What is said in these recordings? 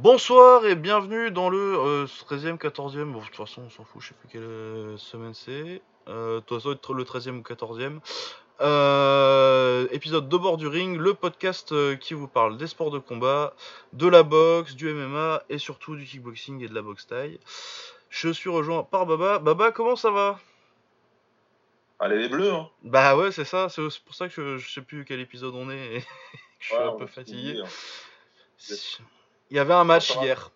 Bonsoir et bienvenue dans le 13e, 14e, bon de toute façon on s'en fout, je sais plus quelle euh, semaine c'est, euh, de toute façon être le 13e ou 14e. Euh, épisode de bord du ring, le podcast euh, qui vous parle des sports de combat, de la boxe, du MMA et surtout du kickboxing et de la boxe taille. Je suis rejoint par Baba. Baba, comment ça va? Allez les bleus, hein. Bah ouais, c'est ça, c'est pour ça que je, je sais plus quel épisode on est et que je suis Ouais, un peu fatigué. Hein. Il y avait un match hier.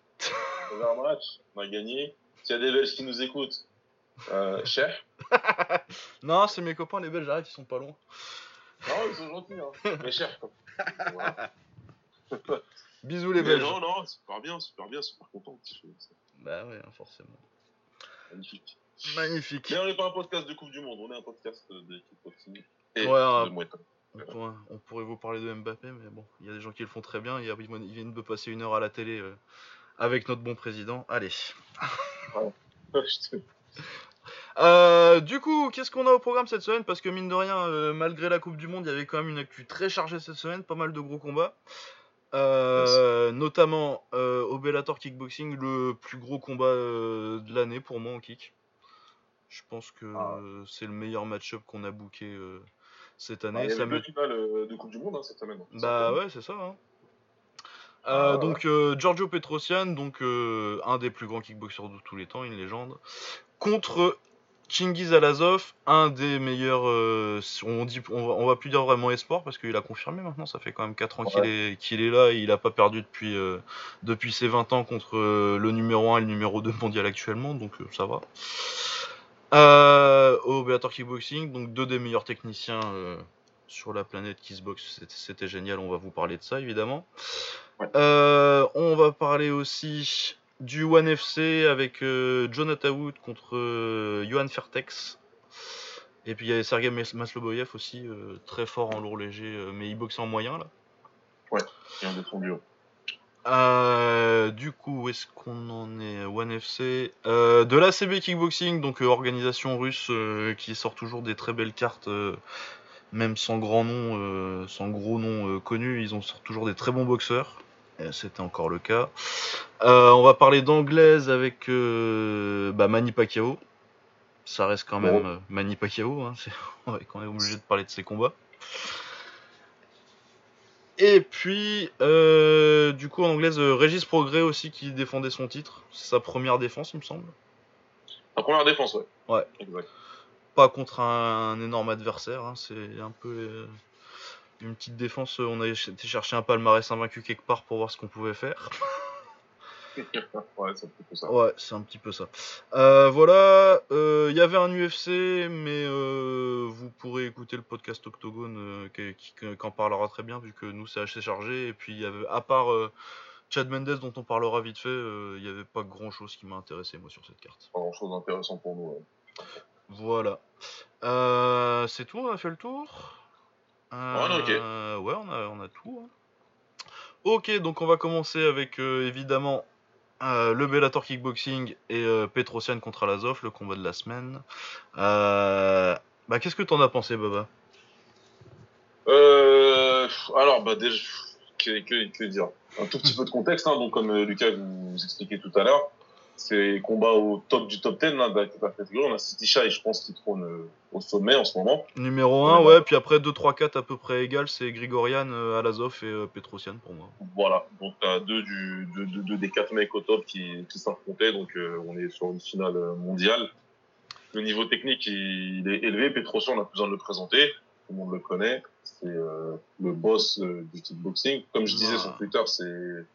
On a un match, on a gagné. S'il y a des Belges qui nous écoutent, euh, cher. Non, c'est mes copains les Belges, arrête, ils sont pas loin. Non, ils sont gentils, hein. Mais cher. Voilà. Bisous les Mais Belges. Non, non, super bien, super bien, super content. Bah ouais, forcément. magnifique. Magnifique. Mais on n'est pas un podcast de Coupe du Monde, on est un podcast de. Et Ouais, ouais. de Muay Thai. On pourrait, on pourrait vous parler de Mbappé, mais bon, il y a des gens qui le font très bien. A- Ils viennent de passer une heure à la télé euh, avec notre bon président. Allez. Euh, du coup, qu'est-ce qu'on a au programme cette semaine? Parce que mine de rien, euh, malgré la Coupe du Monde, il y avait quand même une actu très chargée cette semaine, pas mal de gros combats. Notamment au Bellator Kickboxing, le plus gros combat de l'année pour moi en kick. Je pense que Ah. c'est le meilleur match-up qu'on a booké euh, cette Ah, année. Il y Ça avait me- deux finales euh, de Coupe du Monde hein, cette semaine. Bah ouais, c'est ça. hein. Ah, Euh, ouais. donc euh, Giorgio Petrosian, donc euh, un des plus grands kickboxers de tous les temps, une légende, contre Chingiz Alazov, un des meilleurs. on dit, on va, on va plus dire vraiment esport parce qu'il a confirmé maintenant. Ça fait quand même 4 ans qu'il est, qu'il est là et il a pas perdu depuis depuis ses 20 ans contre le numéro 1 et le numéro 2 mondial actuellement, donc ça va. Euh, au Bellator Kickboxing, donc deux des meilleurs techniciens euh, sur la planète qui se boxe, c'était- génial, on va vous parler de ça évidemment. Ouais. Euh, on va parler aussi du One FC avec euh, Jonathan Wood contre Johan Fertex. Et puis il y avait Sergei Mas- Masloboyev aussi, très fort en lourd léger, mais il boxe en moyen là. Il y a un défendu. Euh, du coup, où est-ce qu'on en est? One FC euh, De l'ACB Kickboxing, donc euh, organisation russe euh, qui sort toujours des très belles cartes, même sans grand nom, sans gros nom connu, ils ont sortent toujours des très bons boxeurs. C'était encore le cas. On va parler d'anglaise avec bah, Manny Pacquiao. Ça reste quand même euh, Manny Pacquiao. Hein, on est quand même obligé de parler de ses combats. Et puis, euh, du coup, en anglaise, euh, Régis Progrès aussi qui défendait son titre. C'est sa première défense, il me semble. La première défense, ouais. Ouais. Exact. Pas contre un, un énorme adversaire. hein, C'est un peu euh, une petite défense. On a été chercher un palmarès invaincu quelque part pour voir ce qu'on pouvait faire. ouais, c'est plutôt ça. Ouais, c'est un petit peu ça. Euh, voilà, euh, il y avait un UFC, mais euh, vous pourrez écouter le podcast Octogone euh, qui, qui- qui en parlera très bien, vu que nous c'est assez chargé. Et puis, il y avait, à part euh, Chad Mendes, dont on parlera vite fait, euh, il n'y avait pas grand chose qui m'a intéressé, moi, sur cette carte. Pas grand chose d'intéressant pour nous. ouais. Voilà. Euh, c'est tout, on a fait le tour Euh, ok. Ouais, on a, on a tout. hein. Ok, donc on va commencer avec euh, évidemment euh, le Bellator Kickboxing et euh, contre Alazov, le combat de la semaine. Euh, bah, Qu'est-ce que t'en as pensé, Baba? Euh, alors, bah, déjà, que, dire? Un tout petit peu de contexte, hein, donc comme Lucas vous, vous expliquait tout à l'heure, c'est combat au top du top 10 là, de la catégorie. On a City Shy, je pense, qui trône euh, au sommet en ce moment. Numéro 1, Ouais, bah. puis après 2, 3, 4 à peu près égal, c'est Grigorian, euh, Alazov et euh, Petrosian pour moi. Voilà, donc t'as deux, du, deux, deux, deux des quatre mecs au top qui, qui s'affrontaient, donc euh, on est sur une finale mondiale. Le niveau technique, il, il est élevé. Petrosian, on a plus besoin de le présenter. Tout le monde le connaît. C'est euh, le boss du kickboxing. Comme je disais Ah. sur Twitter, c'est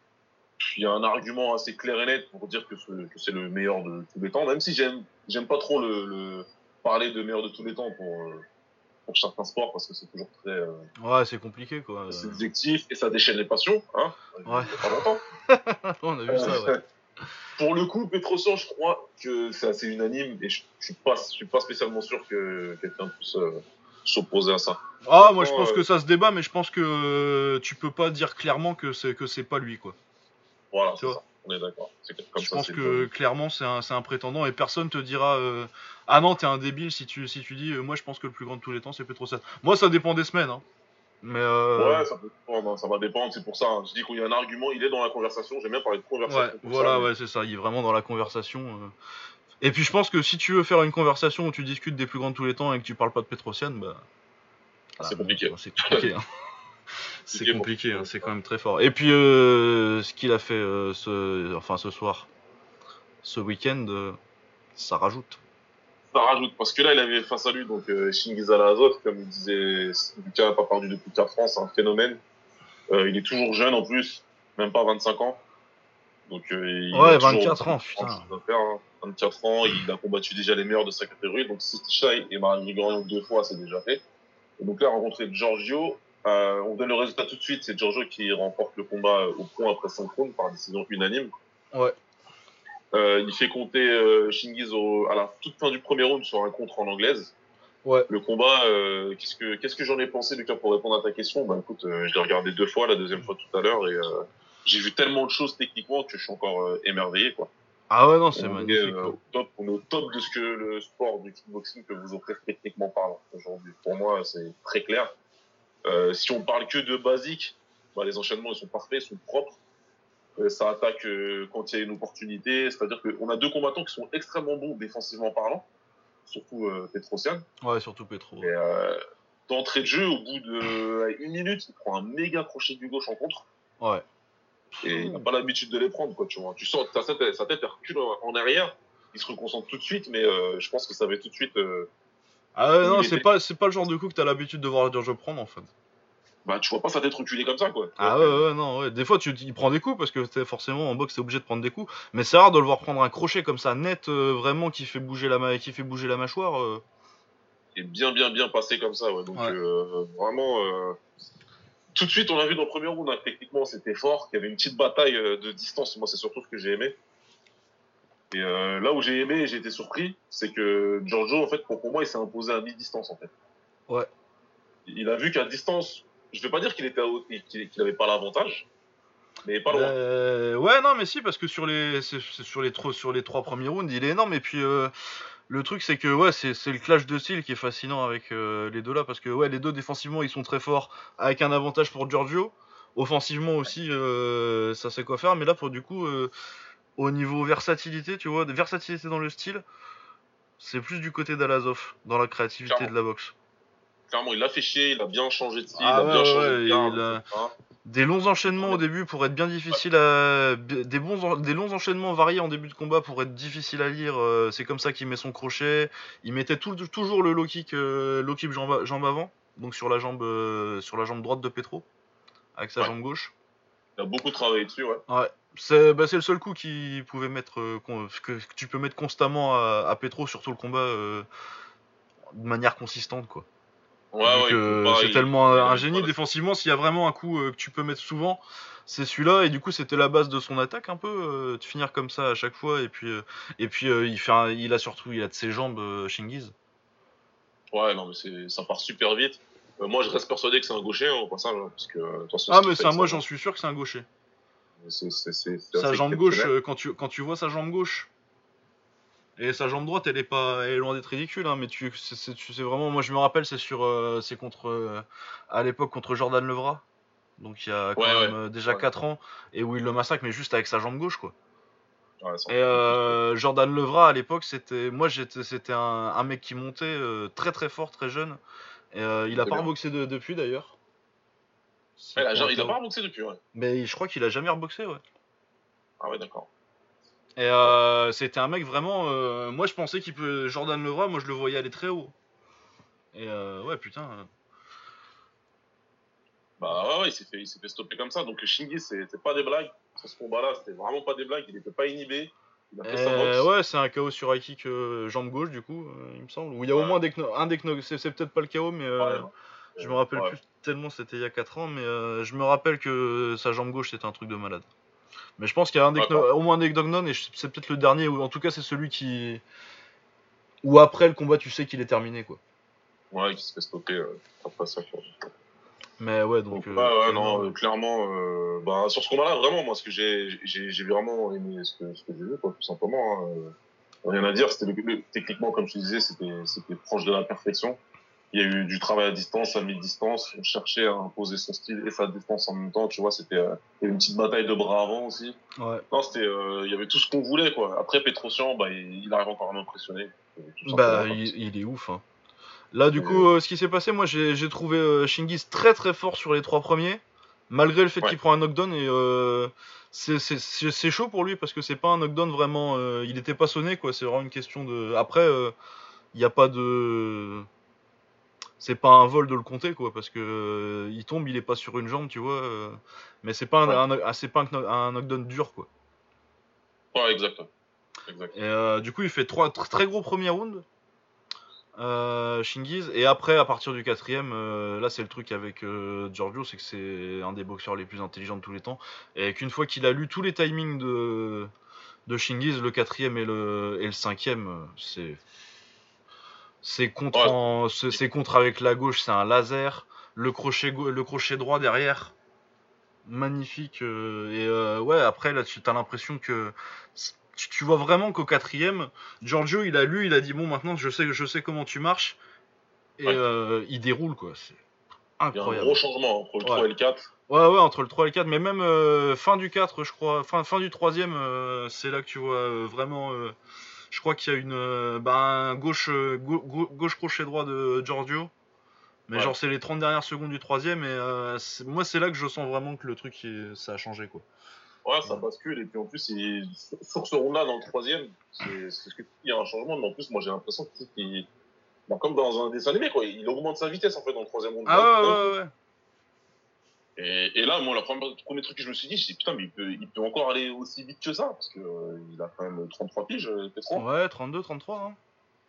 il y a un argument assez clair et net pour dire que ce- que c'est le meilleur de tous les temps. Même si j'aime j'aime pas trop le, le parler de meilleur de tous les temps pour euh, pour certains sports parce que c'est toujours très euh, Ouais, c'est compliqué quoi. Euh, subjectif et ça déchaîne les passions. Hein Ouais. Pas longtemps. on a vu ça, ouais. Pour le coup, Petrosian, je crois que c'est assez unanime et je, je suis pas, je suis pas spécialement sûr que quelqu'un puisse euh, s'opposer à ça. Ah, moi je pense que ça se débat, mais je pense que tu peux pas dire clairement que c'est que c'est pas lui quoi. Voilà, c'est ça. On est d'accord. Je ça. pense que clairement c'est un, prétendant et personne te dira euh, ah non t'es un débile si tu si tu dis euh, moi je pense que le plus grand de tous les temps c'est Petrosian. Moi ça dépend des semaines. Hein. Mais euh, Ouais, ça peut dépendre, hein, ça va dépendre, c'est pour ça. hein. Je dis qu'il y a un argument, il est dans la conversation, j'aime bien parler de conversation. ouais, voilà, ça, mais- ouais, c'est ça. Il est vraiment dans la conversation. euh. Et puis je pense que si tu veux faire une conversation où tu discutes des plus grands de tous les temps et que tu parles pas de Petrosian, bah. C'est compliqué. C'est compliqué. hein. c'est Compliqué compliqué, hein, c'est quand même très fort. Et puis euh, ce qu'il a fait euh, ce, enfin ce soir, ce week-end, euh, ça rajoute. Ça rajoute, parce que là, il avait face à lui, donc Shingiz Azot, comme il disait, Lucas n'a pas perdu depuis 4 ans, c'est un phénomène. Il est toujours jeune en plus, même pas 25 ans. Donc, il Ouais, a toujours 24 ans, putain. de choses à faire, hein. 24 ans, il a combattu déjà les meilleurs de sa catégorie, donc Shai et Marie Grigorian deux fois, c'est déjà fait. Et donc là, rencontrer Giorgio, euh, on donne le résultat tout de suite, c'est Giorgio qui remporte le combat euh, au point après 5 rounds par décision unanime. Ouais. Euh, il fait compter euh, Shingiz au, à la toute fin du premier round sur un contre en anglaise. Ouais. Le combat, euh, qu'est-ce que qu'est-ce que j'en ai pensé, Lucas, pour répondre à ta question? Bah écoute, euh, je l'ai regardé deux fois, la deuxième fois tout à l'heure, et euh, j'ai vu tellement de choses techniquement que je suis encore émerveillé, quoi. Ah ouais, non, c'est est, magnifique. au top, on est au top de ce que le sport du kickboxing peut vous offrir techniquement parlant aujourd'hui. Pour moi, c'est très clair. Euh, si on parle que de basique, bah, les enchaînements ils sont parfaits, ils sont propres. Euh, ça attaque euh, quand il y a une opportunité. C'est-à-dire qu'on a deux combattants qui sont extrêmement bons défensivement parlant, surtout Petrosian. Ouais, surtout Petro. Et d'entrée de jeu, au bout de une minute, il prend un méga crochet du gauche en contre. Ouais. Et il n'a pas l'habitude de les prendre, quoi, tu vois. Tu sens sa tête, sa tête elle recule en arrière. Il se reconcentre tout de suite, mais je pense que ça va tout de suite. Euh, Ah ouais, non, c'est était- pas, pas le genre de coup que t'as l'habitude de voir Giorgio prendre en fait. bah, tu vois pas sa tête reculer comme ça, quoi. Ah ouais, ouais, non, ouais. Des fois, tu, il prend des coups parce que t'es forcément en boxe, t'es obligé de prendre des coups. Mais c'est rare de le voir prendre un crochet comme ça, net, euh, vraiment, qui fait bouger la, ma- qui fait bouger la mâchoire. euh. Et bien, bien, bien passé comme ça, ouais. Donc, Ouais. euh, vraiment. euh, Tout de suite, on a vu dans le premier round, hein, techniquement, c'était fort. qu'il y avait une petite bataille euh, de distance. Moi, c'est surtout ce que j'ai aimé. Et euh, là où j'ai aimé et j'ai été surpris, c'est que Giorgio, en fait, pour, pour moi, il s'est imposé à mi-distance, en fait. Ouais. Il a vu qu'à distance, je vais pas dire qu'il était qu'il avait pas l'avantage, mais pas loin. Euh, ouais, non, mais si, parce que sur les, sur les, trois- sur les trois premiers rounds, il est énorme. Et puis, euh, le truc, c'est que, ouais, c'est le clash de style qui est fascinant avec euh, les deux là. Parce que, ouais, les deux défensivement, ils sont très forts, avec un avantage pour Giorgio. Offensivement aussi, ça sait quoi faire. Mais là, pour du coup, au niveau versatilité, tu vois, de versatilité dans le style, c'est plus du côté d'Alazov, dans la créativité Clairement. de la boxe. Clairement, il a fait chier, il a bien changé de style, Ah il a ouais, bien changé ouais, de garde, il a-. Des longs enchaînements au début pour être bien difficile à. Des, bons, en- des longs enchaînements variés en début de combat pour être difficile à lire. euh, C'est comme ça qu'il met son crochet. Il mettait tout- toujours le low kick, euh, low kick jambe, jambe avant, donc sur la jambe, euh, sur la jambe droite de Petro, avec sa jambe gauche. A beaucoup travaillé dessus, ouais. Ouais. C'est bah, c'est le seul coup qu'il pouvait mettre, euh, que, que tu peux mettre constamment à, à Petro sur tout le combat euh, de manière consistante, quoi. Ouais, ouais, pas- c'est tellement un génie défensivement. S'il y a vraiment un coup euh, que tu peux mettre souvent, c'est celui-là. Et du coup, c'était la base de son attaque un peu, euh, de finir comme ça à chaque fois. Et puis, euh, et puis euh, il fait, un- il a surtout, il a de ses jambes, euh, Shingiz. Ouais, non, mais ça part super vite. Euh, moi, je reste persuadé que c'est un gaucher, hein, au passage, hein, parce que, euh, façon, Ah mais ça, moi va. j'en suis sûr que c'est un gaucher. C'est, c'est, c'est, c'est Sa jambe gauche, euh, quand tu, quand tu vois sa jambe gauche. Et sa jambe droite, elle est pas, elle est loin d'être ridicule, hein, mais tu, c'est, vraiment, moi je me rappelle, c'est sur, euh, c'est contre, à l'époque contre Jordan Levra, donc il y a quand Ouais, même déjà Ouais. 4 ans, et où il le massacre, mais juste avec sa jambe gauche, quoi. Et Jordan Levra à l'époque, c'était moi j'étais c'était un, un mec qui montait très très fort, très jeune. Et euh, il a pas bien. reboxé de- depuis d'ailleurs. Ouais, il a, ja- il a pas reboxé depuis, ouais. Mais je crois qu'il a jamais reboxé, ouais. Ah ouais, d'accord. Et euh, c'était un mec vraiment. euh, moi je pensais qu'il peut. Jordan Levra, moi je le voyais aller très haut. Et euh, ouais, putain. Bah ouais, ouais, il s'est fait, il s'est fait stopper comme ça. Donc Shingi, c'est, c'est pas des blagues. Sur ce combat-là, c'était vraiment pas des blagues. Il était pas inhibé. Euh, ouais, c'est un KO sur high kick euh, jambe gauche du coup, euh, il me semble. Où il y a au moins un des. C'est c'est peut-être pas le KO, mais. euh, Ouais, Je me rappelle Ouais. plus tellement, c'était il y a 4 ans, mais je me rappelle que sa jambe gauche c'était un truc de malade. Mais je pense qu'il y a un des kno- au moins un des knockdowns et c'est peut-être le dernier, ou en tout cas c'est celui qui. Ou après le combat, tu sais qu'il est terminé quoi. Ouais, qui se fait stopper après ça. Mais ouais, donc. Donc, euh, ouais, ouais, non, clairement, euh, bah, sur ce combat-là, vraiment, moi, ce que j'ai, j'ai, j'ai vraiment aimé ce que, ce que j'ai vu, quoi, tout simplement. hein, euh, rien à dire, c'était le, le- techniquement, comme je te disais, c'était, c'était proche de la perfection. il y a eu du travail à distance, à mi-distance. On cherchait à imposer son style et sa défense en même temps. Tu vois, c'était euh, une petite bataille de bras avant aussi. Ouais. Non, c'était, euh, il y avait tout ce qu'on voulait quoi. Après Petrosian, bah, il, il arrive encore à m'impressionner. Bah, simplement, il, il est ouf. hein. Là, du coup, euh, ce qui s'est passé, moi, j'ai trouvé euh, Shingiz très très fort sur les trois premiers, malgré le fait Ouais. qu'il prend un knockdown et euh, c'est- chaud pour lui parce que c'est pas un knockdown vraiment. euh, il était pas sonné, quoi. C'est vraiment une question de. Après, il n'y a pas de. C'est pas un vol de le compter, quoi, parce que euh, il tombe, il est pas sur une jambe, tu vois. euh, mais c'est pas un, Ouais. un- ah, pas un, kno- un knockdown dur, quoi. Ouais, exact. Exact. Et euh, du coup, il fait trois tr- très gros premiers rounds. Euh, Shingiz. Et après à partir du quatrième euh, là c'est le truc avec euh, Giorgio c'est que c'est un des boxeurs les plus intelligents de tous les temps. Et qu'une fois qu'il a lu tous les timings de de Shingiz le quatrième et le et le cinquième euh, c'est c'est contre Ouais. en- c'est contre avec la gauche c'est un laser. Le crochet le crochet droit derrière magnifique euh, et ouais après là tu as l'impression que tu, tu vois vraiment qu'au quatrième Giorgio il a lu il a dit bon maintenant je sais je sais comment tu marches et Ouais. euh, il déroule quoi c'est Il y a un incroyable gros changement entre le 3 Ouais. et le 4. ouais ouais entre le 3 et le 4 mais même euh, fin du 4 je crois fin, fin du troisième euh, c'est là que tu vois vraiment je crois qu'il y a une bah, un gauche gau- gau- gauche crochet droit de Giorgio mais Ouais. genre c'est les 30 dernières secondes du troisième et c'est- moi c'est là que je sens vraiment que le truc ça a changé quoi Ouais, ça bascule. Et puis en plus, il, sur ce round-là, dans le troisième, c'est ce que il y a un changement. Mais en plus, moi, j'ai l'impression qu'il. bah, comme dans un dessin animé, quoi. Il augmente sa vitesse, en fait, dans le troisième round. ah ouais ouais ouais, ouais. Et, et là, moi, la première, le premier truc que je me suis dit, c'est putain, mais il peut, il peut encore aller aussi vite que ça. Parce que euh, il a quand même 33 piges, euh, Petro. Ouais, 32, 33. Hein.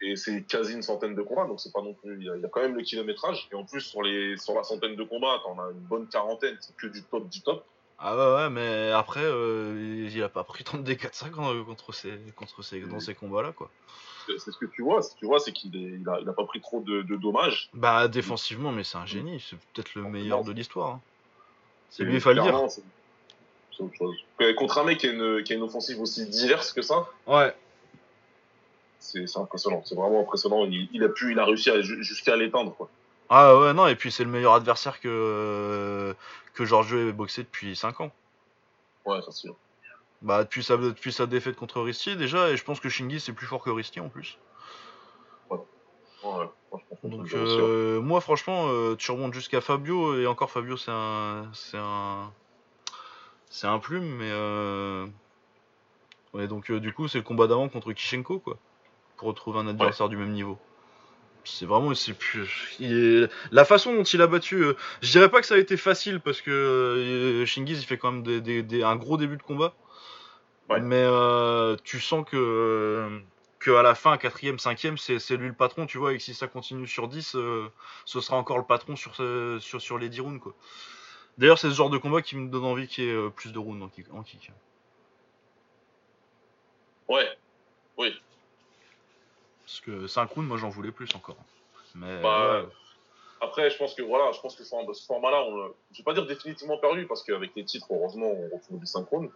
Et c'est quasi une centaine de combats. Donc c'est pas non plus. Il y, a, il y a quand même le kilométrage. Et en plus, sur, les, sur la centaine de combats, t'en as une bonne quarantaine. C'est que du top du top. Ah ouais, ouais, mais après, euh, il a pas pris tant de dégâts de ça quand- contre ces, contre ces, dans ces combats-là, quoi. C'est ce que tu vois. Ce que tu vois, c'est qu'il il a, il a pas pris trop de, de dommages. Bah, défensivement, mais c'est un génie. C'est peut-être le meilleur de l'histoire. hein. C'est lui, il fallait le dire. C'est autre chose. Contre un mec qui a, une, qui a une offensive aussi diverse que ça, Ouais. c'est impressionnant. C'est vraiment impressionnant. Il, il a pu, il a réussi jusqu'à l'éteindre. quoi. Ah ouais, non, et puis c'est le meilleur adversaire que, que Giorgio ait boxé depuis 5 ans. Ouais, ça c'est sûr. Bah, depuis sa, depuis sa défaite contre Risti, déjà, et je pense que Shingi c'est plus fort que Risti en plus. Ouais, Donc, ouais. euh, moi, franchement, euh, tu remontes jusqu'à Fabio, et encore Fabio, c'est un. C'est un. C'est un plume, mais. Euh... Ouais, donc, euh, du coup, c'est le combat d'avant contre Kishenko, quoi. Pour retrouver un adversaire du même niveau. C'est vraiment. C'est plus... il est- La façon dont il a battu. euh, Je dirais pas que ça a été facile, parce que euh, Shingiz, il fait quand même des, des- des- un gros début de combat. Ouais. Mais euh, tu sens que. Que à la fin, quatrième, cinquième, c'est c'est lui le patron, tu vois, et que si ça continue sur 10, euh, ce sera encore le patron sur, sur, sur les 10 rounds, quoi. D'ailleurs, c'est ce genre de combat qui me donne envie qu'il y ait plus de rounds en kick. en kick. Ouais, oui. Parce que 5 rounds, moi j'en voulais plus encore. Mais Bah, ouais. Après, je pense que voilà, je pense que ce form- ce format-là, on je vais pas dire définitivement perdu parce qu'avec les titres, heureusement, on retrouve du synchrone.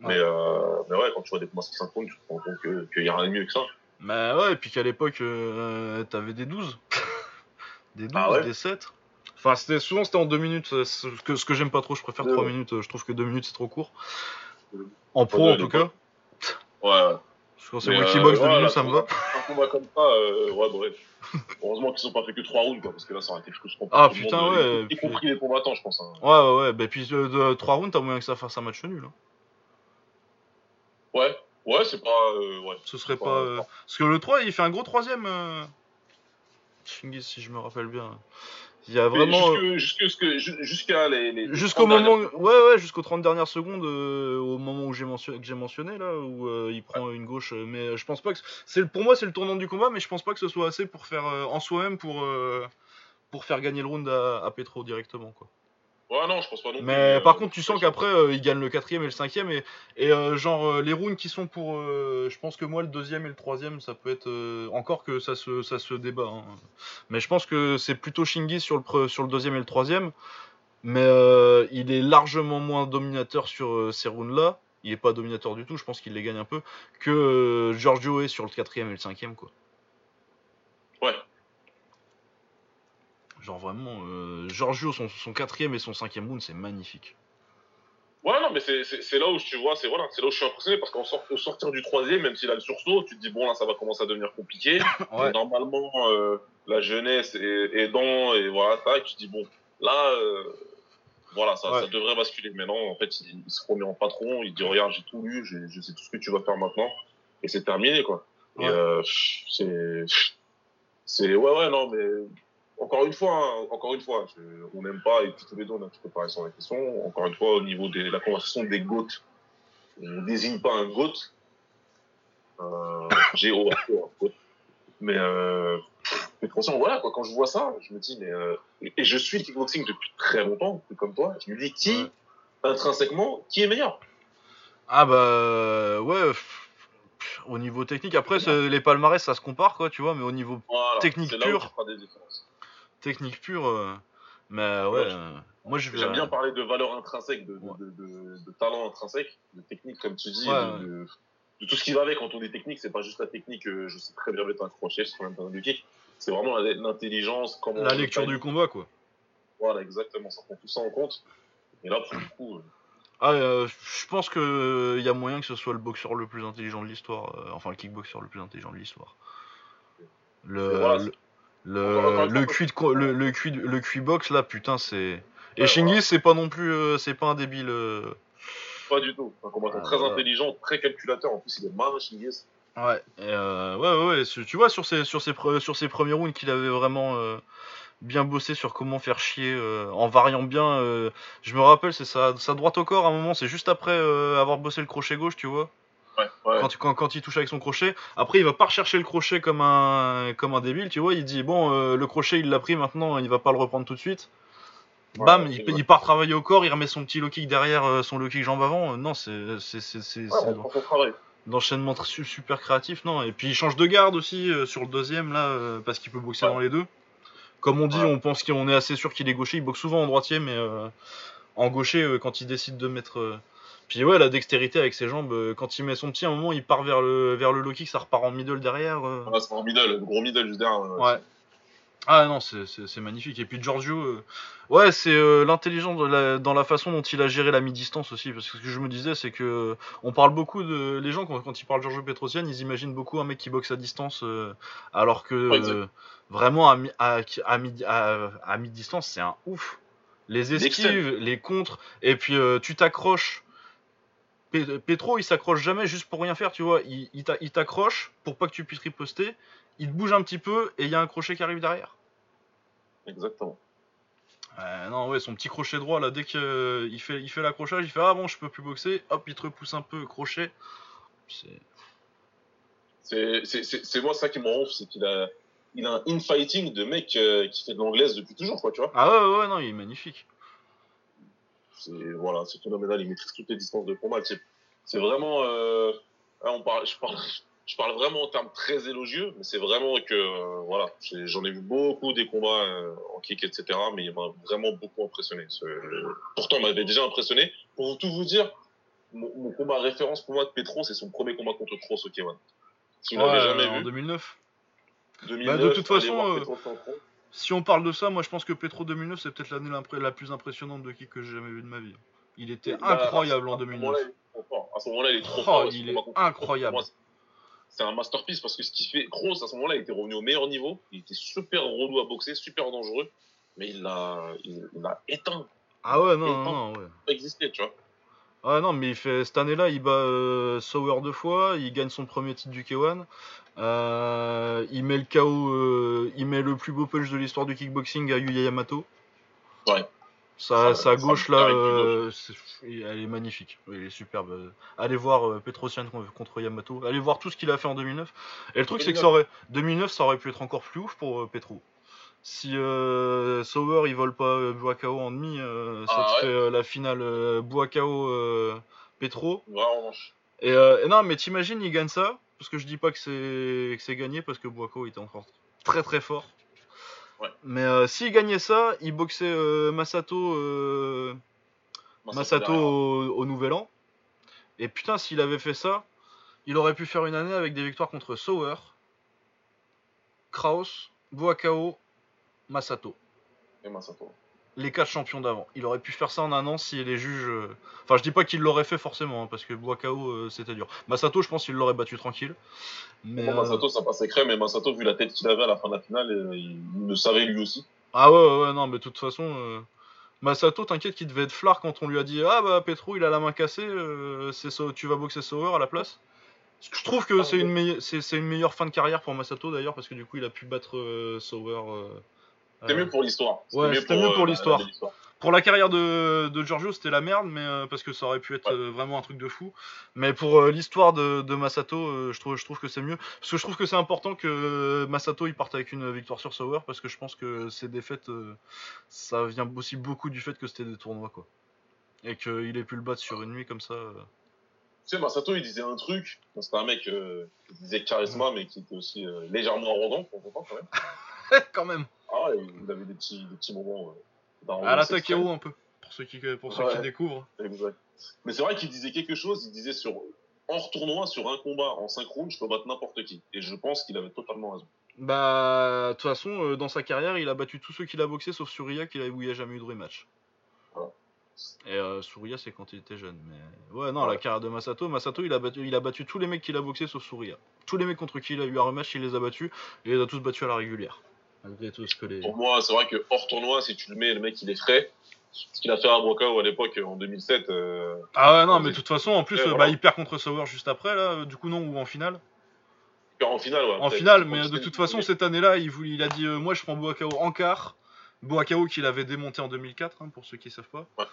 Mais, euh, mais ouais, quand tu vois des combats sur synchrone, tu te rends compte que- qu'il y a rien de mieux que ça. Mais ouais, et puis qu'à l'époque, euh, t'avais des 12. des 12, Ah ouais des 7. Enfin, c'était, souvent c'était en 2 minutes. euh, Ce que, ce que j'aime pas trop, je préfère Ouais, 3 ouais. minutes. euh, Je trouve que 2 minutes c'est trop court. En pro, en tout cas. Ouais. Parce que quand c'est moi qui boxe 2 voilà, minutes, ça me va. Combat comme ça, euh, ouais, ouais. Heureusement qu'ils ont pas fait que 3 rounds, quoi, parce que là, ça aurait été frustrant. pour Ah, putain, monde, ouais, Y, puis- compris les combattants, je pense. hein. Ouais, ouais, ouais. Bah, puis euh, de 3 rounds, t'as moyen que ça fasse un match nul. hein. Ouais, ouais, c'est pas. euh, ouais. Ce serait Pas- pas. euh, Parce que le 3, il fait un gros troisième. Si je me rappelle bien. Il y a vraiment. Jusqu'à les. Jusqu'au 30 moment, dernières- ouais, ouais, jusqu'aux 30 dernières secondes, euh, au moment où j'ai mentionné, que j'ai mentionné là, où euh, il prend une gauche, euh, mais je pense pas que c'est pour moi c'est le tournant du combat, mais je pense pas que ce soit assez pour faire euh, en soi-même pour euh, pour faire gagner le round à, à Petro directement quoi. Ouais, non, je pense pas non plus. Mais euh, par contre, tu sens qu'après euh, il gagne le quatrième et le cinquième et et euh, genre euh, les rounds qui sont pour, je pense que moi le deuxième et le troisième ça peut être encore que ça se ça se débat, hein. mais je pense que c'est plutôt Shingi sur le sur le deuxième et le troisième. Mais il est largement moins dominateur sur ces rounds-là. Il est pas dominateur du tout, je pense qu'il les gagne un peu. Que Giorgio est sur le quatrième et le cinquième, quoi. Ouais. Genre vraiment, euh, Giorgio, son, son quatrième et son cinquième round, c'est magnifique. Ouais, non, mais c'est- là où tu vois, c'est voilà, là où je suis impressionné parce qu'au sort, au sortir du troisième, même s'il a le sursaut, tu te dis bon là, ça va commencer à devenir compliqué. Ouais. Normalement, euh, la jeunesse est aidant et voilà, tac, tu te dis bon, là, euh, voilà, ça, Ouais. ça devrait basculer. Mais non, en fait, il, il se remet en patron, il dit regarde, j'ai tout lu, je sais tout ce que tu vas faire maintenant, et c'est terminé quoi. Et euh, c'est, c'est ouais, ouais, non, mais encore une fois, hein, encore une fois, je- on n'aime pas, et puis tous les deux, on a un petit peu parlé sur la question. Encore une fois, au niveau de la conversation des GOAT, on ne désigne pas un GOAT. Euh, G-O, GOAT. Mais, euh, mais attention, voilà, quoi, quand je vois ça, je me dis, mais, euh, et, je suis le kickboxing depuis très longtemps, comme toi, je me dis, qui, Ouais. intrinsèquement, qui est meilleur? Ah bah ouais, pff, pff, au niveau technique, après les palmarès ça se compare quoi, tu vois, mais au niveau Voilà, Technique des différences. Technique pure, euh, mais ouais, euh, moi je vais... J'aime bien parler de valeur intrinsèque, de, de, Ouais. de, de, de talent intrinsèque, de technique, comme tu dis, de, tout ce qui va avec quand on dit technique. C'est pas juste la technique, euh, je sais très bien mettre un crochet, je sais même pas du kick. C'est vraiment l'intelligence, comment. La lecture du combat quoi. Voilà, exactement. Ça prend tout ça en compte. Et là, pour le coup, Ah, euh, je pense que il y a moyen que ce soit le boxeur le plus intelligent de l'histoire, euh, enfin le kickboxer le plus intelligent de l'histoire. Le voilà, le, le cuit de le le cuit le cuit box là putain c'est et Shingi c'est pas non plus euh, c'est pas un débile euh, pas du tout. Un combattant Ah, très voilà. intelligent, très calculateur. En plus, il est malin. Ouais, et euh, ouais, ouais, ouais, tu vois, sur ses, sur ses, pre- sur ses premiers rounds, qu'il avait vraiment euh, bien bossé sur comment faire chier, euh, en variant bien. euh, je me rappelle, c'est sa, sa droite au corps à un moment, c'est juste après euh, avoir bossé le crochet gauche, tu vois, Ouais, ouais. quand, quand, quand il touche avec son crochet. Après, il va pas rechercher le crochet comme un, comme un débile, tu vois, il dit, bon, euh, le crochet, il l'a pris maintenant, il va pas le reprendre tout de suite. Ouais, Bam, il, part travailler au corps, il remet son petit low kick derrière euh, son low kick jambe avant. Euh, non, c'est d'enchaînement super créatif, non. Et puis il change de garde aussi euh, sur le deuxième, là, euh, parce qu'il peut boxer Ouais. dans les deux. Comme on dit, Ouais. on pense qu'on est assez sûr qu'il est gaucher. Il boxe souvent en droitier, mais euh, en gaucher, euh, quand il décide de mettre. Puis ouais, la dextérité avec ses jambes, euh, quand il met son petit, à un moment, il part vers le, vers le low kick, ça repart en middle derrière. Ouais, c'est un middle, le gros middle juste derrière. Ouais. Ah non, c'est- magnifique. Et puis Giorgio, euh, ouais, c'est euh, l'intelligence dans la façon dont il a géré la mi-distance aussi. Parce que ce que je me disais, c'est que on parle beaucoup de. Les gens, quand, quand ils parlent Giorgio Petrosian, ils imaginent beaucoup un mec qui boxe à distance. euh, alors que vraiment, à, à, à, mi- à, à mi-distance, c'est un ouf. Les esquives, les contres, et puis tu t'accroches. Pe- Petro, il s'accroche jamais juste pour rien faire, tu vois. Il, il t'a- il t'accroche pour pas que tu puisses riposter. Il te bouge un petit peu et il y a un crochet qui arrive derrière. Exactement. Euh, non, ouais, son petit crochet droit là, dès qu'il fait, il fait l'accrochage, il fait Ah bon, je peux plus boxer. Hop, il te repousse un peu, crochet. C'est. Moi ça qui me rend ouf, c'est qu'il a, il a un infighting de mec euh, qui fait de l'anglaise depuis toujours, quoi, tu vois. Ah ouais, ouais, ouais, non, il est magnifique. C'est, voilà, c'est phénoménal, il maîtrise toutes les distances de combat. C'est, vraiment, euh, là, on parle, je parle, je parle vraiment en termes très élogieux, mais c'est vraiment que, euh, voilà, j'en ai vu beaucoup des combats euh, en kick, etc., mais il m'a vraiment beaucoup impressionné. Ce- pourtant, il m'avait déjà impressionné. Pour tout vous dire, mon, mon combat référence pour moi de Petro, c'est son premier combat contre Kroos au K1. Si vous Ouais, l'avez jamais en vu, 2009. 2009, Bah, de toute façon, Si on parle de ça, moi je pense que Petro 2009, c'est peut-être l'année la plus impressionnante de kick que j'ai jamais vu de ma vie. Il était Bah, incroyable en à ce 2009. moment-là, il est trop fort. À ce moment-là, il est trop Oh, fort. il est incroyable. C'est un masterpiece parce que ce qu'il fait, Kroos, à ce moment-là, il était revenu au meilleur niveau. Il était super relou à boxer, super dangereux. Mais il l'a, il, il l'a éteint, Ah ouais, non, Et non, non, ouais. pas existé, tu vois. Ah non, mais il fait cette année-là, il bat euh, Sauer deux fois, il gagne son premier titre du K1. Euh, il met le KO, euh, il met le plus beau punch de l'histoire du kickboxing à Yuya Yamato. Ouais. Sa, Ça- sa gauche là, euh, elle est magnifique, elle est superbe. Allez voir Petrosian con- contre Yamato, allez voir tout ce qu'il a fait en 2009. Et le truc c'est que ça aurait, 2009 ça aurait pu être encore plus ouf pour Petro. Si euh, Sauer il vole pas euh, Buakao en demi, euh, ça Ah te ouais. fait euh, la finale Buakao Petro. Revanche. Et, et non, mais t'imagines, il gagne ça, parce que je dis pas que c'est gagné, parce que Buako était encore très très fort. Ouais. Mais s'il gagnait ça, il boxait Masato, Masato au, au Nouvel An. Et putain, s'il avait fait ça, il aurait pu faire une année avec des victoires contre Sauer, Kraus, Buakao, Masato. Et Masato. les quatre champions d'avant. Il aurait pu faire ça en un an si les juges. euh, Enfin, je dis pas qu'il l'aurait fait forcément, hein, parce que Boakao euh, c'était dur. Masato, je pense qu'il l'aurait battu tranquille. Mais, Bon, euh, Masato, ça passait crème, mais Masato, vu la tête qu'il avait à la fin de la finale, euh, il, le savait lui aussi. Ah ouais, ouais, ouais, non, mais de toute façon. euh, Masato, t'inquiète qu'il devait être flard quand on lui a dit Ah bah Petro, il a la main cassée, c'est tu vas boxer Sauer à la place. Je trouve que c'est une, meille- c'est c'est une meilleure fin de carrière pour Masato d'ailleurs, parce que du coup il a pu battre euh, Sauer. euh, C'était euh, mieux pour l'histoire. ouais, c'était mieux pour euh, l'histoire. Pour la carrière de, de Giorgio, c'était la merde, mais euh, parce que ça aurait pu être Ouais. euh, vraiment un truc de fou. Mais pour euh, l'histoire de, de Masato, euh, je, trouve, je trouve que c'est mieux. Parce que je trouve que c'est important que euh, Masato il parte avec une victoire sur Sauer, parce que je pense que ces défaites, euh, ça vient aussi beaucoup du fait que c'était des tournois, quoi. Et qu'il ait pu le battre sur une nuit comme ça. euh. Tu sais, Masato, il disait un truc. C'était un mec euh, qui disait charisma, mais qui était aussi euh, légèrement arrogant, pour temps quand même. Quand même. Ah ouais, il avait des petits, des petits moments. Euh, d'arrogance À la. Takeo un peu, pour ceux qui, pour ceux qui découvrent. Exact. Mais c'est vrai qu'il disait quelque chose. Il disait sur hors tournoi, sur un combat en 5 rounds, je peux battre n'importe qui. Et je pense qu'il avait totalement raison. Bah, de toute façon, euh, dans sa carrière, il a battu tous ceux qu'il a boxé, sauf Surya, qui a, où il a jamais eu de rematch. Voilà. Et euh, Surya, c'est quand il était jeune. Mais ouais, non, la carrière de Masato, Masato, il a battu, il a battu tous les mecs qu'il a boxé, sauf Surya. Tous les mecs contre qui il a eu un rematch, il les a battus, et il les a tous battus à la régulière. Malgré tout ce que les. Pour moi, c'est vrai que hors tournoi, si tu le mets, le mec, il est frais. Ce qu'il a fait à Brocao à l'époque, en 2007. euh, Ah ouais, non, mais de toute façon, en plus, Ouais, euh, voilà. bah, il perd contre Sauer juste après, là, du coup, non, ou en finale. en finale, ouais. En finale, mais de toute façon, cette année-là, il, voulait- il a dit euh, Moi, je prends Boakao en quart. Boakao qu'il avait démonté en 2004, hein, pour ceux qui savent pas. Ouais.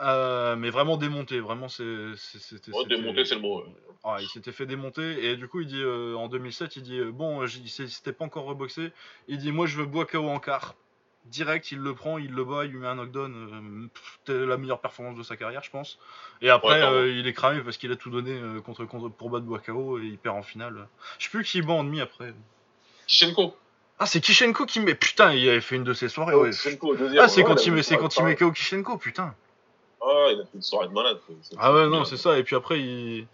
Euh, mais vraiment démonté, vraiment, c'est- c'est- c'était. Ouais, c'était- démonter, c'est le mot. ouais. Ah, il s'était fait démonter, et du coup, il dit euh, En 2007, il dit euh, Bon, il s'était pas encore reboxé. Il dit Moi, je veux Boakao en quart. Direct, il le prend, il le bat, il lui met un knockdown. C'était la meilleure performance de sa carrière, je pense. Et après, il est cramé parce qu'il a tout donné contre, contre, pour battre Boakao, et il perd en finale. Je sais plus qui bat en demi après. Kishenko. Ah, c'est Kishenko qui met. Putain, il avait fait une de ses soirées, ouais. Kishenko. Ah, c'est quand, il met, c'est quand il met KO Kishenko, putain. Ah, il a fait une soirée de malade. Ah ouais, non, c'est ça. Et puis après, il,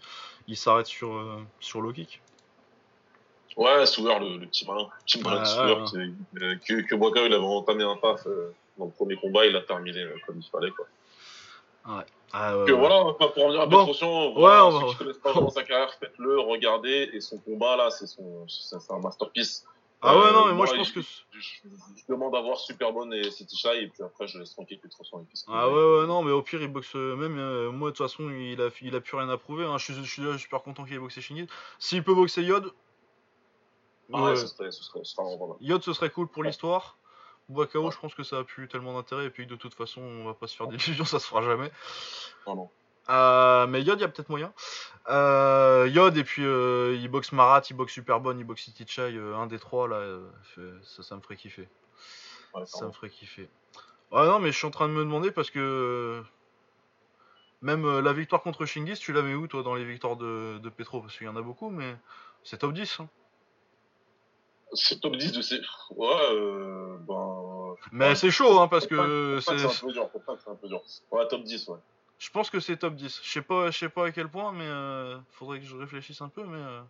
il s'arrête sur, euh, sur low kick. Ouais, Souer, le, le petit malin. Le petit malin Ouais, de Souer, ouais. qui- euh, que, que il avait entamé un taf euh, dans le premier combat, il l'a terminé euh, comme il fallait. Quoi. Ah, ouais, Que ouais. voilà, pas pour revenir à Bon. Petrosian, Ouais, voilà, on ceux va- qui connaissent pas vraiment sa carrière, faites-le, regardez, et son combat là, c'est son, c'est c'est un masterpiece. Ah ouais, Euh, non, mais moi, je pense que. Je, demande à voir Superbone et City Shy, et puis après, je laisse tranquille ce qu'il Ah ouais, ouais, non, mais au pire, il boxe euh, même. euh, moi, de toute façon, il a, il a plus rien à prouver. hein. Je, suis, je suis déjà super content qu'il ait boxé Shingi. S'il peut boxer Yod, Ah ouais, ce serait, ce. Yod, ce serait cool pour l'histoire. Ouais. je pense que ça a plus tellement d'intérêt. Et puis, de toute façon, on va pas se faire d'illusions, ça se fera jamais. Vraiment. Euh, mais Yod, il y a peut-être moyen. Euh, Yod, et puis euh, il boxe Marat, il boxe Superbone, il boxe City Chai, un des trois, là, ça, ça me ferait kiffer. Ouais, Ça me ferait kiffer. Ouais, non, mais je suis en train de me demander parce que. Même la victoire contre Shingis, tu la mets où, toi, dans les victoires de, de Petro? Parce qu'il y en a beaucoup, mais c'est top 10. hein. C'est top 10 de ces. Ouais, euh, ben. Mais Ouais. c'est chaud, hein, parce que c'est. c'est un peu dur, c'est un peu dur. Ouais, top 10, ouais. Je pense que c'est top 10. Je sais pas, je sais pas à quel point, mais euh, faudrait que je réfléchisse un peu, mais. euh,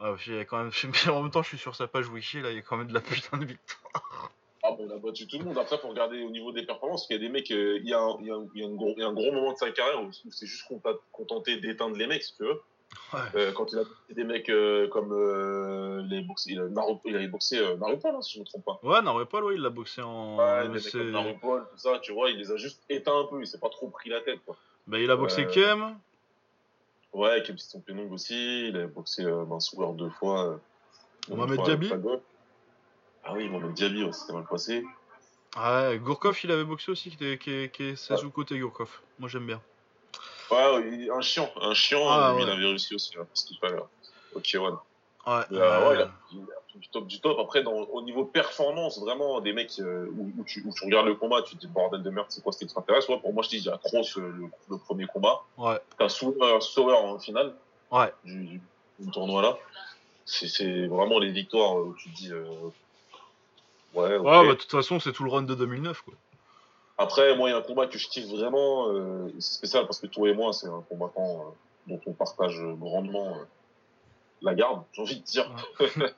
ouais, il y a quand même... en même temps, je suis sur sa page wiki, là, il y a quand même de la putain de victoire. Ah bon, il a battu tout le monde. Après, faut regarder au niveau des performances. Il y a des mecs, euh, il y a un, gros, il y a un gros moment de sa carrière où, c'est juste conta- contenté d'éteindre les mecs, si tu veux. Ouais. Euh, quand il a des mecs euh, comme euh, les boxés, il, a, Naru- il avait boxé Narupol, hein, si je me trompe pas. Ouais, pas, ouais, il l'a boxé en. Ouais, c'est- comme Narupol, tout ça, tu vois, il les a juste éteints un peu. Il s'est pas trop pris la tête, quoi. Bah, il a boxé Kem. Ouais, Kim Piston Penong aussi. Il a boxé Souer deux fois. Mohamed Diaby. Ah oui, Mohamed Diaby, ouais, c'était mal passé. Ouais, Gourkov, il avait boxé aussi, qui est, qui est, qui est 16 ou côté Gourkov. Moi, j'aime bien. Ouais, il- un chiant, un chiant, Ah, lui, ouais. il avait réussi aussi, hein, qu'il fallait. Ok, ouais. Ouais. Mais, euh, euh, ouais, il a, il a fait du top du top. Après, dans, au niveau performance, vraiment, des mecs euh, où, où tu, où tu regardes le combat, tu te dis bordel de merde, c'est quoi ce qui t'intéresse ouais, Pour moi, je dis, il y a Kroos, euh, le, le premier combat. ouais. T'as Sauer, Sauer en finale Ouais. du, du, du tournoi là. C'est vraiment les victoires où tu te dis. Euh, ouais, ok. Ouais, bah, de toute façon, c'est tout le run de 2009, quoi. Après, moi, il y a un combat que je kiffe vraiment. euh, c'est spécial parce que toi et moi, c'est un combattant euh, dont on partage grandement. euh, la garde, j'ai envie de dire.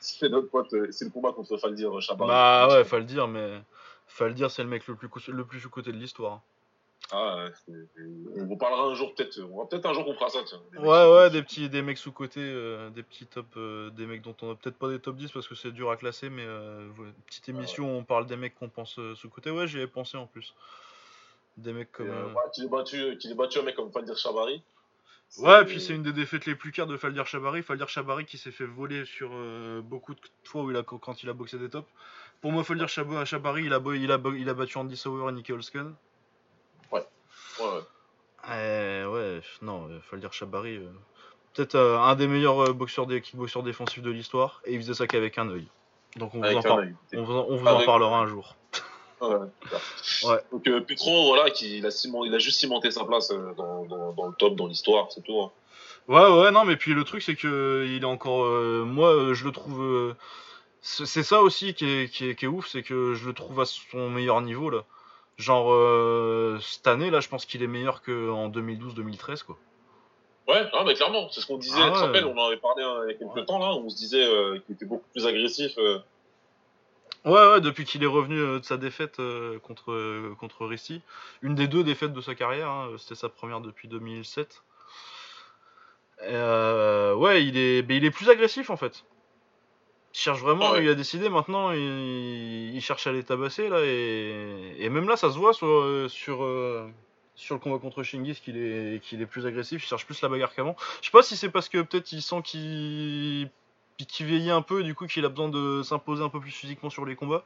c'est notre pote, c'est le combat contre Faldir Chabari. Bah ouais, faut le dire, mais Faldir, c'est le mec le plus, le plus de l'histoire. Ah, on vous parlera un jour peut-être. On va peut-être un jour qu'on fera ça. Tiens, ouais, ouais, des petits, des mecs sous côté, euh, des petits top, euh, des mecs dont on a peut-être pas des top 10 parce que c'est dur à classer, mais euh, petite émission où on parle des mecs qu'on pense sous côté. Ouais, j'y ai pensé en plus. Des mecs comme. ouais, qu'il ait battu, qu'il ait battu un mec comme Faldir Chabari. Ouais, et puis c'est une des défaites les plus cares de Faldir Chabari. Faldir Chabari qui s'est fait voler sur beaucoup de fois où il a, quand il a boxé des tops. Pour moi, Faldir Chabari, il a, il a, il a battu Andy Sauer et Nicky Holsken. Ouais. Euh, ouais, non, il faut le dire, Chabari, euh, peut-être euh, un des meilleurs boxeurs, des, kickboxeurs défensifs de l'histoire, et il faisait ça qu'avec un œil. Donc on vous, en, on vous, en, parlera un jour. Ouais, ouais. Donc Petro, voilà, qui, il, a il a juste cimenté sa place dans, dans, le top, dans l'histoire, c'est tout. Hein. Ouais, ouais, non, mais puis le truc, c'est que il est encore. moi, je le trouve. c'est ça aussi qui est, qui est, qui est ouf, c'est que je le trouve à son meilleur niveau là. Genre, euh, cette année, là, je pense qu'il est meilleur qu'en 2012-2013, quoi. Ouais, ah, mais clairement, c'est ce qu'on disait. Ah tu te rappelles, on en avait parlé hein, il y a quelques temps, là, on se disait euh, qu'il était beaucoup plus agressif. Euh. Ouais, ouais, depuis qu'il est revenu de sa défaite contre, contre. Une des deux défaites de sa carrière, hein, c'était sa première depuis 2007. ouais, il est, il est plus agressif, en fait. Il cherche vraiment, il a décidé maintenant, il, cherche à les tabasser là, et, même là ça se voit sur, euh, sur, euh, sur le combat contre Shingis qu'il est, qu'il est plus agressif, il cherche plus la bagarre qu'avant. Je sais pas si c'est parce que peut-être il sent qu'il qu'il vieillit un peu et du coup qu'il a besoin de s'imposer un peu plus physiquement sur les combats.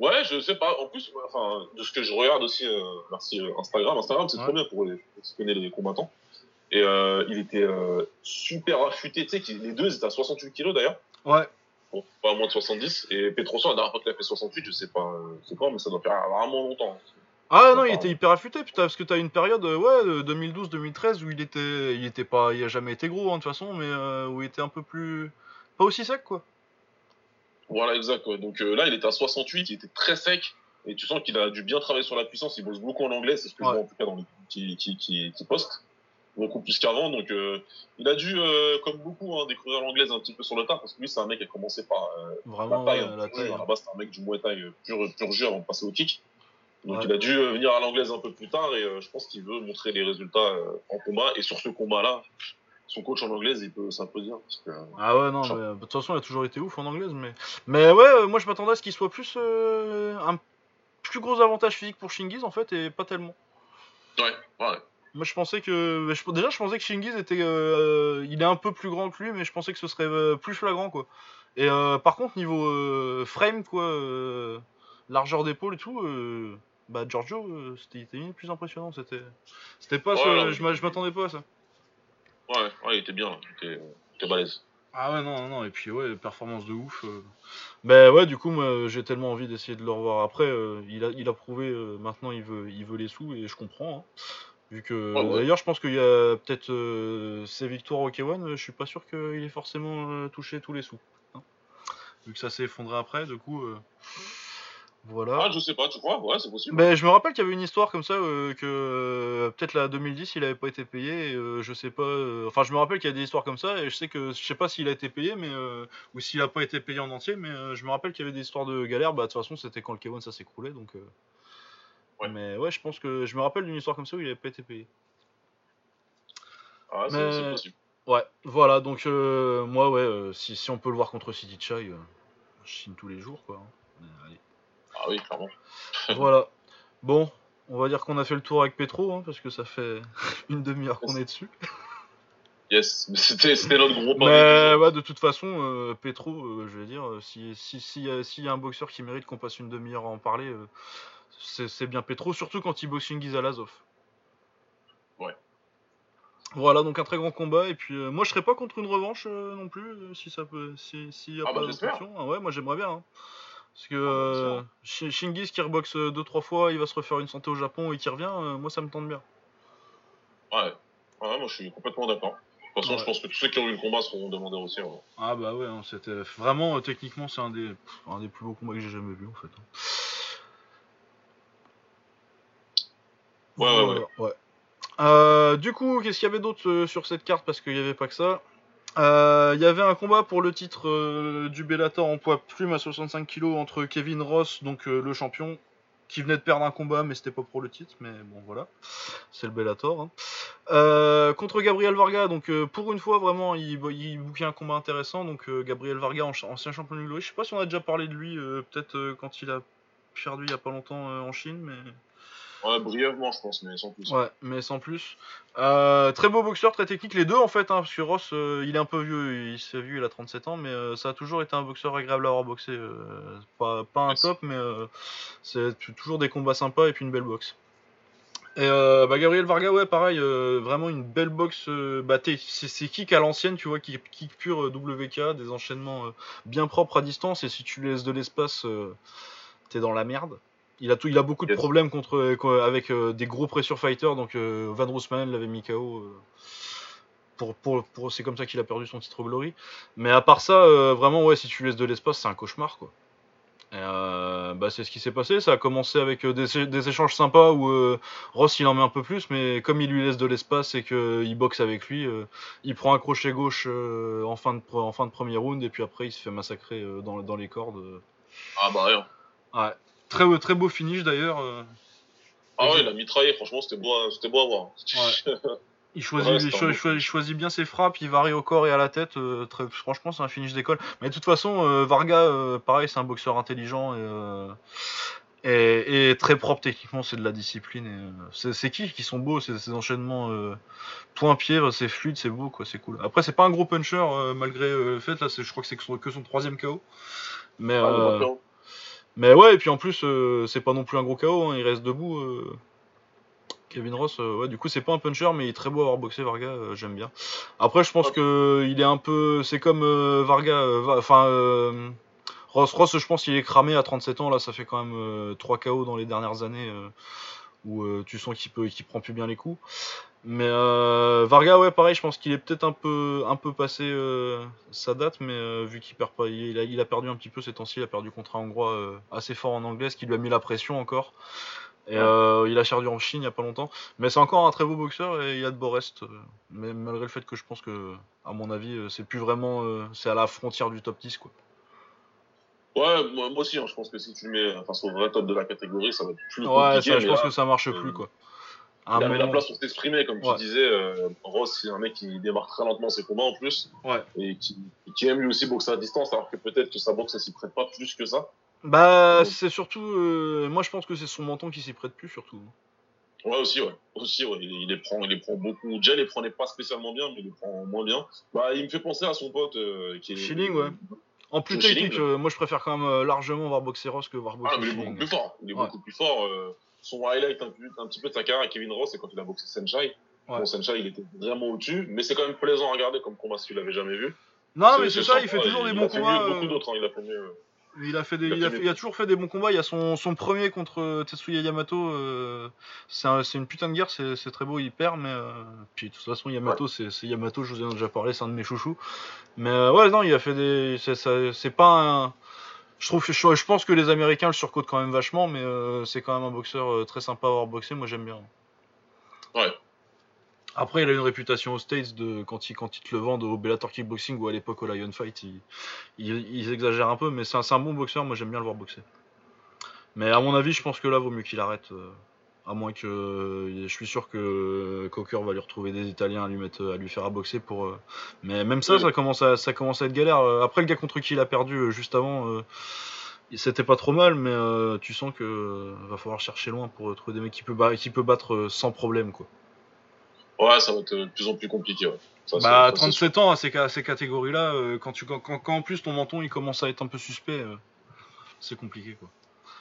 Ouais, je sais pas. En plus, enfin, de ce que je regarde aussi, euh, merci Instagram. Instagram, c'est trop bien pour les, pour les combattants. Et euh, il était euh, super affûté. Tu sais, les deux étaient à 68 kg d'ailleurs. Ouais. Bon, pas moins de 70. Et Petroson, la dernière fois qu'il a fait 68, je sais pas, c'est quand, mais ça doit faire vraiment longtemps. Ah non, il était hyper affûté, putain, parce que t'as une période, euh, ouais, 2012-2013 où il était, il était pas, il a jamais été gros hein, de toute façon, mais où il était un peu plus, pas aussi sec quoi. Voilà, exact. Donc là, il était à 68, il était très sec, et tu sens qu'il a dû bien travailler sur la puissance. Il bosse beaucoup en anglais, c'est ce que je vois en tout cas dans les qui, qui, qui, qui postent beaucoup plus qu'avant. Donc, euh, il a dû, euh, comme beaucoup, hein, découvrir l'anglaise un petit peu sur le tard, parce que lui, c'est un mec qui a commencé par euh, Vraiment, la taille. la taille. À la base, c'était un mec du Muay Thai pur, pur jeu avant de passer au kick. Donc, il a dû venir à l'anglaise un peu plus tard, et je pense qu'il veut montrer les résultats en combat. Et sur ce combat-là, son coach en anglaise, il peut s'imposer. ah ouais, non, de toute façon, il a toujours été ouf en anglaise. Mais, mais ouais, moi, je m'attendais à ce qu'il soit plus un plus gros avantage physique pour Shingiz, en fait, et pas tellement. Ouais, ouais. Moi, je pensais que. Déjà, je pensais que Shingiz était. Euh, il est un peu plus grand que lui, mais je pensais que ce serait euh, plus flagrant, quoi. Et euh, par contre, niveau frame, quoi, largeur d'épaule et tout, bah, Giorgio, c'était il plus impressionnant. C'était c'était pas. je m'attendais pas à ça. Ouais, ouais, il était bien, il était, balèze. Ah ouais, non, non, et puis ouais, performance de ouf. Bah ouais, du coup, moi, j'ai tellement envie d'essayer de le revoir après. il, a, il a prouvé, maintenant il veut, il veut les sous, et je comprends. Hein. Vu que d'ailleurs, je pense qu'il y a peut-être euh, ces victoires au K1, je suis pas sûr qu'il ait forcément euh, touché tous les sous. Hein. Vu que ça s'est effondré après, du coup. Euh, voilà. Ah, je sais pas, tu crois? Ouais, c'est possible. Ben, je me rappelle qu'il y avait une histoire comme ça, que peut-être la 2010, il avait pas été payé, et, je sais pas. enfin, je me rappelle qu'il y a des histoires comme ça, et je sais que je sais pas s'il a été payé, mais ou s'il a pas été payé en entier, mais je me rappelle qu'il y avait des histoires de galère. Bah, de toute façon, c'était quand le K1 ça s'écroulait, donc. Mais ouais, je pense que je me rappelle d'une histoire comme ça où il avait pas été payé. Ah, c'est possible. Ouais, voilà, donc euh, moi, ouais, euh, si, si, on peut le voir contre City Chai, euh, je signe tous les jours, quoi. Hein. Ah oui, clairement. voilà. Bon, on va dire qu'on a fait le tour avec Petro, hein, parce que ça fait une demi-heure qu'on est dessus. Yes, c'était notre gros Mais ouais, de toute façon, Petro, je vais dire, si s'il si, si, y a un boxeur qui mérite qu'on passe une demi-heure à en parler, c'est bien Petro, surtout quand il boxe Shingiz Alazov. Ouais. Voilà, donc un très grand combat. Et puis, euh, moi, je serais pas contre une revanche euh, non plus, euh, si ça peut, si, y a ah pas bah, ah ouais, moi j'aimerais bien. Hein. Parce que ah, Shingiz qui reboxe deux trois fois, il va se refaire une santé au Japon et qui revient, moi ça me tente bien. Ouais. ouais, moi je suis complètement d'accord. De toute façon, je pense que tous ceux qui ont eu le combat seront demandeurs aussi. Hein. Ah bah ouais, hein, c'était vraiment techniquement c'est un des, un des plus beaux combats que j'ai jamais vu en fait. Ouais, ouais, ouais. Euh, du coup, qu'est-ce qu'il y avait d'autre euh, sur cette carte? Parce qu'il n'y avait pas que ça. Euh, Il y avait un combat pour le titre du Bellator en poids plume à 65 kg entre Kevin Ross, donc le champion, qui venait de perdre un combat, mais c'était pas pour le titre. Mais bon, voilà, c'est le Bellator. hein. Contre Gabriel Varga, donc pour une fois, vraiment, il, il bouquait un combat intéressant. Donc Gabriel Varga, en- ancien champion du. Je sais pas si on a déjà parlé de lui, peut-être quand il a perdu il y a pas longtemps en Chine, mais. Ouais, brièvement, je pense, mais sans plus. Ouais, mais sans plus. Euh, très beau boxeur, très technique, les deux en fait, hein, parce que Ross, euh, il est un peu vieux, il s'est vu, il a 37 ans, mais euh, ça a toujours été un boxeur agréable à avoir boxé. pas, pas un top, mais c'est toujours des combats sympas et puis une belle boxe. Et bah, Gabriel Varga, ouais, pareil, vraiment une belle boxe. bah, c'est kick à l'ancienne, tu vois, kick, kick pur WK, des enchaînements bien propres à distance, et si tu laisses de l'espace, t'es dans la merde. Il a, tout, il a beaucoup de Yes. problèmes contre, euh, avec euh, des gros pressure fighters, donc euh, Van Roosmalen l'avait mis KO. euh, pour, pour, pour- c'est comme ça qu'il a perdu son titre Glory. Mais à part ça, vraiment, ouais, si tu laisses de l'espace, c'est un cauchemar, quoi. Bah, c'est ce qui s'est passé. Ça a commencé avec des, des échanges sympas où Ross il en met un peu plus, mais comme il lui laisse de l'espace et qu'il boxe avec lui, il prend un crochet gauche en, fin de, en fin de premier round et puis après il se fait massacrer dans, dans les cordes. Ah bah rien. Ouais. Très, beau- très beau finish d'ailleurs. euh. Ah ouais, il a mitraillé, franchement, c'était beau, à- c'était beau à voir. Il choisit, Ouais, il c'est un cho- bon il cho- il choisit bien ses frappes, il varie au corps et à la tête. euh, très- franchement, c'est un finish d'école. Mais de toute façon, euh, Varga, euh, pareil, c'est un boxeur intelligent et, et, et très propre techniquement. C'est de la discipline. c'est, qui qui sont beaux ces, ces enchaînements point-pied, c'est fluide, c'est beau, quoi, c'est cool. Après, c'est pas un gros puncher malgré le fait. Là, je crois que c'est que son, que son troisième KO. Mais, Ah. Mais ouais, et puis en plus, euh, c'est pas non plus un gros KO, hein, il reste debout. euh. Kevin Ross, euh, ouais, du coup, c'est pas un puncher, mais il est très beau à avoir boxé, Varga, j'aime bien. Après, je pense que il est un peu. C'est comme Varga, va- enfin. Ross, Ross, je pense qu'il est cramé à 37 ans, là, ça fait quand même euh, 3 KO dans les dernières années où euh, tu sens qu'il peut, qu'il prend plus bien les coups. Mais euh, Varga, ouais, pareil, je pense qu'il est peut-être un peu, un peu passé euh, sa date, mais vu qu'il perd pas, il a, il a perdu un petit peu ces temps-ci, il a perdu contre un Hongrois assez fort en anglais, ce qui lui a mis la pression encore. Et euh, il a perdu en Chine il y a pas longtemps, mais c'est encore un très beau boxeur et il a de beaux restes. mais malgré le fait que je pense que, à mon avis, c'est plus vraiment, euh, c'est à la frontière du top 10 quoi. Ouais, moi, moi aussi, hein, je pense que si tu le mets face au vrai top de la catégorie, ça va être plus Ouais, ça, je pense là, que ça marche euh, plus quoi. À un il avait la place pour s'exprimer, comme Ouais. tu disais. Euh, Ross, c'est un mec qui démarre très lentement ses combats en plus. Ouais. Et qui, qui aime lui aussi boxer à distance, alors que peut-être que sa boxe, elle s'y prête pas plus que ça. Bah, Donc- c'est surtout, euh, moi je pense que c'est son menton qui s'y prête plus surtout. Ouais, aussi, ouais. Aussi, ouais. Il, il les prend, il les prend beaucoup. Déjà, il les prenait pas spécialement bien, mais il les prend moins bien. Bah, il me fait penser à son pote, euh, qui est. Schilling, ouais. En plus technique, euh, moi je préfère quand même euh, largement voir boxer Ross que voir Ah, boxer mais il est beaucoup plus fort. Il est Ouais. beaucoup plus fort. euh, son highlight un, un petit peu de sa carrière à Kevin Ross, c'est quand il a boxé Senshai. Ouais. Bon, Senshai, il était vraiment au-dessus, mais c'est quand même plaisant à regarder comme combat si tu l'avais jamais vu. Non, mais c'est ça, il fait toujours des il bons a fait combats. mieux beaucoup euh, d'autres, hein, il a fait mieux. Il a fait des, Il a il a, fait fait- mieux. il a toujours fait des bons combats. Il y a son, son premier contre euh, Tetsuya Yamato. euh, c'est un- c'est une putain de guerre. C'est c'est très beau. Il perd, mais euh, puis de toute façon Yamato, c'est c'est Yamato. Je vous en ai déjà parlé. C'est un de mes chouchous. Mais euh, ouais, non, il a fait des. C'est pas un. Je trouve, je, je pense que les Américains le surcotent quand même vachement, mais euh, c'est quand même un boxeur euh, très sympa à avoir boxé. Moi, j'aime bien. Ouais. Après, il a une réputation aux States de quand ils quand te le vendent au Bellator Kickboxing ou à l'époque au Lion Fight, ils, exagèrent un peu, mais c'est un, bon boxeur. Moi, j'aime bien le voir boxer. Mais à mon avis, je pense que là, vaut mieux qu'il arrête. euh, à moins que. je suis sûr que Cocker va lui retrouver des Italiens à lui, mettre, à lui faire à boxer pour. euh, Mais même ça, ça commence, à, ça être galère. Euh, Après, le gars contre qui il a perdu juste avant, c'était pas trop mal, mais tu sens que va falloir chercher loin pour trouver des mecs qui peut, battre sans problème. quoi. Ouais, ça va être de plus en plus compliqué. Ouais. Ça, c'est- Bah, ça, c'est 37 ans à ces, ca- à ces catégories-là, euh, quand, tu, quand, quand, en plus ton menton il commence à être un peu suspect, euh, c'est compliqué quoi.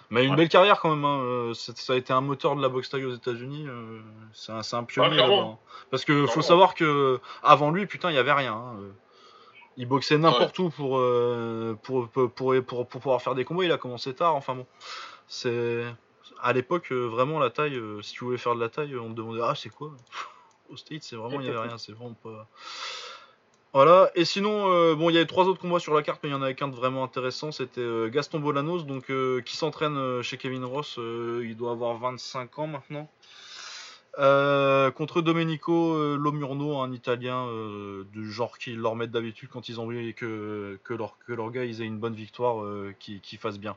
Mais une Ouais. belle carrière quand même, hein, euh, ça a été un moteur de la boxe thaï aux États-Unis, euh, c'est un, un pionnier clairement. là-bas. Parce que faut savoir que avant lui, putain, il y avait rien. hein, euh. Il boxait n'importe où pour, euh, pour, pour, pour, pour, pouvoir faire des combats, il a commencé tard, enfin bon. C'est. À l'époque, euh, vraiment, la taille, euh, si tu voulais faire de la taille, on te demandait Ah, c'est quoi? Au States, c'est vraiment, il y avait rien, c'est vraiment pas. Voilà, et sinon, euh, bon, il y avait trois autres combats sur la carte, mais il y en avait qu'un de vraiment intéressant, c'était euh, Gaston Bolanos, donc, euh, qui s'entraîne chez Kevin Ross, il doit avoir 25 ans maintenant. Contre Domenico Lomurno, un Italien du genre qui leur met d'habitude quand ils ont vu que, que, leur, que leur gars ils aient une bonne victoire qui, qui fasse bien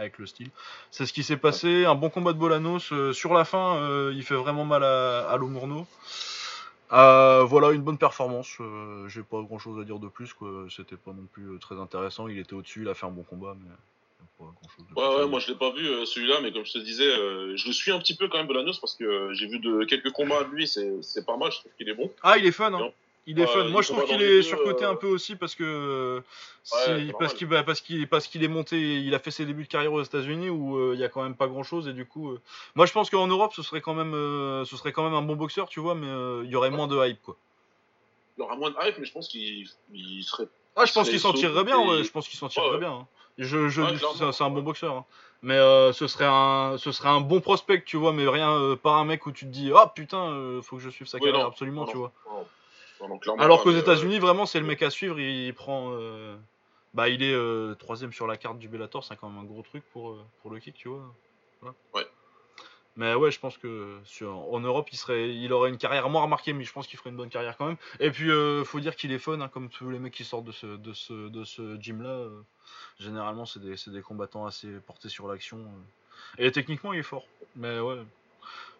avec le style. C'est ce qui s'est passé, un bon combat de Bolanos. euh, sur la fin, euh, il fait vraiment mal à, à Lomurno. Euh, voilà, une bonne performance. J'ai pas grand chose à dire de plus. C'était pas non plus très intéressant. Il était au-dessus, il a fait un bon combat, mais Ouais, ouais, moi je l'ai pas vu euh, celui-là, mais comme je te disais, euh, je le suis un petit peu quand même Bolanos parce que euh, j'ai vu de quelques combats de lui, c'est c'est pas mal, je trouve qu'il est bon. Ah, il est fun, hein. Il est fun. Moi, je trouve qu'il est surcoté euh, un peu aussi parce que euh, c'est parce qu'il bah, parce qu'il parce qu'il est monté, il a fait ses débuts de carrière aux États-Unis où euh, il y a quand même pas grand-chose et du coup, moi, je pense qu'en Europe, ce serait quand même, ce serait quand même un bon boxeur, tu vois, mais il y aurait moins de hype, quoi. Il aura moins de hype, mais je pense qu'il il serait. Ah, je pense qu'il s'en tirerait bien. Je pense qu'il s'en tirerait bien. Je, je Ouais, c'est un bon boxeur. hein. Mais euh, ce serait un, ce serait un bon prospect, tu vois, mais rien euh, pas un mec où tu te dis, ah putain, euh, faut que je suive sa carrière non. absolument, Non, tu vois. non. Alors qu'aux euh, États-Unis, vraiment, c'est le mec à suivre. Il prend, euh, bah, il est euh, troisième sur la carte du Bellator. C'est quand même un gros truc pour pour le kick, tu vois. Voilà. Ouais. Mais ouais, je pense que sur, en Europe, il serait, il aurait une carrière moins remarquée, mais je pense qu'il ferait une bonne carrière quand même. Et puis, euh, faut dire qu'il est fun, hein, comme tous les mecs qui sortent de ce de ce de ce gym là. généralement, c'est des combattants assez portés sur l'action. euh. Et techniquement, il est fort. Mais ouais.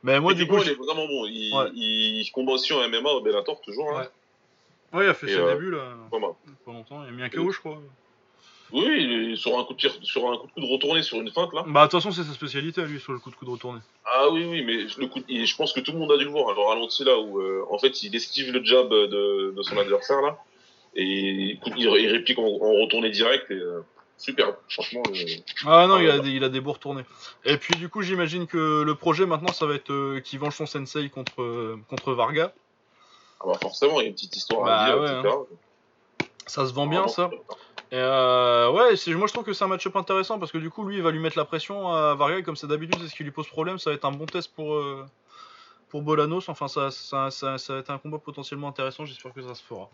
Mais moi, du coup, techniquement, il je- est vraiment bon. Il, Ouais. il, combat aussi en MMA au Bellator, toujours. hein. Ouais. ouais, il a fait Et, ses euh, débuts là, Pas mal. pas longtemps. Il a mis un KO, je crois. Oui, il est sur un coup de tir, sur un coup de coude retourné sur une feinte là. Bah, de toute façon, c'est sa spécialité à lui, sur le coup de coude retourné. Ah oui, oui, mais le coup, il- je pense que tout le monde a dû le voir. Le ralenti là où euh, en fait il esquive le jab de, de son adversaire là et il, il, il réplique en, en retourné direct et euh, superbe. Franchement, euh, Ah non, Ah, il, a ouais. des, il a des beaux retournés. Et puis, du coup, j'imagine que le projet maintenant, ça va être euh, qu'il venge son sensei contre, euh, contre Varga. ah bah forcément, il y a une petite histoire Bah, à dire, ouais, etc. Ça se vend bien, Ah, ça. Et euh, ouais, moi je trouve que c'est un match-up intéressant parce que du coup, lui, il va lui mettre la pression à Varga et comme c'est d'habitude, c'est ce qui lui pose problème. Ça va être un bon test pour, euh, pour Bolanos. Enfin, ça, ça, ça, ça va être un combat potentiellement intéressant. J'espère que ça se fera.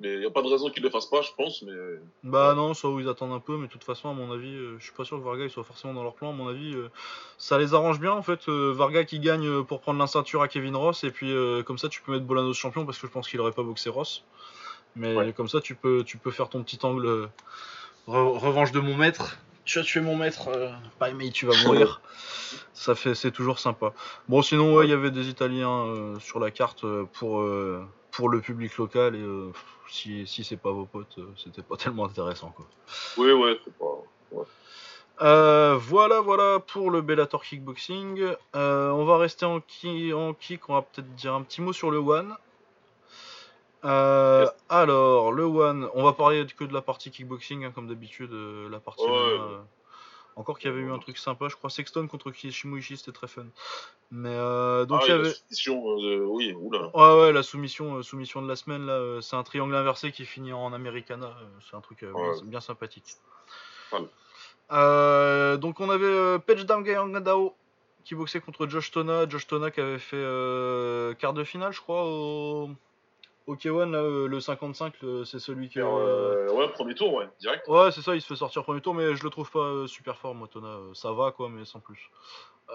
Mais il n'y a pas de raison qu'il le fasse pas, je pense. Mais Bah Ouais. non, soit où ils attendent un peu, mais de toute façon, à mon avis, euh, je suis pas sûr que Varga il soit forcément dans leur plan. À mon avis, euh, ça les arrange bien en fait. euh, Varga qui gagne euh, pour prendre la ceinture à Kevin Ross, et puis euh, comme ça, tu peux mettre Bolanos champion parce que je pense qu'il aurait pas boxé Ross. Mais Ouais. comme ça, tu peux, tu peux faire ton petit angle euh, re- revanche de mon maître. Tu as tué mon maître, euh, pas mais tu vas mourir. ça fait, c'est toujours sympa. Bon, sinon, ouais, il y avait des Italiens euh, sur la carte euh, pour, euh, pour le public local et euh, si, si c'est pas vos potes, euh, c'était pas tellement intéressant quoi. oui, ouais, c'est pas. Euh, voilà, voilà pour le Bellator Kickboxing. Euh, on va rester en, ki- en kick, on va peut-être dire un petit mot sur le One. Euh, Yes. Alors, le One, on va parler que de la partie kickboxing, hein, comme d'habitude, la partie Ouais, Encore qu'il y avait eu un truc sympa, je crois Sexton contre Shimoishi, c'était très fun. Mais euh, donc ah, il y avait... la soumission, euh, oui, oula. Ouais, ouais, la soumission, euh, soumission de la semaine, là, euh, c'est un triangle inversé qui finit en Americana. c'est un truc bien, sympathique. Donc, on avait Page Damgayangdao qui boxait contre Josh Tona. Josh Tona qui avait fait quart de finale, je crois, au, K1, là, euh, le 55, le- c'est celui qui. Euh, ouais, premier tour, ouais, direct. Ouais, c'est ça, il se fait sortir premier tour, mais je le trouve pas euh, super fort, moi, Tona. Euh, Ça va, quoi, mais sans plus.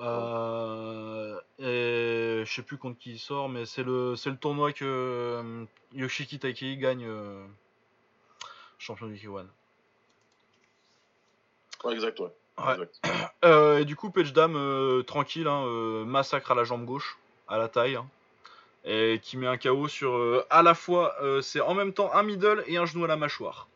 Euh, et je sais plus contre qui il sort, mais c'est le, le tournoi que euh, Yoshiki Taikei gagne euh, champion du K1. Ouais, exact, ouais. Ouais. Exact. Euh, et du coup, Page Dam, euh, tranquille, hein, euh, massacre à la jambe gauche, à la taille, hein, et qui met un KO sur euh, à la fois, euh, c'est en même temps un middle et un genou à la mâchoire.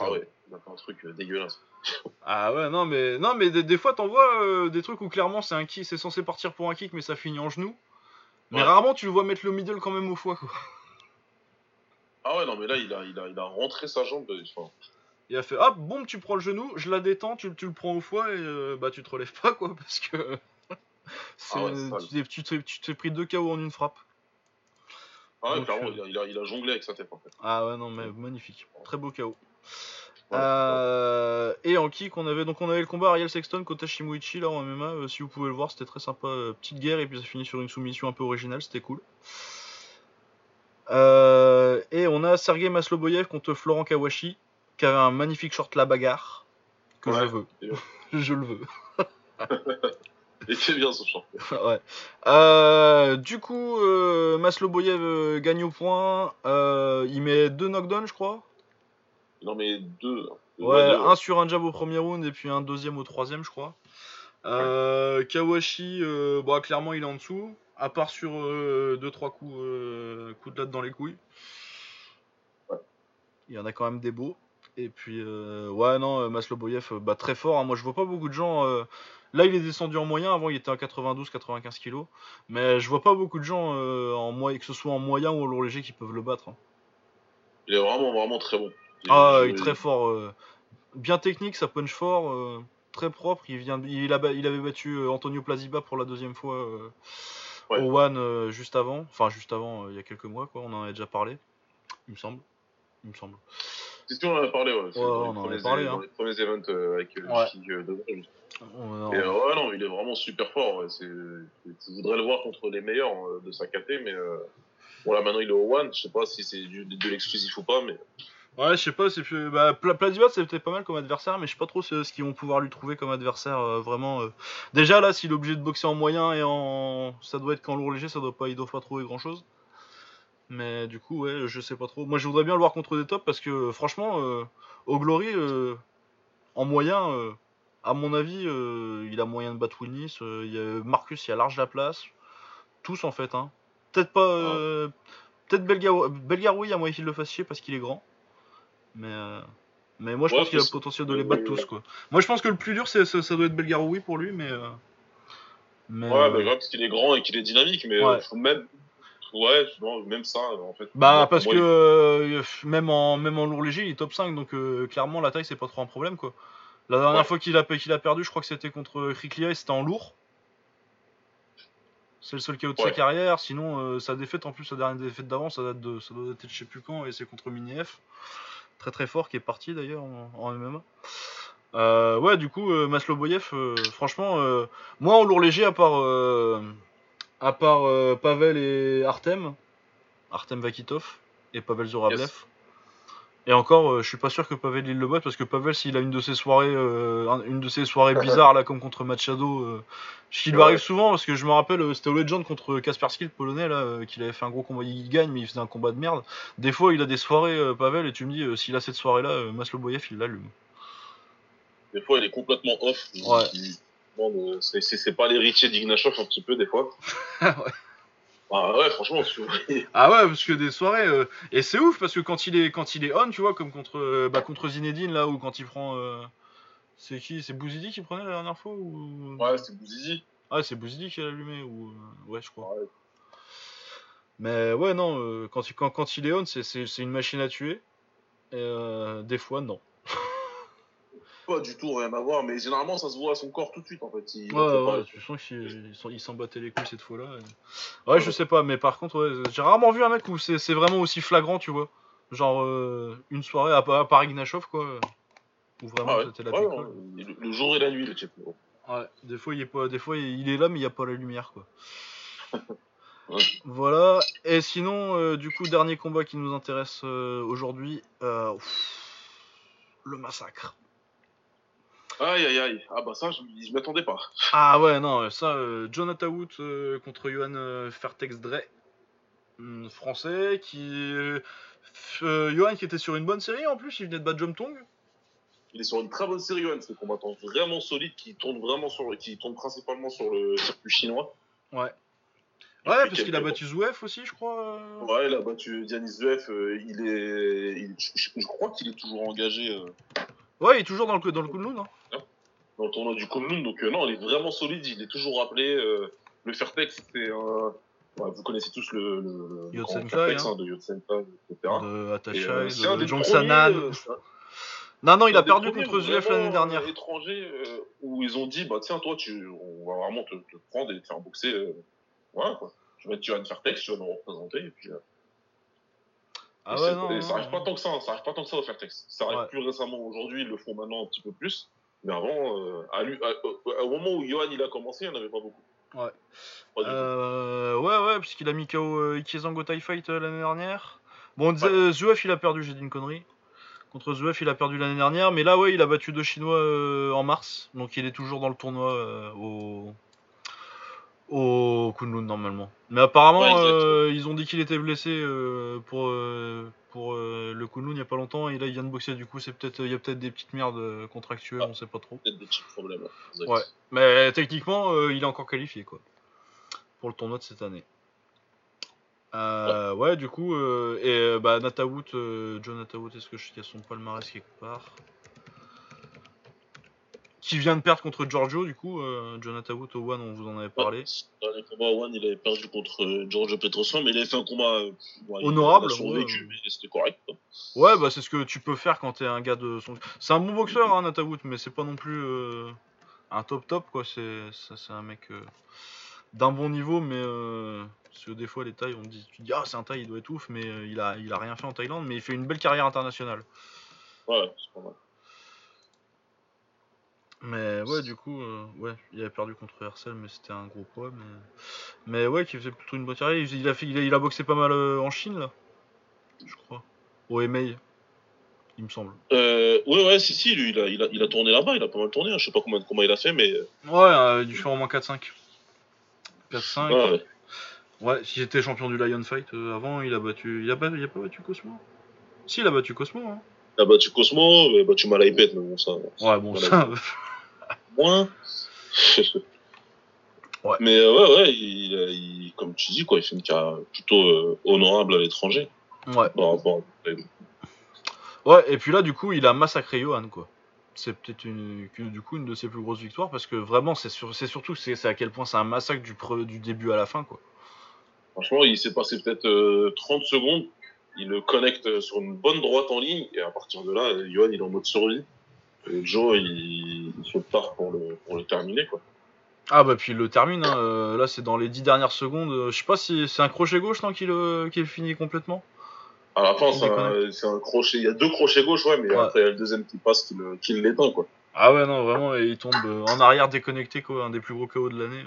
Ah ouais, un truc euh, dégueulasse. Ah ouais, non, mais, non, mais des, des fois, t'en vois euh, des trucs où clairement c'est un kick, c'est censé partir pour un kick, mais ça finit en genou. Mais rarement tu le vois mettre le middle quand même au foie, quoi. Ah ouais, non, mais là, il a, il a, il a rentré sa jambe. Enfin, Il a fait hop, boum, tu prends le genou, je la détends, tu, tu le prends au foie et bah tu te relèves pas, quoi, parce que. Ah ouais, tu t'es- tu t'es tu t'es pris deux KO en une frappe. ah ouais, clairement, euh, il, a, il, jonglé avec sa tête, en fait. Ah ouais, non, mais magnifique. Très beau KO. Ouais, Euh, et en kick, on avait donc on avait le combat Ariel Sexton contre Shimuichi là en MMA. euh, si vous pouvez le voir, c'était très sympa. euh, petite guerre et puis ça finit sur une soumission un peu originale, c'était cool. Et on a Sergei Masloboyev contre Florent Kawashi qui avait un magnifique short la bagarre que je Ouais. veux. Je le veux. Il était bien ce champ. ouais. Euh, du coup, euh, Masloboyev euh, gagne au point. Euh, il met deux knockdowns, je crois. En met deux. Ouais, deux, un sur un jab au premier round et puis un deuxième au troisième, je crois. Kawashi, bon, clairement, il est en dessous. À part sur 2-3 coups, coups de latte dans les couilles. Ouais. Il y en a quand même des beaux. Et puis, euh, ouais, non, Masloboyev, bah, très fort. hein. Moi, je vois pas beaucoup de gens. Là, il est descendu en moyen. Avant, il était à 92-95 kilos. Mais je vois pas beaucoup de gens, euh, en moyen, que ce soit en moyen ou en lourd léger, qui peuvent le battre. hein. Il est vraiment, vraiment très bon. Ah, il est très fort. euh, bien technique, ça punch fort, euh, très propre. Il, vient, il, a, avait battu Antonio Plaziba pour la deuxième fois Ouais. au One juste avant. Enfin, juste avant, il y a quelques mois, quoi. On en avait déjà parlé, il me semble. Il me semble. C'est ce qu'on en a parlé, ouais. Ouais, on en avait parlé, dans hein. les premiers events avec Ouais. De. On- Et euh, ouais, non, il est vraiment super fort. ouais. C'est, je voudrais le voir contre les meilleurs euh, de sa KT, mais euh, bon, là maintenant il est au One. Je sais pas si c'est du- de l'exclusif ou pas, mais Ouais, je sais pas, c'est plus. Bah, c'était pas mal comme adversaire, mais je sais pas trop ce, ce qu'ils vont pouvoir lui trouver comme adversaire, euh, vraiment. euh. Déjà, là, s'il est obligé de boxer en moyen et en. Ça doit être qu'en lourd léger, ça doit pas, ils doivent pas trouver grand chose. Mais du coup, ouais, je sais pas trop. Moi, je voudrais bien le voir contre des tops parce que, franchement, euh, au Glory, euh, en moyen, euh, à mon avis, euh, il a moyen de battre Wilnis. euh, il y a Marcus, il y a large la place. Tous, en fait, hein. Peut-être pas. euh, Peut-être Belgaro- Belgaroui, il y a moyen qu'il le fasse chier parce qu'il est grand. Mais, euh, mais moi, je Ouais, pense qu'il a le potentiel de les battre tous, quoi. Moi, je pense que le plus dur, c'est, ça, ça doit être Belgaroui pour lui, mais. mais ouais, bah, parce qu'il est grand et qu'il est dynamique, mais même, ouais, même ça, en fait. Bah parce que euh, même en même en lourd léger il est top 5 donc euh, clairement la taille c'est pas trop un problème quoi. La dernière Ouais. fois qu'il a qu'il a perdu je crois que c'était contre Kriklia et c'était en lourd. C'est le seul KO de sa carrière sinon euh, sa défaite en plus sa dernière défaite d'avant ça date de ça doit dater de je sais plus quand et c'est contre Mini F. Très très fort qui est parti d'ailleurs en, en MMA. Euh, ouais du coup euh, Masloboyev euh, franchement moi en lourd léger à part à part Pavel et Artem Artem Vakitov et Pavel Zorablev. Yes. Et encore, euh, je suis pas sûr que Pavel il le batte parce que Pavel, s'il a une de ses soirées, euh, un- une de ses soirées bizarres là, comme contre Machado, euh, ce qui lui Ouais. arrive souvent parce que je me rappelle, euh, c'était au Legend contre Kaspersky le polonais là, euh, qu'il avait fait un gros combat, il gagne mais il faisait un combat de merde. Des fois, il a des soirées euh, Pavel et tu me dis euh, s'il a cette soirée là, euh, Masloboyev il l'allume. Des fois, il est complètement off. Ouais. il- bon, euh, c'est, c'est, c'est pas l'héritier d'Ignashov un petit peu, des fois. Ouais. Ah ouais, franchement. Ah ouais, parce que des soirées euh, et c'est ouf parce que quand il est quand il est on, tu vois, comme contre euh, bah, contre Zinedine là ou quand il prend euh, c'est qui C'est Bouzidi qui prenait la dernière fois ou? Ouais, c'est Bouzizi. Ah, c'est Bouzidi qui a allumé ou euh, ouais, je crois. Ouais. Mais ouais, non, euh, quand, il, quand, quand il est on, c'est- c'est c'est une machine à tuer. Et, euh, des fois, non. Pas du tout, rien à voir, mais généralement, ça se voit à son corps tout de suite, en fait. Il, Ouais, ouais, tu sens qu'il s'en- battait les couilles cette fois-là. et- Ouais, je sais pas, mais par contre, j'ai rarement vu un mec où c'est vraiment aussi flagrant, tu vois. Genre euh, une soirée à, à part Ignashov, quoi. Où vraiment Ah c'était la le, le jour et la nuit, le type. Ouais, des fois il est pas, des fois il est là mais il y a pas la lumière quoi. Ouais. Voilà. Et sinon, euh, du coup, dernier combat qui nous intéresse euh, aujourd'hui, euh, le massacre. Aïe, aïe, aïe. Ah bah ça, je, je m'attendais pas. Ah ouais, non, ça, euh, Jonathan Wood euh, contre Johan euh, Fertex Dre, hum, français, qui, euh, euh, Johan qui était sur une bonne série en plus, il venait de battre Jom Tong. Il est sur une très bonne série, Johan. C'est un combattant vraiment solide qui tourne vraiment sur, qui tourne principalement sur le circuit chinois. Ouais. Ouais, parce qu'il a battu Zouef aussi, je crois. euh. Ouais, il a battu Dianis euh, il est, il- je, crois qu'il est toujours engagé euh, Ouais, il est toujours dans le, dans le Kunlun. Hein. Dans le tournoi du Kunlun. Donc euh, non, il est vraiment solide. Il est toujours rappelé. euh, le Fairtex, c'est un. vous connaissez tous le, le, le Fairtex hein. hein, de Yotsenkai, etc. De Et, Atasha, euh, de des Jong Sanan. euh, Non, non, il a perdu contre Zuef l'année dernière. étrangers euh, où ils ont dit bah tiens toi tu on va vraiment te, te prendre et te faire boxer voilà quoi tu vas tu vas te faire texte tu vas nous représenter et puis Ah et ouais, c'est- non. et non, ça arrive pas tant que ça hein, ça arrive pas tant que ça au Fairtex ça arrive Ouais. plus récemment aujourd'hui ils le font maintenant un petit peu plus mais avant euh, à lui, à- au- moment où Johan il a commencé il n'y en avait pas beaucoup Ouais. Pas. Euh, ouais, ouais, puisqu'il a mis KO euh, Ikizango TIE Fight euh, l'année dernière. Bon, ouais. Zuef, il a perdu, j'ai dit une connerie. Contre Zuef, il a perdu l'année dernière, mais là, ouais, il a battu deux Chinois en mars. Donc, il est toujours dans le tournoi au... au Kunlun normalement. Mais apparemment, Ouais, euh, ils ont dit qu'il était blessé euh, pour, euh, pour le Kunlun il y a pas longtemps et là il vient de boxer. Du coup, c'est peut-être il y a peut-être des petites merdes contractuelles, Ah. on sait pas trop. Peut-être des petits problèmes. hein. Exact. Ouais. Mais techniquement, il est encore qualifié quoi pour le tournoi de cette année. Ouais. du coup, euh, et bah Natawood, John Natawood, est-ce que je sais son palmarès quelque part? Qui vient de perdre contre Giorgio, du coup, euh, John Natawood au One, on vous en avait parlé. Ouais, Dernier combat One, il avait perdu contre euh, Giorgio Petrosyan, mais il avait fait un combat euh, ouais, Honorable, Il a survécu, ouais. mais c'était correct. Ouais, bah c'est ce que tu peux faire quand t'es un gars de son. C'est un bon boxeur, hein, Natawood, mais c'est pas non plus euh, un top top quoi. C'est ça, c'est un mec euh, d'un bon niveau, mais parce que des fois les tailles, on dit, tu te dis ah c'est un taille, il doit être ouf, mais il a il a rien fait en Thaïlande, mais il fait une belle carrière internationale. Ouais, c'est pas mal. Mais ouais, du coup, euh, ouais, il avait perdu contre Hersel, mais c'était un gros poids, mais mais ouais, qui faisait plutôt une bonne carrière. Il, il a fait, il a, il a boxé pas mal euh, en Chine là, je crois, au MA, il me semble. Euh, ouais, ouais, si, si, lui, il a, il a, il a tourné là-bas, il a pas mal tourné. hein. Je sais pas combien combats il a fait, mais. euh, Ouais, euh, il fait au moins 4-5. 4-5. ouais, ouais. Ouais, si j'étais champion du Lion Fight euh, avant, il a battu. Il a, pas- il a pas battu Cosmo Si, il a battu Cosmo. Hein. Il a battu Cosmo, il a battu Malaipet, mais bon, ça. Ouais, bon, ça. Moins. Ouais. Mais euh, ouais, ouais, il, il- comme tu dis, quoi, il fait une carrière plutôt euh, honorable à l'étranger ouais. Ouais, et puis là, du coup, il a massacré Johan, quoi. C'est peut-être une, du coup une de ses plus grosses victoires parce que vraiment, c'est sur, c'est surtout c'est à quel point c'est un massacre du, pre- du début à la fin, quoi. Franchement, il s'est passé peut-être euh, 30 secondes. Il le connecte euh, sur une bonne droite en ligne. Et à partir de là, euh, Johan, il est en mode survie. Et Joe, il, il se part pour le, pour le terminer, quoi. Ah bah puis il le termine, hein, euh, là c'est dans les 10 dernières secondes. euh, je sais pas si c'est un crochet gauche non qu'il euh, qu'il finit complètement. À la fin, c'est un, crochet. Il y a deux crochets gauche, ouais, mais Ouais. après, il y a le deuxième qui passe qui le- qui l'éteint, quoi. Ah ouais, non, vraiment, et il tombe en arrière déconnecté, quoi, un des plus gros KO de l'année.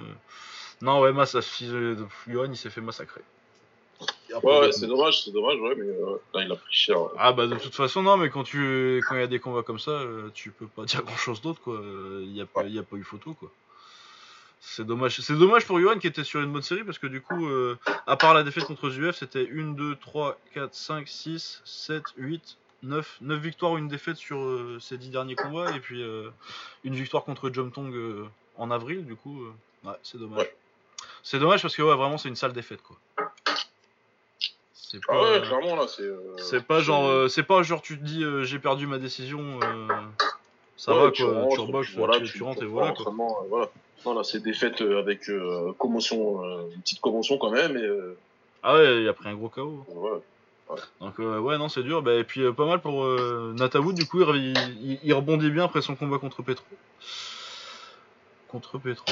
Non, ouais, Johan, il s'est fait massacrer. Ouais, ouais, c'est dommage, c'est dommage, ouais, mais euh, là, il a pris cher. Ah bah de toute façon, non, mais quand tu quand il y a des combats comme ça, euh, tu peux pas dire grand chose d'autre, quoi. Il y, a pas- y a pas eu photo, quoi. C'est dommage. C'est dommage pour Johan qui était sur une bonne série parce que du coup, euh, à part la défaite contre ZUF, c'était 1, 2, 3, 4, 5, 6, 7, 8, 9, 9 victoires, une défaite sur euh, ces 10 derniers combats et puis euh, une victoire contre Jumtong euh, en avril, du coup, euh, ouais, c'est dommage. Ouais. C'est dommage parce que ouais, vraiment, c'est une sale défaite, quoi. C'est Ah pas, ouais, clairement, là, c'est. euh, c'est pas genre, euh, c'est pas genre tu te dis euh, j'ai perdu ma décision, euh, ça ouais, va tu quoi, rentres, tu reboxes, voilà, tu, rentres et voilà quoi. euh. Non, là, c'est défaite euh, avec euh, commotion, euh, une petite commotion quand même, et euh, Ah ouais, il a pris un gros KO. Donc euh, ouais non c'est dur, bah, et puis euh, pas mal pour euh, Natawood du coup il, il- il rebondit bien après son combat contre Petro. Contre Petro.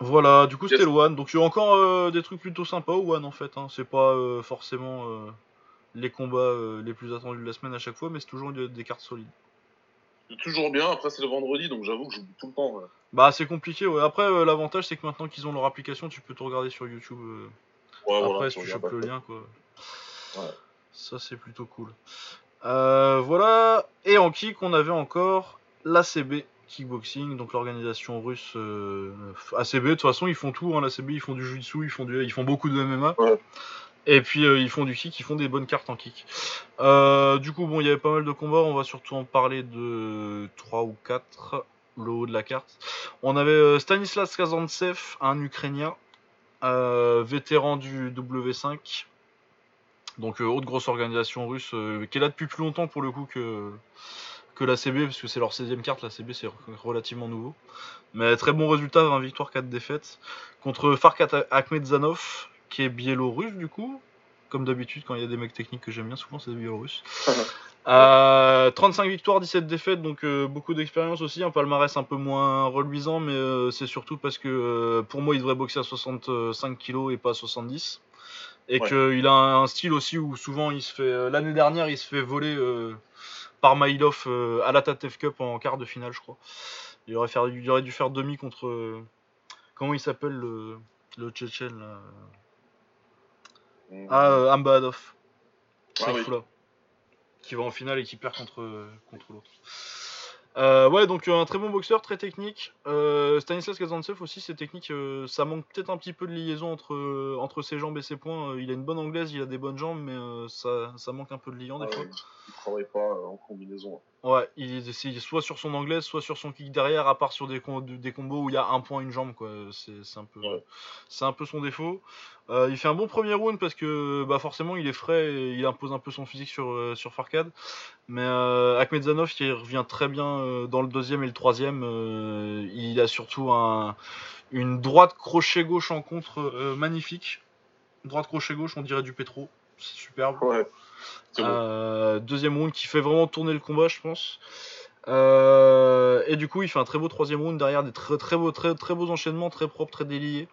Voilà, du coup c'était le One, donc il y a encore euh, des trucs plutôt sympas au One en fait, hein. c'est pas euh, forcément euh, les combats les plus attendus de la semaine à chaque fois, mais c'est toujours des, des cartes solides. C'est toujours bien, après, c'est le vendredi, donc j'avoue que j'oublie tout le temps. ouais. Bah c'est compliqué, ouais. Après l'avantage c'est que maintenant qu'ils ont leur application, tu peux tout regarder sur YouTube. Ouais, Après, voilà, si tu chopes le lien, quoi. Ouais. Ça, c'est plutôt cool. Euh, voilà. Et en kick, on avait encore l'ACB Kickboxing, donc l'organisation russe euh, ACB. De toute façon, ils font tout. Hein, L'ACB, ils font du jiu-jitsu, ils font du, ils font beaucoup de MMA. Ouais. Et puis euh, ils font du kick, ils font des bonnes cartes en kick. Euh, du coup, bon, il y avait pas mal de combats. On va surtout en parler de 3 ou 4 le haut de la carte. On avait Stanislas Kazantsev, un Ukrainien, vétéran du W5. Donc autre grosse organisation russe qui est là depuis plus longtemps pour le coup que, que la CB, parce que c'est leur 16e carte, la CB c'est re- relativement nouveau. Mais très bon résultat, 20 victoires, 4 défaites. Contre Farkat Akhmedzanov, qui est biélorusse du coup. Comme d'habitude, quand il y a des mecs techniques que j'aime bien, souvent c'est des biélorusses. Euh, 35 victoires, 17 défaites, donc euh, beaucoup d'expérience aussi. Un palmarès un peu moins reluisant, mais euh, c'est surtout parce que euh, pour moi il devrait boxer à 65 kg et pas à 70. Et Ouais. qu'il a un style aussi où souvent il se fait. euh, L'année dernière, il se fait voler euh, par Mailov euh, à la Tatev Cup en quart de finale, je crois. Il aurait, faire- il aurait dû faire demi contre. euh, comment il s'appelle le, le Tchétchène là Ah, euh, Ambadov. Ah oui. Saifullah. Qui va en finale et qui perd contre, contre l'autre. Euh, ouais, donc un très bon boxeur, très technique. Stanislas Kazantsev aussi, c'est technique. ça manque peut-être un petit peu de liaison entre, entre ses jambes et ses poings. il a une bonne anglaise, il a des bonnes jambes, mais ça, ça manque un peu de liant des ah fois. Il travaille pas en combinaison. Ouais, il est soit sur son anglaise, soit sur son kick derrière, à part sur des, des combos où il y a un point, une jambe, quoi. C'est un, peu, c'est un peu son défaut. Euh, il fait un bon premier round parce que bah, forcément il est frais et il impose un peu son physique sur, euh, sur Farcade. Mais euh, Akhmedzanov il revient très bien euh, dans le deuxième et le troisième. il a surtout un, une droite crochet gauche en contre magnifique. Droite crochet gauche, on dirait du pétro. C'est superbe. Ouais. Euh, deuxième round qui fait vraiment tourner le combat, je pense. Euh, et du coup, il fait un très beau troisième round derrière des très, très, beaux, très, très beaux enchaînements, très propres, très déliés.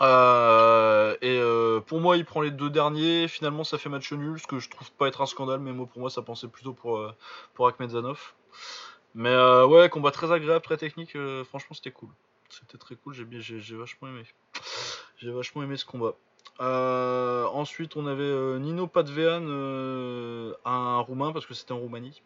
Euh, et pour moi, il prend les deux derniers. Finalement, ça fait match nul, ce que je trouve pas être un scandale, mais moi, pour moi, ça pensait plutôt pour, pour Akhmedzanov. Mais ouais, combat très agréable, très technique. franchement, c'était cool. C'était très cool, j'ai vachement aimé. J'ai vachement aimé ce combat. Euh, ensuite, on avait euh, Nino Padvean, euh, un Roumain, parce que c'était en Roumanie.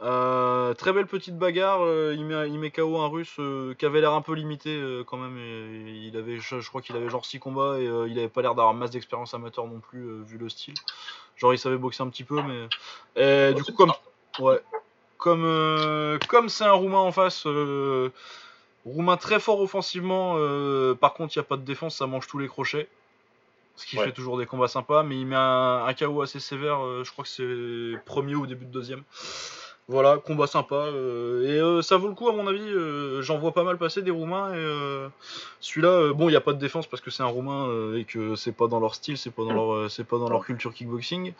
très belle petite bagarre, il, met, il met KO un russe qui avait l'air un peu limité quand même. il avait, je, crois qu'il avait genre 6 combats et il avait pas l'air d'avoir masse d'expérience amateur non plus vu le style. Genre il savait boxer un petit peu, mais. Et, du coup, comme. Ouais. Comme comme c'est un Roumain en face, Roumain très fort offensivement, par contre il n'y a pas de défense, ça mange tous les crochets. Ce qui fait toujours des combats sympas, mais il met un, KO assez sévère, euh, je crois que c'est premier ou début de deuxième. Voilà, combat sympa. Euh, et euh, ça vaut le coup, à mon avis. J'en vois pas mal passer des Roumains. Et celui-là, bon, il n'y a pas de défense parce que c'est un Roumain et que c'est pas dans leur style, c'est pas dans leur, c'est pas dans leur culture kickboxing.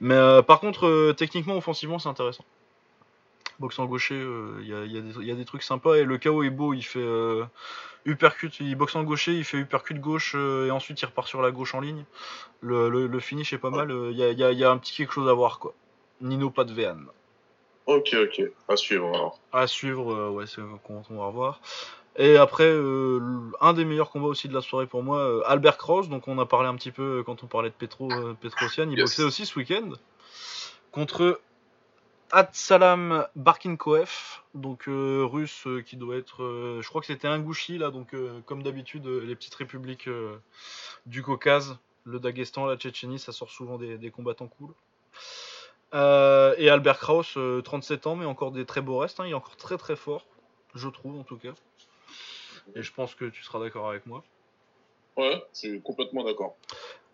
Mais par contre, techniquement, offensivement, c'est intéressant. Boxant gaucher, il y, a, des trucs sympas. Et le KO est beau, il fait uppercut, il boxe en gaucher, il fait uppercut gauche euh, et ensuite il repart sur la gauche en ligne. Le, le, finish est pas mal, il euh, y, a, un petit quelque chose à voir quoi. Nino pas de Vean. Ok, ok, à suivre alors. À suivre, euh, ouais, c'est comment on va revoir. Et après, un des meilleurs combats aussi de la soirée pour moi, Albert Cross, donc on a parlé un petit peu quand on parlait de Petro, Petrosian, il boxait aussi ce week-end contre Adsalam Barkinkoef, donc euh, russe euh, qui doit être, euh, je crois que c'était un Gouchi là, donc comme d'habitude les petites républiques du Caucase, le Daghestan, la Tchétchénie, ça sort souvent des, combattants cool. et Albert Kraus, 37 ans, mais encore des très beaux restes, hein, il est encore très très fort, je trouve en tout cas. Et je pense que tu seras d'accord avec moi. Ouais, je suis complètement d'accord.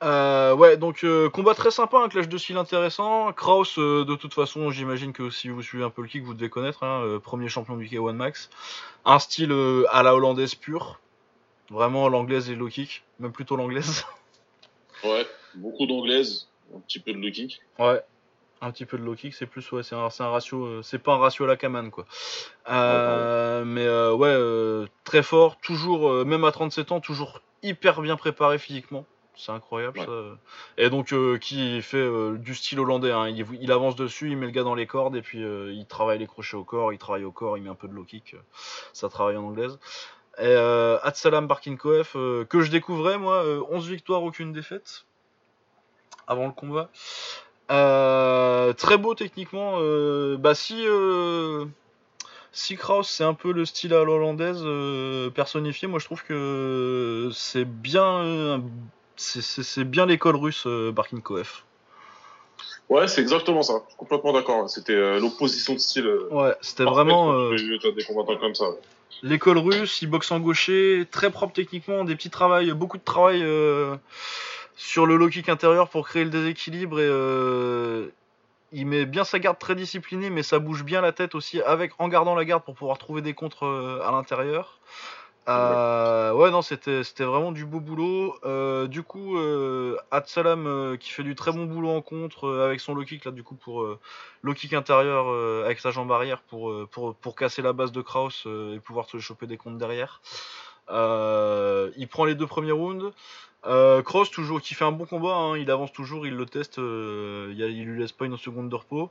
Euh, ouais, donc euh, combat très sympa, un clash de style intéressant. Kraus, euh, de toute façon, j'imagine que si vous suivez un peu le kick, vous devez connaître, hein, premier champion du K1 Max. Un style à la hollandaise pure, vraiment l'anglaise et le low kick, même plutôt l'anglaise. Ouais, beaucoup d'anglaise, un petit peu de low kick. Ouais, un petit peu de low kick, c'est plus ouais, c'est un, un, ratio, c'est pas un ratio à la Kaman quoi. mais ouais, très fort, toujours, même à 37 ans, toujours hyper bien préparé physiquement. C'est incroyable ça. Et donc euh, qui fait euh, du style hollandais. Hein. Il, avance dessus, il met le gars dans les cordes et puis euh, il travaille les crochets au corps, il travaille au corps, il met un peu de low kick. ça travaille en anglaise. Et Atsalam Barkinkoef, que je découvrais moi, 11 victoires, aucune défaite. Avant le combat. très beau techniquement. bah si si Kraus c'est un peu le style à l'hollandaise personnifié, moi je trouve que c'est bien c'est bien l'école russe euh, Barkinkoef. Ouais, c'est exactement ça. Je suis complètement d'accord. C'était euh, l'opposition de style. Euh, ouais, c'était vraiment. des combattants comme ça. L'école russe, il boxe en gaucher, très propre techniquement, des petits travails, beaucoup de travail sur le low kick intérieur pour créer le déséquilibre et il met bien sa garde très disciplinée, mais ça bouge bien la tête aussi avec en gardant la garde pour pouvoir trouver des contres à l'intérieur. Euh, ouais, non, c'était vraiment du beau boulot. Euh, du coup, euh, Adsalam euh, qui fait du très bon boulot en contre avec son low kick là, du coup pour low kick intérieur avec sa jambe arrière pour, pour, pour casser la base de Kraus et pouvoir se choper des comptes derrière. il prend les deux premiers rounds. Cross toujours qui fait un bon combat, hein, il avance toujours, il le teste, il, il lui laisse pas une seconde de repos.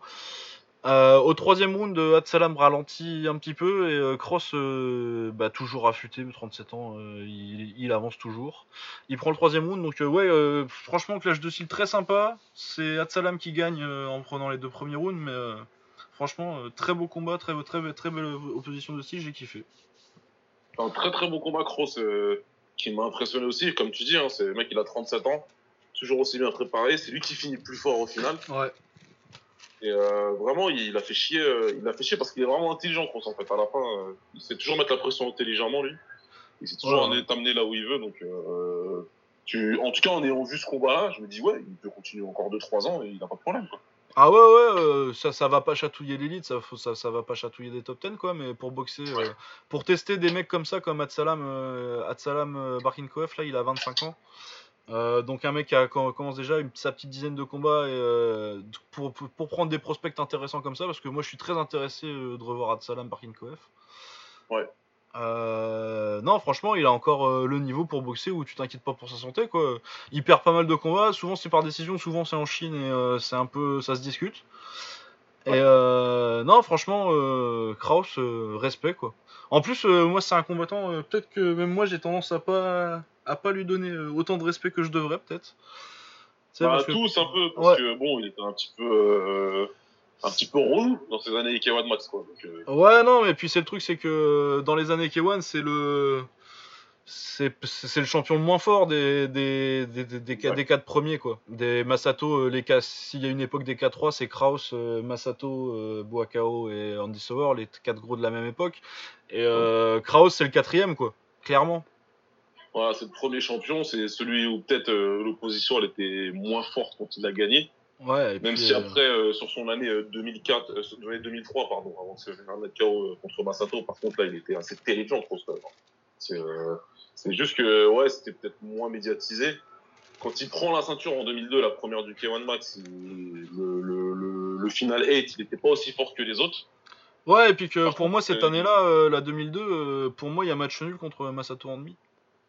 Euh, au troisième round, Hatsalam ralentit un petit peu et Cross, euh, bah, toujours affûté, 37 ans, euh, il, avance toujours. Il prend le troisième round, donc ouais, franchement, clash de style très sympa. C'est Hatsalam qui gagne en prenant les deux premiers rounds, mais Franchement, très beau combat, très, très, très belle opposition de style, j'ai kiffé. Un très très beau combat, Cross, qui m'a impressionné aussi. Comme tu dis, hein, c'est le mec, il a 37 ans, toujours aussi bien préparé. C'est lui qui finit plus fort au final. Ouais. Et euh, vraiment, il, a fait chier, euh, il a fait chier parce qu'il est vraiment intelligent, Kroos, en fait. À la fin, euh, il sait toujours mettre la pression intelligemment, lui. Il sait toujours t'amener là où il veut. Donc, tu, en tout cas, en ayant vu ce combat-là, je me dis, ouais, il peut continuer encore 2-3 ans et il n'a pas de problème, quoi. Ah ouais, ouais, ça, ça va pas chatouiller l'élite, ça, ça, ça va pas chatouiller des top 10, quoi, mais pour boxer, pour tester des mecs comme ça, comme Adsalam, Adsalam Barkinkoef, là, il a 25 ans. Euh, donc un mec qui commence déjà une, sa petite dizaine de combats et, euh, pour, pour, prendre des prospects intéressants comme ça, parce que moi je suis très intéressé euh, de revoir Adsalam par Koef. Ouais. non, franchement, il a encore le niveau pour boxer où tu t'inquiètes pas pour sa santé. Quoi. Il perd pas mal de combats, souvent c'est par décision, souvent c'est en Chine et c'est un peu, ça se discute. Et non, franchement, Kraus, respect quoi. En plus, moi c'est un combattant, peut-être que même moi j'ai tendance à pas à pas lui donner euh, autant de respect que je devrais, peut-être. Bah, tous un peu, parce que bon, il était un petit peu. Euh, un petit peu relou dans ces années K1 Max quoi. Euh. Ouais non mais puis c'est le truc c'est que dans les années K1 c'est le c'est le champion le moins fort des des, des, des, 4 premiers quoi. Des Masato les s'il y a une époque des K3 c'est Kraus, Masato, euh, Boakao et Andy Sauer les quatre gros de la même époque et euh, Kraus c'est le quatrième quoi clairement. Voilà, c'est le premier champion, c'est celui où peut-être euh, l'opposition elle était moins forte quand il a gagné. Ouais, Même si euh, après, euh, sur son année 2004, 2003, pardon, avant de se faire un KO contre Masato, par contre là, il était assez terrifiant, trop C'est c'est juste que ouais, c'était peut-être moins médiatisé. Quand il prend la ceinture en 2002, la première du K1 Max, le, le, le, le, final 8, il n'était pas aussi fort que les autres. Ouais, et puis que pour moi, cette année-là, la 2002, pour moi, il y a match nul contre Masato en demi.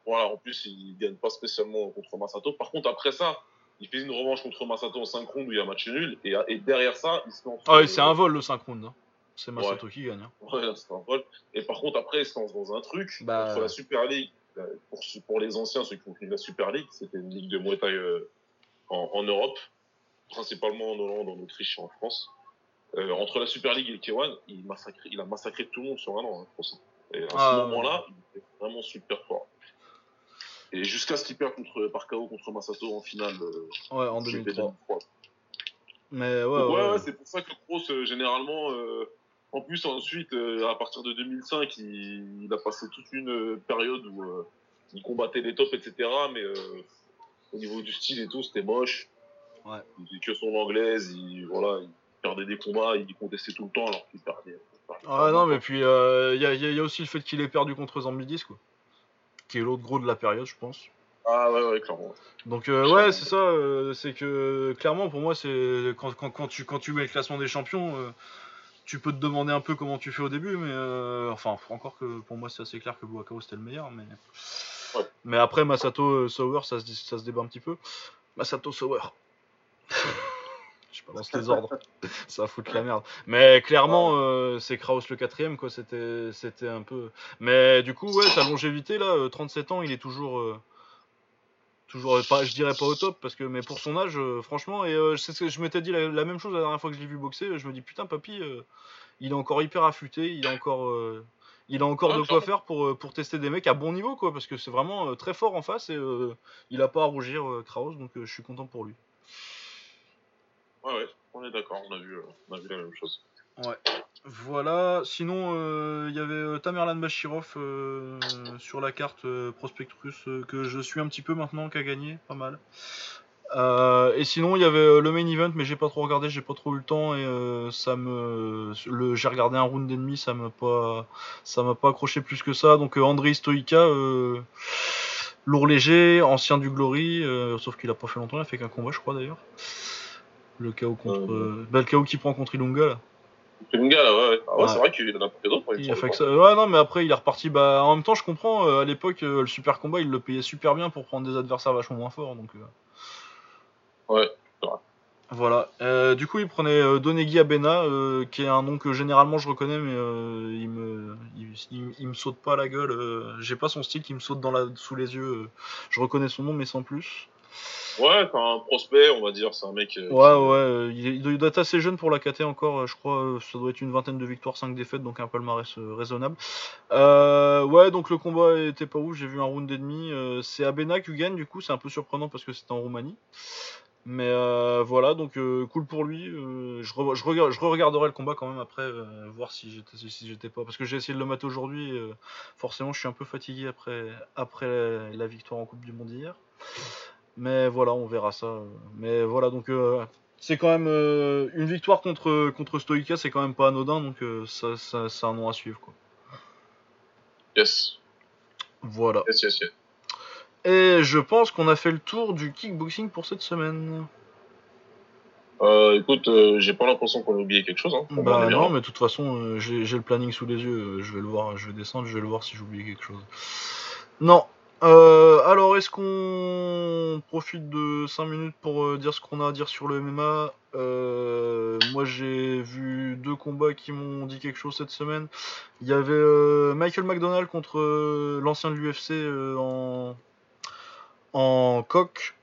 Voilà, en plus, il gagne pas spécialement contre Masato. Par contre, après ça, il fait une revanche contre Masato en 5 rounds où il y a match nul. Et, et derrière ça, il se lance. Ah oui, c'est un vol le 5 rounds. Hein. C'est Masato qui gagne. Hein. Ouais, c'est un vol. Et par contre, après, il se lance dans un truc. Bah... Contre la Super League, euh, pour, pour les anciens, ceux qui ont la Super League, c'était une ligue de Muay Thai euh, en, en, Europe, principalement en Hollande, en Autriche et en France. Euh, entre la Super League et le K1, il, il a massacré tout le monde sur un an. Hein, et à ce ah, moment-là, il était vraiment super fort. Et jusqu'à ce qu'il perd contre, par KO contre Masato en finale. Euh, ouais, en 2003. Mais ouais, ouais, ouais. c'est pour ça que Kroos, euh, généralement, euh, en plus, ensuite, à partir de 2005, il, il, a passé toute une période où il combattait les tops, etc. Mais au niveau du style et tout, c'était moche. Ouais. Il que son anglaise, il, voilà, il perdait des combats, il contestait tout le temps alors qu'il perdait. Ah non, mais puis il y a, y, a, aussi le fait qu'il ait perdu contre Zambidis, quoi qui est l'autre gros de la période, je pense. Ah ouais, ouais, clairement. Donc euh, ouais, c'est ça, euh, c'est que clairement pour moi, c'est quand, quand, quand, tu, quand tu mets le classement des champions, euh, tu peux te demander un peu comment tu fais au début, mais enfin, encore que pour moi c'est assez clair que Boakao c'était le meilleur, mais... Mais après Masato Sauer, ça se, ça se débat un petit peu. Masato Sauer. je balance les ordres. ça va foutre la merde. Mais clairement, euh, c'est Kraus le quatrième, quoi. C'était, c'était un peu. Mais du coup, ouais, sa longévité là, 37 euh, ans, il est toujours, euh, toujours pas, je dirais pas au top, parce que mais pour son âge, franchement, et c'est ce que je m'étais dit la, même chose la dernière fois que je l'ai vu boxer. Je me dis putain, papy, il est encore hyper affûté, il a encore. il a encore de quoi faire pour, pour tester des mecs à bon niveau, quoi, parce que c'est vraiment très fort en face et il a pas à rougir, Kraus, donc je suis content pour lui. Ouais, ouais, on est d'accord, on, a vu, euh, on a vu la même chose. Ouais. Voilà, sinon euh, il y avait euh, Tamerlan Bashirov sur la carte Prospectus que je suis un petit peu maintenant, qui a gagné, pas mal. et sinon il y avait le main event, mais j'ai pas trop regardé, j'ai pas trop eu le temps et ça me, le, j'ai regardé un round d'ennemi, ça m'a pas, ça m'a pas accroché plus que ça. Donc André Stoïka, lourd léger, ancien du Glory, sauf qu'il a pas fait longtemps, il a fait qu'un combat, je crois d'ailleurs. Le KO contre. Euh, bah, le KO qui prend contre Ilunga là. Ilunga là, ouais. Ah ouais, c'est vrai qu'il en a d'autres. Il a fait que ça. Ouais, non, mais après il est reparti. Bah, en même temps, je comprends. Euh, à l'époque, euh, le super combat, il le payait super bien pour prendre des adversaires vachement moins forts. Donc. Ouais, c'est vrai. Voilà. du coup, il prenait Donegui Abena, qui est un nom que généralement je reconnais, mais il me, il, me saute pas à la gueule. J'ai pas son style qui me saute dans la, sous les yeux. je reconnais son nom, mais sans plus. Ouais, t'as un prospect, on va dire, c'est un mec. ouais, ouais, il, doit être assez jeune pour la KT encore, je crois, ça doit être une vingtaine de victoires, 5 défaites, donc un palmarès raisonnable. ouais, donc le combat était pas ouf, j'ai vu un round et demi. c'est Abena qui gagne, du coup, c'est un peu surprenant parce que c'était en Roumanie. Mais euh, voilà, donc euh, cool pour lui. Euh, je, re, je, je regarderai le combat quand même après, voir si j'étais si pas. Parce que j'ai essayé de le mater aujourd'hui. forcément, je suis un peu fatigué après, après la, victoire en Coupe du Monde hier. Mais voilà, on verra ça. Mais voilà, donc c'est quand même une victoire contre, contre Stoica, c'est quand même pas anodin. Donc ça, ça, c'est un nom à suivre. Quoi. Yes. Voilà. Yes, yes, yes. Et je pense qu'on a fait le tour du kickboxing pour cette semaine. Euh, écoute, euh, j'ai pas l'impression qu'on a oublié quelque chose. Hein. Bah non, mais de toute façon, euh, j'ai le planning sous les yeux. Je vais le voir, je vais descendre, je vais le voir si j'ai oublié quelque chose. Non. Alors, est-ce qu'on profite de 5 minutes pour dire ce qu'on a à dire sur le MMA Moi, j'ai vu deux combats qui m'ont dit quelque chose cette semaine. Il y avait Michael McDonald contre l'ancien de l'UFC en coq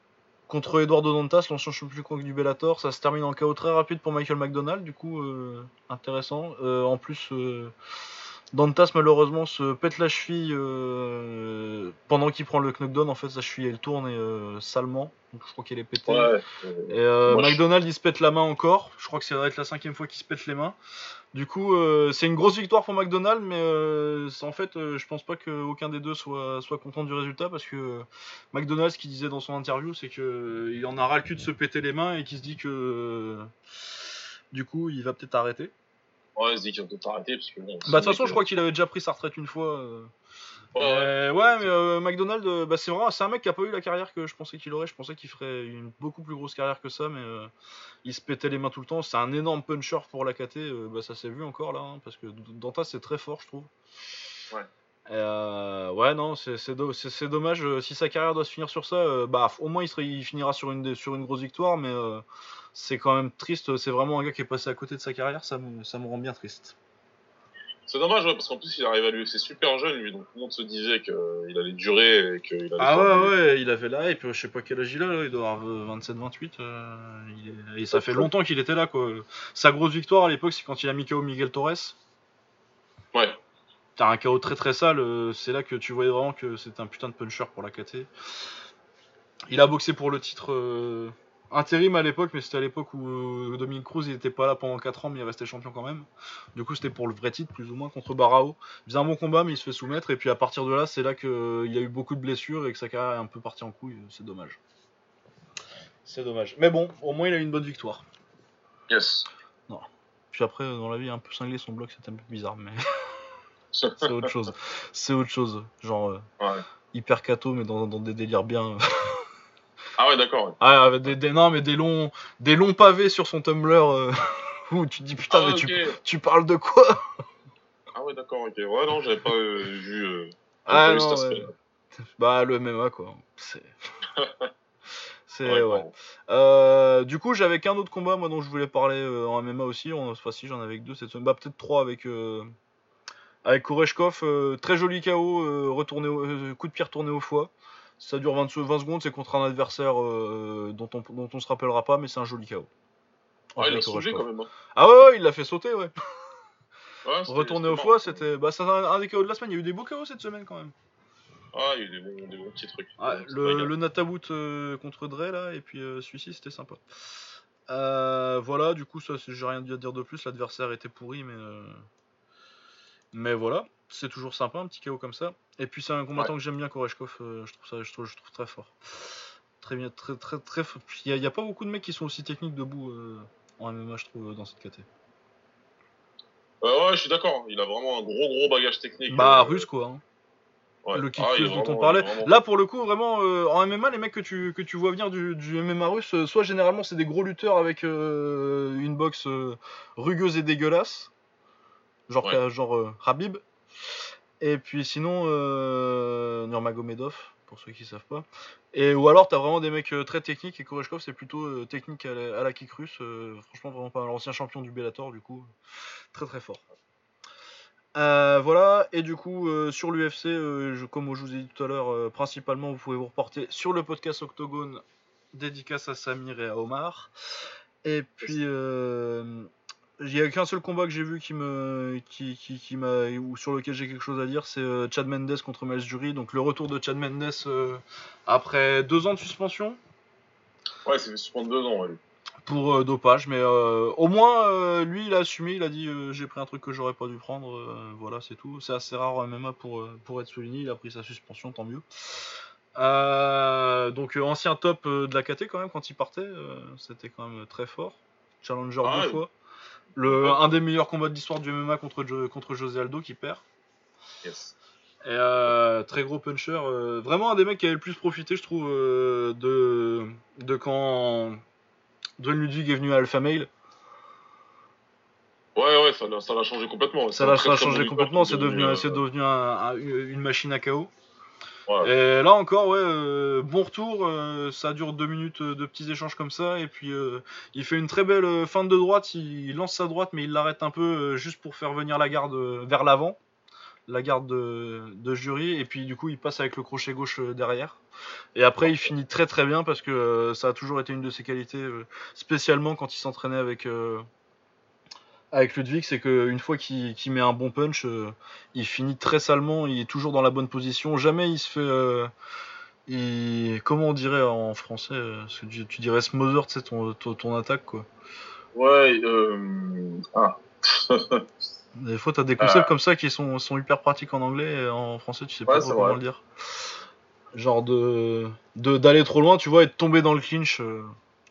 contre Eduardo Dantas, l'ancien champion du Bellator. Ça se termine en chaos très rapide pour Michael McDonald, du coup, euh, intéressant. Euh, en plus, euh, Dantas malheureusement se pète la cheville pendant qu'il prend le knockdown. En fait, sa cheville elle tourne et salement. Donc, je crois qu'elle est pétée. et McDonald il se pète la main encore. Je crois que ça va être la cinquième fois qu'il se pète les mains. Du coup, euh, c'est une grosse victoire pour McDonald's, mais euh, en fait, euh, je pense pas qu'aucun des deux soit, soit content du résultat parce que McDonald's, ce qu'il disait dans son interview, c'est qu'il en a ras le cul de se péter les mains et qu'il se dit que du coup, il va peut-être arrêter. Ouais, qu'il va peut-être parce que Bah, de toute façon, je crois qu'il avait déjà pris sa retraite une fois. Ouais, mais euh, McDonald, euh, bah, c'est vraiment, c'est un mec qui a pas eu la carrière que je pensais qu'il aurait. Je pensais qu'il ferait une beaucoup plus grosse carrière que ça, mais euh, il se pétait les mains tout le temps. C'est un énorme puncher pour la KT. bah, ça s'est vu encore là, hein, parce que Danta c'est très fort, je trouve. Ouais. ouais, non, c'est, dommage. Si sa carrière doit se finir sur ça, bah, au moins il, serait, il finira sur une, sur une grosse victoire, mais c'est quand même triste. C'est vraiment un gars qui est passé à côté de sa carrière. Ça me, ça me rend bien triste. C'est dommage, ouais, parce qu'en plus, il arrive à l'UFC super jeune, lui, donc tout le monde se disait qu'il allait durer et qu'il allait. Ah ouais, ouais, il avait là, et puis je sais pas quel âge il a, là, il doit avoir 27-28. Euh, et ça fait longtemps qu'il était là, quoi. Sa grosse victoire à l'époque, c'est quand il a mis KO Miguel Torres. Ouais. T'as un KO très très sale, euh, c'est là que tu voyais vraiment que c'était un putain de puncher pour la KT. Il a boxé pour le titre. Euh, intérim à l'époque, mais c'était à l'époque où euh, Dominique Cruz il était pas là pendant 4 ans, mais il restait champion quand même. Du coup, c'était pour le vrai titre, plus ou moins, contre Barao. Il faisait un bon combat, mais il se fait soumettre, et puis à partir de là, c'est là qu'il euh, y a eu beaucoup de blessures et que sa carrière est un peu partie en couille. C'est dommage. C'est dommage. Mais bon, au moins, il a eu une bonne victoire. Yes. Non. Puis après, dans la vie, un peu cinglé son bloc, c'était un peu bizarre, mais. c'est autre chose. C'est autre chose. Genre. Euh, hyper cato, mais dans, dans des délires bien. Ah ouais, d'accord. Ah, avec des, des, non, mais des longs, des longs pavés sur son Tumblr euh, où tu te dis putain, ah, mais tu, tu, parles de quoi? Ah ouais, d'accord, ok. Ouais, non, j'avais pas euh, vu. Euh, ah non, ouais. Bah, le MMA, quoi. C'est. C'est ouais. Euh, du coup, j'avais qu'un autre combat moi dont je voulais parler en MMA aussi. Cette fois-ci, j'en avais que deux cette semaine. Bah, peut-être trois avec avec Koreshkov. très joli KO, retourné coup de pied retourné au foie. Ça dure 20, secondes, c'est contre un adversaire euh, dont, on, dont on se rappellera pas, mais c'est un joli KO. Ah, il a sauté quand même. Hein. Ah ouais, il l'a fait sauter, ouais. Retourner au foie, c'était bah, un, des KO de la semaine. Il y a eu des beaux KO cette semaine quand même. Ah, il y a eu des bons, petits trucs. le, le Natawoot euh, contre Dre, là, et puis euh, celui-ci, c'était sympa. voilà, du coup, ça, j'ai rien à dire de plus. L'adversaire était pourri, mais. Mais voilà c'est toujours sympa, un petit KO comme ça. Et puis c'est un combattant que j'aime bien, Koreshkov, euh, je, trouve ça, je, trouve, je trouve très fort. Très bien, très très très fort. Il n'y a, pas beaucoup de mecs qui sont aussi techniques debout euh, en MMA, je trouve, dans cette catégorie. ouais, je suis d'accord, il a vraiment un gros gros bagage technique. Bah, euh, russe quoi. Hein. Le kick ah, dont on parlait. Là, pour le coup, vraiment, en MMA, les mecs que tu, que tu vois venir du, du MMA russe, soit généralement c'est des gros lutteurs avec une boxe rugueuse et dégueulasse, genre, genre Habib, et puis sinon, euh, Nurmagomedov, pour ceux qui savent pas. Et, ou alors, t'as vraiment des mecs euh, très techniques, et Koreshkov, c'est plutôt euh, technique à la, kick russe. Franchement, vraiment pas L'ancien champion du Bellator, du coup, très très fort. voilà, et du coup, sur l'UFC, comme je vous ai dit tout à l'heure, principalement, vous pouvez vous reporter sur le podcast Octogone Dédicace à Samir et à Omar. Et puis, il n'y a qu'un seul combat que j'ai vu qui me, qui, qui, qui m'a, ou sur lequel j'ai quelque chose à dire, c'est euh, Chad Mendes contre Miles Jury. Donc le retour de Chad Mendes euh, après deux ans de suspension? Ouais, c'est suspendu deux ans. Ouais. Pour euh, dopage, mais euh, au moins lui il a assumé, il a dit j'ai pris un truc que j'aurais pas dû prendre, voilà c'est tout. C'est assez rare en MMA pour, pour être souligné, il a pris sa suspension, tant mieux. Donc ancien top de la KT quand même quand il partait, c'était quand même très fort. Challenger Ah deux ouais. fois. Le, un des meilleurs combats de l'histoire du MMA contre, contre José Aldo qui perd. Yes. Et euh, très gros puncher. euh, vraiment un des mecs qui avait le plus profité, je trouve, euh, de, de quand Dwayne Ludwig est venu à Alpha Male. Ouais, ouais, ça l'a changé complètement. Ça C'est l'a changé complètement, c'est est devenu, devenu un- un- une machine à KO. Et là encore, ouais, euh, bon retour, euh, ça dure deux minutes euh, de petits échanges comme ça, et puis il fait une très belle feinte de droite, il, lance sa droite, mais il l'arrête un peu juste pour faire venir la garde vers l'avant, la garde de, jury, et puis du coup il passe avec le crochet gauche derrière. Et après il finit très très bien parce que ça a toujours été une de ses qualités, spécialement quand il s'entraînait avec, avec Ludwig, c'est qu'une fois qu'il met un bon punch, euh, il finit très salement, il est toujours dans la bonne position, jamais il se fait... euh, il- comment on dirait en français euh, que tu, tu dirais smother, tu sais, ton, ton, ton attaque, quoi. Ouais, euh... Ah. Des fois, t'as des concepts Euh. comme ça qui sont, sont hyper pratiques en anglais, et en français, tu sais Ouais, pas comment vrai. le dire. Genre de- d'aller trop loin, tu vois, et de tomber dans le clinch.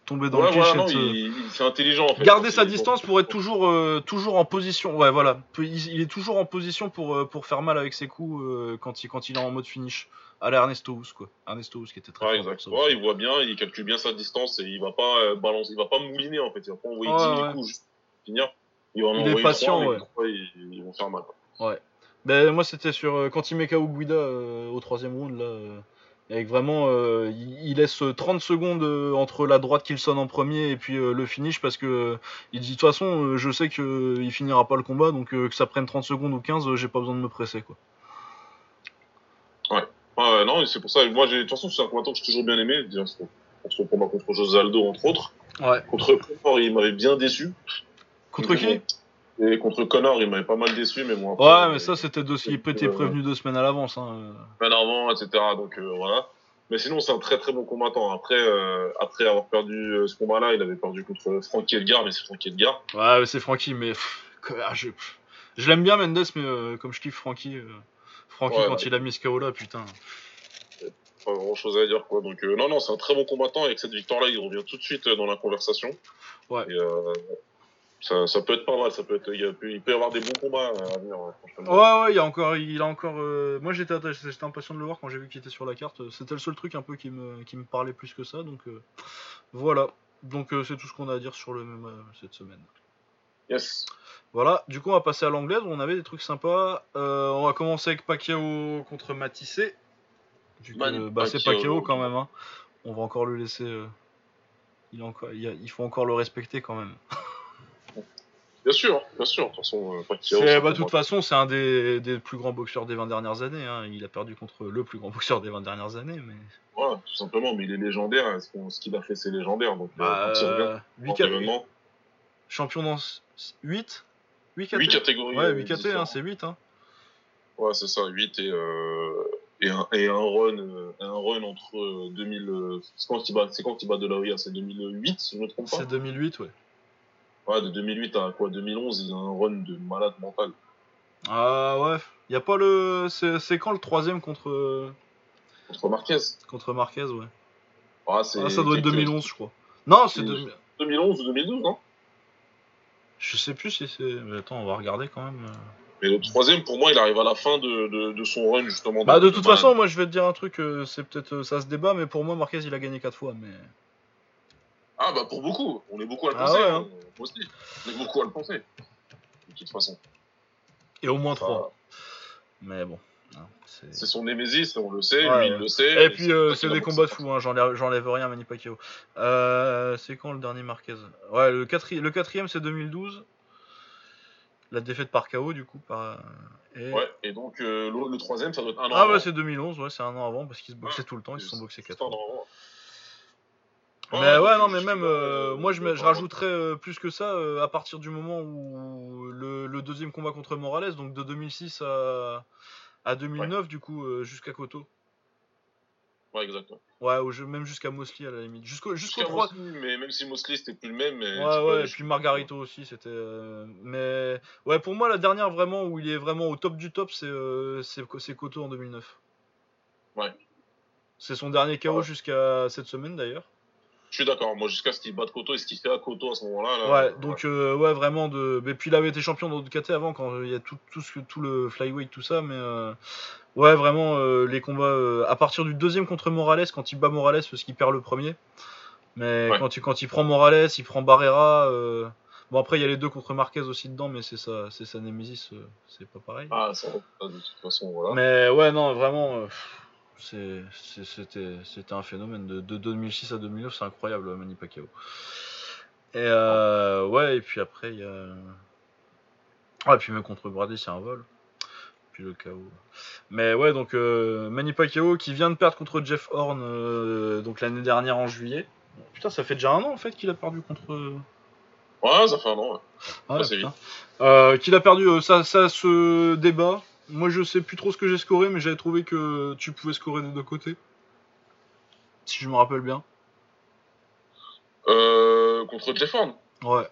Tomber dans ouais, le voilà, et non, il, il- c'est intelligent en fait. Garder sa bon, distance pour être toujours, euh, toujours en position. Ouais, voilà. Il, il est toujours en position pour, euh, pour faire mal avec ses coups euh, quand, il, quand il est en mode finish. À la Ernesto Hoos, quoi. Ernesto Hoos qui était très Ouais, fort exact. Ouais, il voit bien, il calcule bien sa distance et il va pas euh, balancer, il va pas mouliner en fait. Il va pas envoyer Ouais, 10 000 ouais. coups juste finir. Il va en Il est patient, trois, ouais. trois, ils, ils vont faire mal. Ben, moi, c'était sur quand il met KO Guida au troisième round, là. Euh, avec vraiment, euh, il, laisse 30 secondes euh, entre la droite qu'il sonne en premier et puis euh, le finish parce que euh, il dit de toute façon, euh, je sais qu'il finira pas le combat, donc euh, que ça prenne 30 secondes ou 15, euh, j'ai pas besoin de me presser, quoi. Ouais, non, et c'est pour ça. Moi, j'ai, de toute façon, c'est un combattant que j'ai toujours bien aimé. Déjà, son- combat contre José Aldo, entre autres. Ouais. Contre Connor, il m'avait bien déçu. Contre qui? Et contre Connor, il m'avait pas mal déçu, mais moi. Ouais, mais ça, c'était il était Euh, prévenu deux semaines à l'avance. Hein. semaine avant, etc. Donc euh, voilà. Mais sinon, c'est un très très bon combattant. Après, euh, après avoir perdu ce combat-là, il avait perdu contre Frankie Edgar, mais c'est Frankie Edgar. Ouais, mais c'est Francky, mais ah, je, je l'aime bien Mendes, mais euh, comme je kiffe Francky, Francky Ouais, quand ouais. il a mis ce KO là, putain. Pas grand chose à dire, quoi. Donc, non, non, c'est un très bon combattant. Et avec cette victoire-là, il revient tout de suite dans la conversation. Ouais. Et, ça, ça peut être pas mal. Ça peut être, il, y a- il peut y avoir des bons combats euh, à venir, ouais. Ouais, ouais, il y a encore, il a encore. euh, Moi, j'étais, j'étais impatient de le voir quand j'ai vu qu'il était sur la carte. C'était le seul truc un peu qui me, qui me parlait plus que ça, donc euh, voilà. Donc euh, c'est tout ce qu'on a à dire sur le MMA cette semaine. Yes. Voilà. Du coup, on va passer à l'anglaise où on avait des trucs sympas. On va commencer avec Pacquiao contre Matissé. Que, Man, bah, c'est Pacquiao. Quand même. Hein. On va encore le laisser. Il, a encore... il, y a- il faut encore le respecter quand même. Bien sûr, bien sûr. De toute façon, euh, bah, toute façon, c'est un des, des plus grands boxeurs des 20 dernières années. hein. Il a perdu contre le plus grand boxeur des 20 dernières années. Mais... Ouais, tout simplement. Mais il est légendaire. Ce qu'on- ce qu'il a fait, c'est légendaire. Donc, euh, Bah, euh, huit en ca- événement, champion dans 8 8 KT 8 catégories. Ouais, euh, 8 KT, hein, c'est 8. Hein. Ouais, c'est ça, 8 et, euh, et, un, et un run, euh, un run entre euh, 2000, euh, c'est quand il bat, c'est quand il bat de la Ria, c'est 2008, si je me trompe pas. C'est 2008, ouais. Ouais, de 2008 à quoi, 2011, il a un run de malade mental. Ah ouais, y a pas le. C'est quand le troisième contre, Contre Marquez. contre Marquez, ouais. Ah, Ah, ça doit être quelques- 2011, je crois. Non, c'est. C'est- deux- 2011 ou 2012, non? Je sais plus si c'est. mais Attends, on va regarder quand même. Mais le troisième, pour moi, il arrive à la fin de, de, de son run, justement. Bah, de Donc, toute façon, moi je vais te dire un truc, euh, c'est peut-être. euh, Ça se débat, mais pour moi, Marquez il a gagné 4 fois. Mais. Ah, bah, pour beaucoup. On est beaucoup à le Ah penser. ouais, hein. Moi aussi. On est beaucoup à le penser. De toute façon. Et au moins 3. Mais bon. hein, c'est- son Némésis, on le sait, Ouais, lui, il le sait. Et puis euh, c'est des combats de fous, hein, j'enlève, rien Manny Pacquiao. Euh, c'est quand le dernier Marquez? Ouais, le, quatri- le quatrième c'est 2012. La défaite par KO du coup. Par... Et... Ouais, et donc euh, le, le troisième, ça doit être un an. Ah avant. ouais, c'est 2011, ouais, c'est un an avant parce qu'ils se boxaient Ouais, tout le temps, ils se sont boxés C'est 4 un fois. an avant. Mais ouais, non, mais même, euh, moi je, je rajouterais euh, plus que ça euh, à partir du moment où le, le deuxième combat contre Morales, donc de 2006 à, à 2009, du coup, jusqu'à Koto. Ouais, exactement. Ouais, ou même jusqu'à Mosley à la limite. Jusqu'au jusqu'au 3. mais même si Mosley c'était plus le même. Mais ouais, ouais, et puis Margarito aussi, c'était. Mais ouais, pour moi, la dernière vraiment où il est vraiment au top du top, c'est c'est Koto en 2009. Ouais. C'est son dernier KO jusqu'à cette semaine d'ailleurs. Je suis d'accord. Moi, jusqu'à ce qu'il batte Koto et ce qu'il fait à Koto à ce moment-là. ouais, donc euh, ouais, vraiment de. Et puis il avait été champion dans KT avant quand il y a tout, tout, ce, tout le flyweight, tout ça, mais euh, ouais, vraiment euh, les combats à partir du deuxième contre Morales, quand il bat Morales parce qu'il perd le premier. Mais quand, il, quand il prend Morales, il prend Barrera. Bon après il y a les deux contre Marquez aussi dedans, mais c'est ça, c'est sa Nemesis, c'est pas pareil. Ah, ça, de toute façon voilà. Mais ouais non vraiment. C'était un phénomène. De, 2006 à 2009, c'est incroyable, Manny Pacquiao. Et euh, ouais, et puis après, il y a. Ah, et puis même contre Brady, c'est un vol. Puis le chaos. Mais ouais, donc euh, Manny Pacquiao qui vient de perdre contre Jeff Horn euh, donc l'année dernière en juillet. Putain, ça fait déjà un an en fait qu'il a perdu contre. Ouais, ça fait un an. Ouais. c'est qu'il a perdu, ça, ça se débat. Moi, je sais plus trop ce que j'ai scoré, mais j'avais trouvé que tu pouvais scorer des deux côtés. Si je me rappelle bien. Euh, contre Jeff Ouais.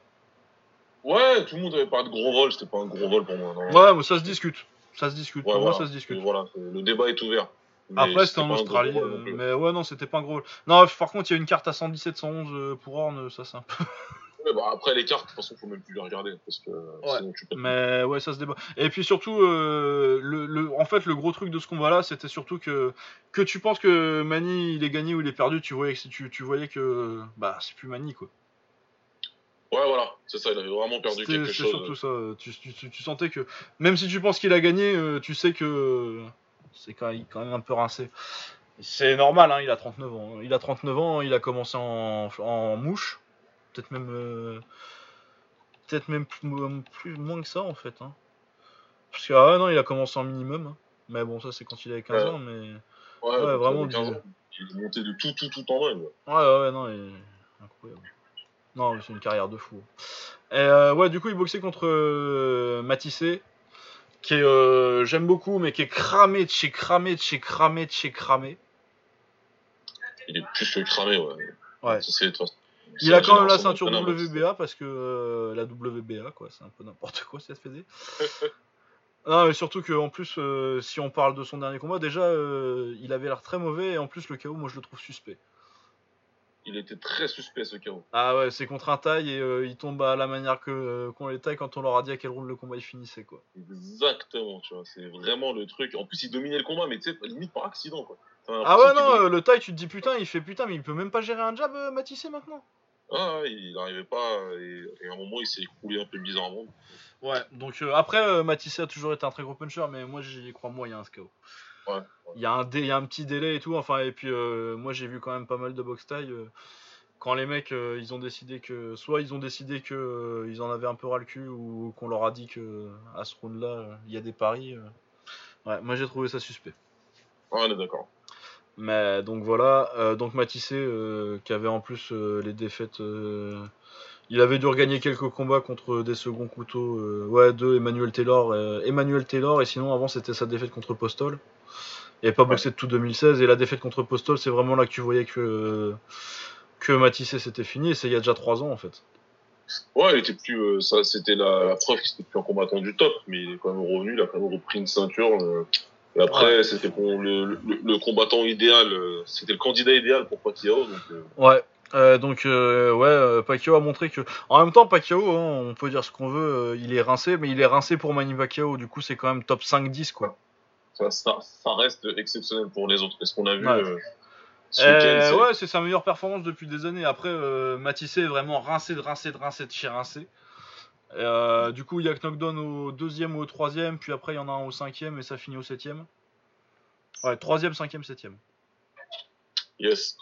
Ouais, tout le monde avait parlé de gros vol, c'était pas un gros vol pour moi. Non. Ouais, mais ça se discute. Ça se discute. pour moi, ça se discute. Voilà, le débat est ouvert. Après, c'était en Australie. Euh, mais ouais, non, c'était pas un gros vol. Non, par contre, il y a une carte à 117-111 euh, pour Horn, ça c'est un peu. Bah, après les cartes, de toute façon, faut même plus les regarder parce que Mais ouais, ça se débat. Et puis surtout, euh, le, en fait, le gros truc de ce combat-là, c'était surtout que que tu penses que Mani il est gagné ou il est perdu, tu voyais que tu, tu voyais que bah c'est plus Mani quoi. Ouais, voilà, c'est ça, il avait vraiment perdu quelque chose. C'est surtout ça. Tu, tu, tu, sentais que même si tu penses qu'il a gagné, euh, tu sais que c'est quand, même un peu rincé. C'est normal, hein, il a 39 ans. Il a 39 ans, il a commencé en, en mouche peut-être même euh, peut-être même plus, moins que ça en fait. Hein. Parce que ah non, il a commencé en minimum. Hein. Mais bon, ça c'est quand il avait 15 ans, mais ouais, vraiment. Il est monté de tout, tout, tout en vrai. Ouais, ouais, non, il incroyable. Non, c'est une carrière de fou. Et euh, ouais, du coup, il boxait contre euh, Matissé, qui est, euh, j'aime beaucoup, mais qui est cramé de chez cramé de chez cramé de chez cramé. Il est plus que cramé, ouais. Ouais. C'est il a quand même la ceinture WBA parce que euh, la WBA, quoi, c'est un peu n'importe quoi cette fédé. non, mais surtout qu'en plus, euh, si on parle de son dernier combat, déjà, euh, il avait l'air très mauvais et en plus, le KO, moi je le trouve suspect. Il était très suspect ce KO. Ah ouais, c'est contre un taille et il tombe à la manière que qu'on les taille quand on leur a dit à quel round le combat il finissait quoi. Exactement, tu vois, c'est vraiment le truc. En plus, il dominait le combat, mais tu sais, limite par accident quoi. Ah ouais, non, le taille, tu te dis putain, il fait putain, mais il peut même pas gérer un jab, Matissé maintenant ah, il n'arrivait pas, et, à un moment il s'est écroulé un peu bizarrement. Ouais, donc euh, après, euh, Matissé a toujours été un très gros puncher, mais moi j'y crois moyen ce KO. Ouais, Il, y a un il y a un petit délai et tout, enfin, et puis euh, moi j'ai vu quand même pas mal de box taille. quand les mecs ils ont décidé que. Soit ils ont décidé que ils en avaient un peu ras le cul, ou qu'on leur a dit que à ce round là il y a des paris. Ouais, moi j'ai trouvé ça suspect. Ouais, on est d'accord. Mais donc voilà, euh, donc Matissé euh, qui avait en plus euh, les défaites, il avait dû regagner quelques combats contre des seconds couteaux, ouais, de Emmanuel Taylor, Emmanuel Taylor, et sinon avant c'était sa défaite contre Postol. Il pas boxé de tout 2016, et la défaite contre Postol, c'est vraiment là que tu voyais que, que Matissé c'était fini, et c'est il y a déjà 3 ans en fait. Ouais, il était plus, ça, c'était la, preuve qu'il était plus un combattant du top, mais il est quand même revenu, il a quand même repris une ceinture. Et après, c'était pour le, le, combattant idéal, euh, c'était le candidat idéal pour Pacquiao. Donc, euh. Ouais. Euh, donc euh, ouais, Pacquiao a montré que, en même temps, Pacquiao, hein, on peut dire ce qu'on veut, il est rincé, mais il est rincé pour Manny Pacquiao. Du coup, c'est quand même top 5-10 quoi. Ça, ça, ça, reste exceptionnel pour les autres. Est-ce qu'on a vu Ouais, c'est sa meilleure performance depuis des années. Après, Matissé est vraiment rincé de rincé de rincé de chez rincé. Euh, du coup, il y a knockdown au deuxième ou au troisième, puis après il y en a un au cinquième et ça finit au septième. Ouais, troisième, cinquième, septième. Yes.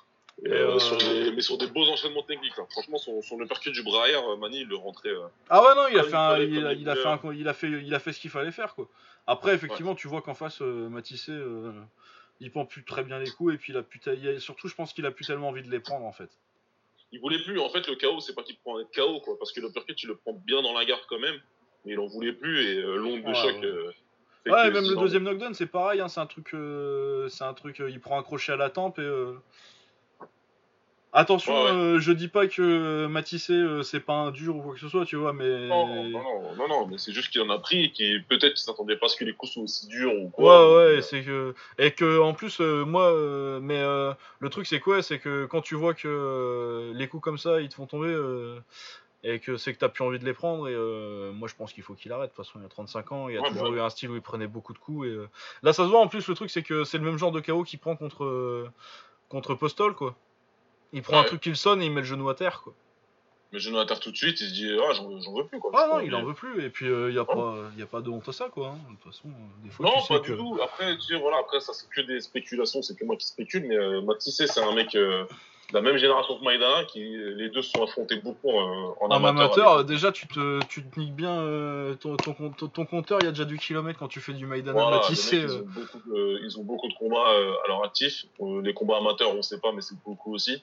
Euh, euh, mais sur des beaux enchaînements techniques. Franchement, son, son uppercut du bras arrière, Mani, il le rentrait. ah ouais, non, il a, fait il, a, fait il, a fait il a fait ce qu'il fallait faire. quoi. Après, effectivement, tu vois qu'en face, Matissé, il prend plus très bien les coups et puis il a pu surtout, je pense qu'il a plus tellement envie de les prendre en fait. Il voulait plus. En fait, le KO, c'est pas qu'il prend un KO, quoi, parce que l'uppercut, tu le prends bien dans la garde quand même, mais il en voulait plus et euh, l'onde de Ouais, choc. ouais. euh, Ouais, même le deuxième knockdown, c'est pareil, hein, c'est un truc, euh, c'est un truc, euh, il prend un crochet à la tempe et. Euh, Attention, Ouais, ouais. euh, je dis pas que Matissé euh, c'est pas un dur ou quoi que ce soit, tu vois, mais. Non, non, non, non, non, mais c'est juste qu'il en a pris et qu'il peut-être qu'il s'attendait pas à ce que les coups soient aussi durs ou Ouais, quoi. ouais, mais, c'est que et que en plus euh, moi, euh, mais euh, le truc c'est quoi, c'est que quand tu vois que euh, les coups comme ça ils te font tomber euh, et que c'est que t'as plus envie de les prendre et euh, moi je pense qu'il faut qu'il arrête. De toute façon il a 35 ans, il a Ouais, toujours bah eu un style où il prenait beaucoup de coups et euh, là ça se voit en plus le truc c'est que c'est le même genre de KO qu'il prend contre euh, contre Postol quoi. Il prend un truc qui le sonne et il met le genou à terre quoi. mais genou à terre tout de suite, il se dit ah j'en veux plus quoi. Ah non, il en veut plus et puis il y a pas y a pas de honte à ça quoi. hein. De toute façon euh, des fois Non, tu sais pas que du tout. Après, tu sais, voilà, après, ça, c'est que des spéculations, c'est que moi qui spécule, mais euh, Matissé, c'est un mec euh, de la même génération que Maïdana, qui, les deux se sont affrontés beaucoup euh, en, En amateur. amateur, avec- euh, déjà tu te, tu te niques bien euh, ton, ton, ton, ton compteur, il y a déjà du kilomètre quand tu fais du Maïdana Voilà, les Matissé. mecs, ils, euh. ont beaucoup de, ils ont beaucoup de combats euh, à leur actif. Euh, les combats amateurs, on sait pas, mais c'est beaucoup aussi.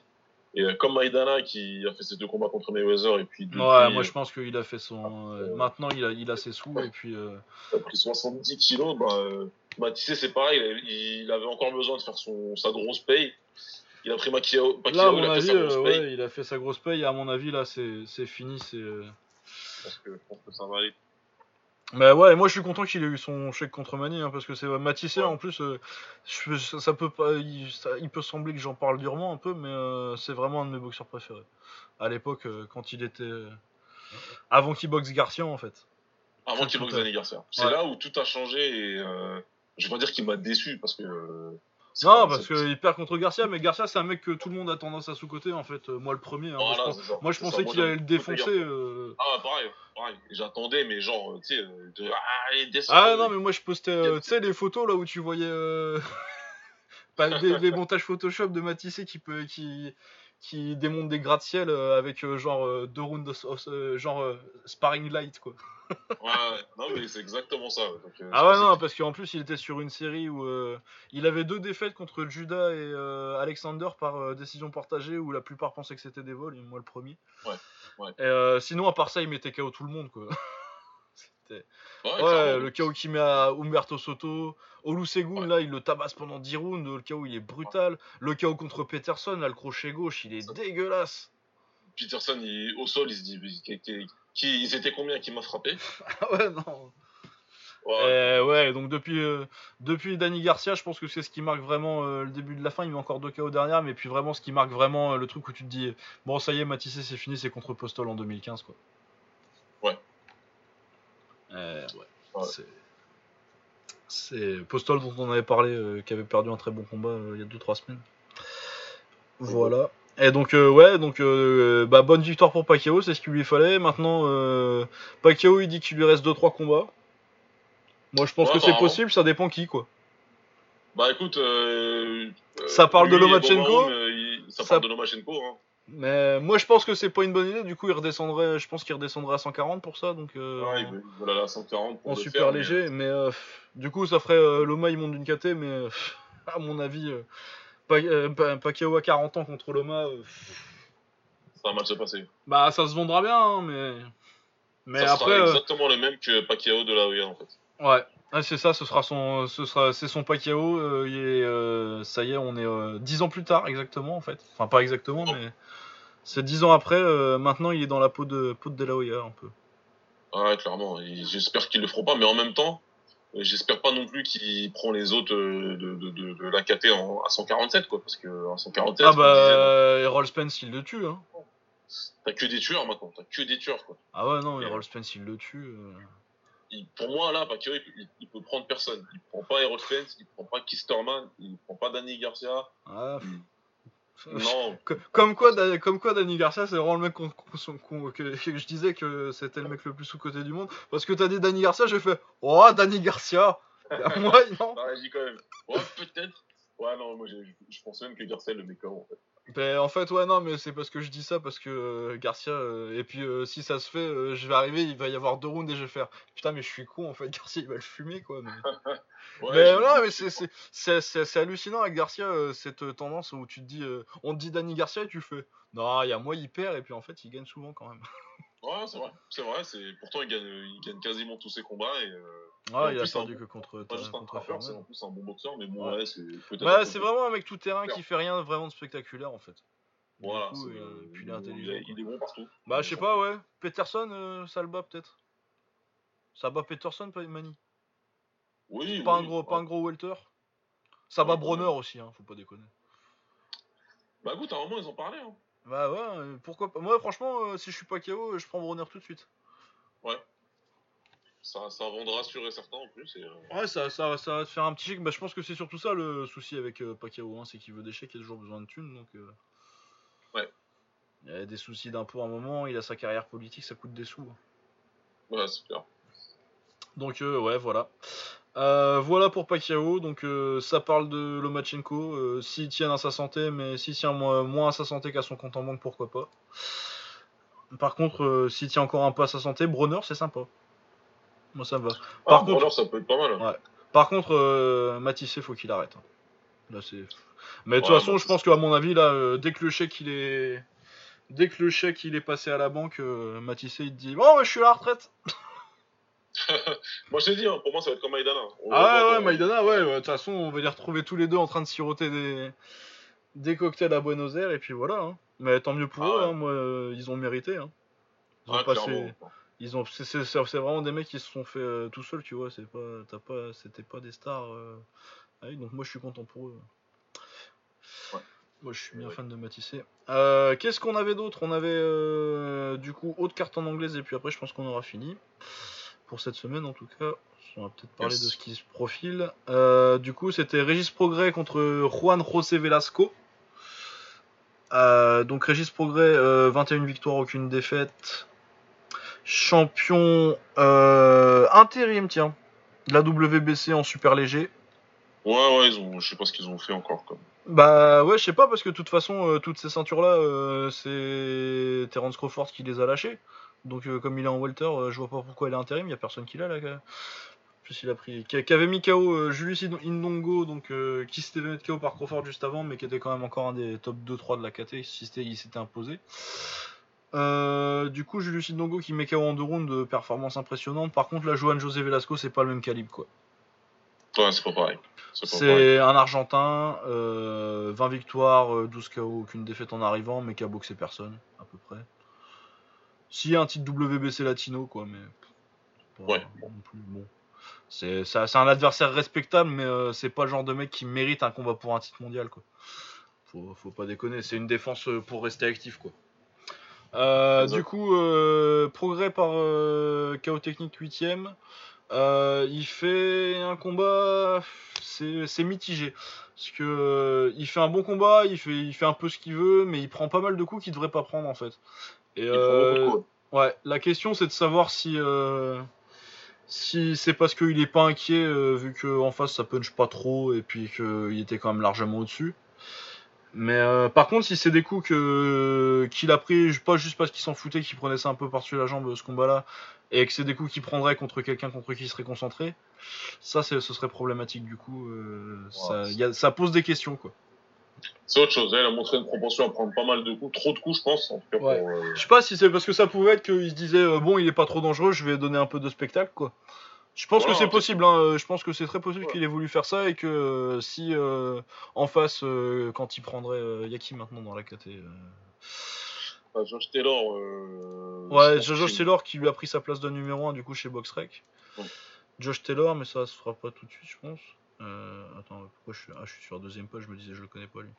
Et euh, comme Maïdana, qui a fait ses deux combats contre Mayweather, et puis depuis, Ouais, moi je pense qu'il a fait son. euh, euh, maintenant il a, il a ses sous et puis. euh, il a pris 70 kilos, bah, euh, Matissé, c'est pareil, il, il avait encore besoin de faire son, sa grosse paye. Il a pris Pacquiao, Pacquiao, Là, à il a fait sa grosse euh, paye. ouais, il a fait sa grosse paye. Et à mon avis, là, c'est fini. c'est euh. Pense que, je pense que ça va aller. Mais ouais, moi je suis content qu'il ait eu son chèque contre Mani hein, parce que c'est Matissé Ouais. en plus. euh, je, ça, ça peut pas, il, ça- il peut sembler que j'en parle durement un peu, mais euh, c'est vraiment un de mes boxeurs préférés. À l'époque, euh, quand il était. avant qu'il boxe Garcia en fait. Avant qu'il boxe Danny Garcia. C'est Ouais. là où tout a changé et euh, je vais pas dire qu'il m'a déçu parce que. Non, parce qu'il perd contre Garcia, mais Garcia c'est un mec que tout le monde a tendance à sous-côté en fait. Euh, moi le premier. hein. Moi, je, moi, pensais qu'il allait le défoncer. Euh. Ah, pareil, pareil. J'attendais, mais genre, euh, tu sais, de... ah. Ah non, mais moi je postais, euh, tu sais, les photos là où tu voyais euh, pas des, montages Photoshop de Matissé qui peut, qui, qui démonte des gratte-ciel euh, avec euh, genre euh, deux rounds, of- genre sparring light quoi. Ouais, ouais. non, mais c'est exactement ça. Donc, Ah ouais non, que- parce qu'en plus il était sur une série où euh, il avait deux défaites contre Judas et euh, Alexander par euh, décision partagée où la plupart pensaient que c'était des vols, et moi le premier. Ouais, ouais. Et, sinon à part ça il mettait KO tout le monde quoi. C'était- Ouais, Ouais, le KO qu'il met à Humberto Soto. Olusegun, là, il le tabasse pendant 10 rounds. Le KO, il est brutal. Le KO contre Peterson, là, le crochet gauche, il est Ça- dégueulasse. Peterson, il- au sol, il se dit, qui, qui, qui- ils étaient combien qui m'a frappé? Ah ouais, non. Ouais, ouais, donc depuis, euh, depuis Danny Garcia, je pense que c'est ce qui marque vraiment euh, le début de la fin. Il met encore deux KO derrière, mais puis vraiment ce qui marque vraiment euh, le truc où tu te dis bon, ça y est, Matissé, c'est fini, c'est contre Postol en 2015, quoi. Euh, ouais. Ouais. C'est. Postol dont on avait parlé, euh, qui avait perdu un très bon combat euh, il y a 2-3 semaines. Voilà. Et donc, euh, ouais, donc, euh, bah, bonne victoire pour Pacquiao, c'est ce qu'il lui fallait. Maintenant, Pacquiao, il dit qu'il lui reste 2-3 combats. Moi, je pense Ouais, que c'est possible, ça dépend qui, quoi. Bah écoute, euh, Ça parle de Lomachenko Ça- parle de Lomachenko. Hein. Mais moi, je pense que c'est pas une bonne idée. Du coup, il redescendrait, je pense qu'il redescendrait à 140 pour ça. Donc, euh, Ouais, voilà, la 140 pour en le super faire, léger. Mais euh, du coup, ça ferait euh, Loma, il monte d'une KT. Mais euh, à mon avis, Pa- Pa- Pacquiao à 40 ans contre Loma, Ça va mal se passer. bah ça se vendra bien. hein, mais mais ça après, sera exactement le même que Pacquiao de la OEA en fait. ouais. Ah, c'est ça, ce sera son, ce sera, c'est son Pacquiao. euh, euh, ça y est, on est euh, 10 ans plus tard exactement en fait. Enfin pas exactement, Oh. mais c'est 10 ans après. euh, maintenant, il est dans la peau de peau de De La Hoya un peu. Ouais, clairement. J'espère qu'ils le feront pas, mais en même temps, j'espère pas non plus qu'il prend les autres de, de, de, de la KT en, à 147 quoi, parce que à 147, Ah bah, Errol Spence, il le tue. Hein. t'as que des tueurs maintenant, t'as que des tueurs quoi. Ah ouais, non, Et, Errol Spence, il le tue. Il- pour moi là, Pacquiao, il, il, il peut prendre personne. Il prend pas Errol Spence, il prend pas Kisterman, il prend pas Danny Garcia. Ah, Non, Co- Comme quoi, comme quoi, Danny Garcia, c'est vraiment le mec qu'on- qu'on- qu'on- que, je disais que c'était le mec le plus sous-côté du monde. Parce que t'as dit Danny Garcia, j'ai fait Oh, Danny Garcia Moi, non réagit quand même. Ouais, peut-être. Ouais, non, moi je, je pense même que Garcia le met KO en fait. Ben, en fait, ouais, non, mais c'est parce que je dis ça, parce que euh, Garcia, euh, et puis euh, si ça se fait, je vais arriver, il va y avoir deux rounds et je vais faire putain, mais je suis con en fait, Garcia il va le fumer quoi. Mais, mais non, mais c'est hallucinant avec Garcia, cette tendance où tu te dis, on te dit Danny Garcia et tu fais non, il y a moi il perd, et puis en fait il gagne souvent quand même. Ouais, c'est vrai, c'est vrai, pourtant il gagne, il gagne quasiment tous ses combats et. Ah, il a perdu que contre, pas juste contre c'est en plus un bon boxeur, mais bon, ouais, c'est. Bah, c'est vraiment un mec tout terrain qui fait rien vraiment de spectaculaire en fait. Voilà, coup, euh, puis il est intelligent. Il est, bon partout. Bah, je sais pas, ouais. Peterson, euh, ça le bat peut-être. Ça bat Peterson, pas Mani. Oui, pas un gros, pas un gros welter. Ça bat Bronner aussi, hein, faut pas déconner. Bah écoute, à un moment ils ont parlé. Hein. Bah ouais, euh, pourquoi pas. Moi, franchement, si je suis pas KO, je prends Bronner tout de suite. Ouais. Ça, ça vendra sûr et certain en plus. Euh, ouais, ça, ça, ça, va te faire un petit chèque. Bah, je pense que c'est surtout ça le souci avec euh, Pacquiao, hein, c'est qu'il veut des chèques, il a toujours besoin de thunes. Donc, euh. Ouais. Il a des soucis d'impôts à un moment, il a sa carrière politique, ça coûte des sous. Hein. Ouais, c'est clair. Donc, ouais, voilà. Voilà pour Pacquiao. Donc, ça parle de Lomachenko. s'il tient à sa santé, mais s'il tient moins, à sa santé qu'à son compte en banque, pourquoi pas. Par contre, s'il tient encore un peu à sa santé, Bronner, c'est sympa. Moi, ça me va. Ah, Par contre, ça peut être pas mal. Hein. Par contre, euh, Matissé, faut qu'il arrête. Hein. Là, c'est. Mais de toute façon, je pense qu'à mon avis, là, euh, dès que le chèque il est, dès que le chèque il est passé à la banque, euh, Matissé il te dit, bon, je suis à la retraite. moi, je t'ai dit, hein, pour moi, ça va être comme Maïdana. ah ouais, ouais, Maïdana, ouais. De toute façon, on va les retrouver tous les deux en train de siroter des, des cocktails à Buenos Aires et puis voilà. Hein. Mais tant mieux pour ah eux. Hein, moi, ils ont mérité. Hein. Ils ont passé ils ont c'est vraiment des mecs qui se sont fait euh, tout seuls tu vois c'est pas t'as pas c'était pas des stars euh, donc moi je suis content pour eux moi je suis bien fan de Matissé euh, qu'est-ce qu'on avait d'autre? On avait du coup autre carte en anglaise et puis après je pense qu'on aura fini pour cette semaine en tout cas on va peut-être parler de ce qui se profile du coup c'était Régis Progrès contre Juan José Velasco donc Régis Progrès 21 victoires aucune défaite champion euh, intérim, tiens, de la WBC en super léger. Ouais, ouais, ils ont, je sais pas ce qu'ils ont fait encore. Comme. Bah ouais, je sais pas, parce que de toute façon, euh, toutes ces ceintures-là, euh, c'est Terence Crawford qui les a lâchées. Donc comme il est en welter, je vois pas pourquoi il est intérim, il y a personne qui l'a là. Plus il a pris, qui, avait mis KO Julius Indongo, donc qui s'était mis KO par Crawford juste avant, mais qui était quand même encore un des top 2-3 de la KT, si il s'était imposé. Euh, du coup, Julius Indongo qui met KO en deux rounds de performance impressionnante. Par contre, la Johan José Velasco, c'est pas le même calibre, quoi. Ouais, c'est pas pareil. C'est un Argentin, 20 euh, victoires, 12 KO, aucune défaite en arrivant, mais qui a boxé personne, à peu près. Si un titre WBC latino, quoi, mais. ouais. bon. C'est un adversaire respectable, mais euh, c'est pas le genre de mec qui mérite un combat pour un titre mondial, quoi. Faut, faut pas déconner, c'est une défense pour rester actif, quoi. Euh, du coup, euh, progrès par euh, KO technique 8 il fait un combat, c'est mitigé. Parce que il fait un bon combat, il fait, il fait un peu ce qu'il veut, mais il prend pas mal de coups qu'il devrait pas prendre en fait. Et ouais, la question c'est de savoir si si c'est parce qu'il est pas inquiet vu qu'en face ça punch pas trop et puis qu'il était quand même largement au-dessus. Mais euh, par contre, si c'est des coups que qu'il a pris, pas juste parce qu'il s'en foutait, qu'il prenait ça un peu par-dessus la jambe ce combat-là, et que c'est des coups qu'il prendrait contre quelqu'un contre qui il serait concentré, ça ce serait problématique du coup. Euh, ça, pose des questions quoi. C'est autre chose, il a montré une propension à prendre pas mal de coups, trop de coups je pense. En tout cas, euh, Je sais pas si c'est parce que ça pouvait être qu'il se disait bon il est pas trop dangereux, je vais donner un peu de spectacle quoi. Je pense que c'est possible. Hein. Euh, je pense que c'est très possible qu'il ait voulu faire ça et que euh, si euh, en face, quand il prendrait Yaki maintenant dans la KT. Bah, Josh Taylor. ouais, Josh Taylor qui lui a pris sa place de numéro 1 du coup chez BoxRec. Josh Taylor, mais ça se fera pas tout de suite, je pense. Attends, pourquoi je suis, ah, je suis sur la deuxième page, je me disais, je le connais pas lui.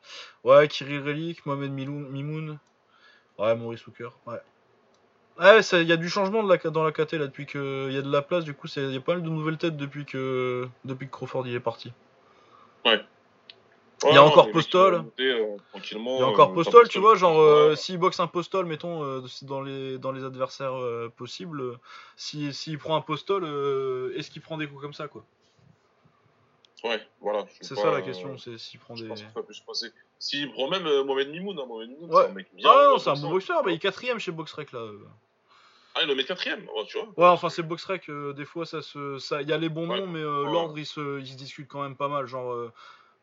Ouais, Kirill Relik, Mohamed Mimoun. Ouais, Maurice Hooker. Ouais. Ah il y a du changement de la, dans la KT là depuis qu'il y a de la place, du coup il y a pas mal de nouvelles têtes depuis que, depuis que Crawford y est parti. Ouais. Il y a encore Postol. Euh, il y a encore euh, Postol, tu vois, genre euh, s'il boxe un Postol, mettons, dans, les, dans les adversaires possibles, s'il prend un Postol, est-ce qu'il prend des coups comme ça, quoi? Ouais, voilà. C'est ça la question, c'est s'il prend je des. pense que ça peut se passer. S'il prend même euh, Mohamed Mimoun, hein, Mohamed Mimoun, Ouais. c'est un mec bien. Ah non, bon c'est un bon boxeur. bah, il est quatrième chez Boxrec là. Ah, il le met quatrième, ouais, tu vois. Ouais, enfin c'est Boxrec, euh, des fois ça se, ça, il y a les bons Ouais. noms, mais euh, Ouais. l'ordre il se, il se discute quand même pas mal. Genre, euh,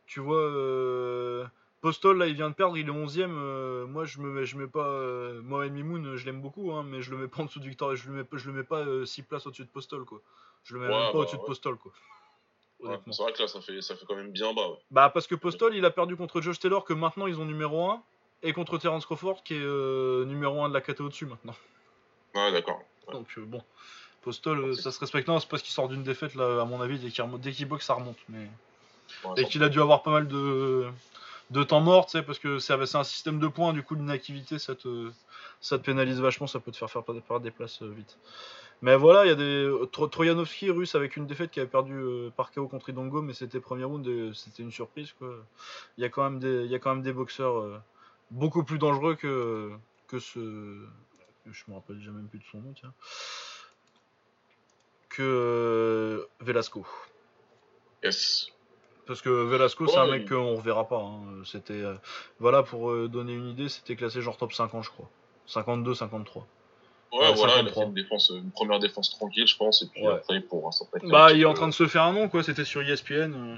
tu vois, euh, Postol là il vient de perdre, il est 11ème. moi je me, mets- je mets pas euh, Mohamed Mimoun, je l'aime beaucoup, hein, mais je le mets pas en dessous de Victor, je le mets, pas- je le mets pas 6 places au-dessus de Postol quoi. Je le mets Ouais, même pas bah, au-dessus de. Postol quoi. Ouais, c'est vrai que là, ça fait, ça fait quand même bien bas. Ouais. Bah parce que Postol il a perdu contre Josh Taylor que maintenant ils ont numéro 1 et contre Terence Crawford qui est euh, numéro 1 de la KT au-dessus maintenant. Ouais, d'accord. Ouais. Donc euh, bon, Postol euh, ça se respecte. Non, c'est parce qu'il sort d'une défaite là à mon avis dès qu'il remonte- dès qu'il boxe ça remonte. Mais... Et qu'il a dû avoir pas mal de, de temps mort, tu sais, parce que c'est c'est un système de points, du coup l'inactivité ça te, ça te pénalise vachement, ça peut te faire faire perdre des places vite. Mais voilà, il y a des. Tro- Troyanovski russe avec une défaite qui avait perdu euh, par KO contre Idongo, mais c'était premier round et c'était une surprise quoi. Il y a quand même des, il y a quand même des boxeurs euh, beaucoup plus dangereux que, que ce. Je me rappelle déjà même plus de son nom, tiens. Que euh, Velasco. Yes. Parce que Velasco, c'est un mec il- qu'on reverra pas. hein. C'était, voilà, pour donner une idée, c'était classé genre top 50, je crois. 52, 53. Ouais, voilà, il a 53. fait une, défense, une première défense tranquille, je pense, et puis Ouais. après, pour un certain Bah, il est en train de se faire un nom, quoi. C'était sur ESPN. euh.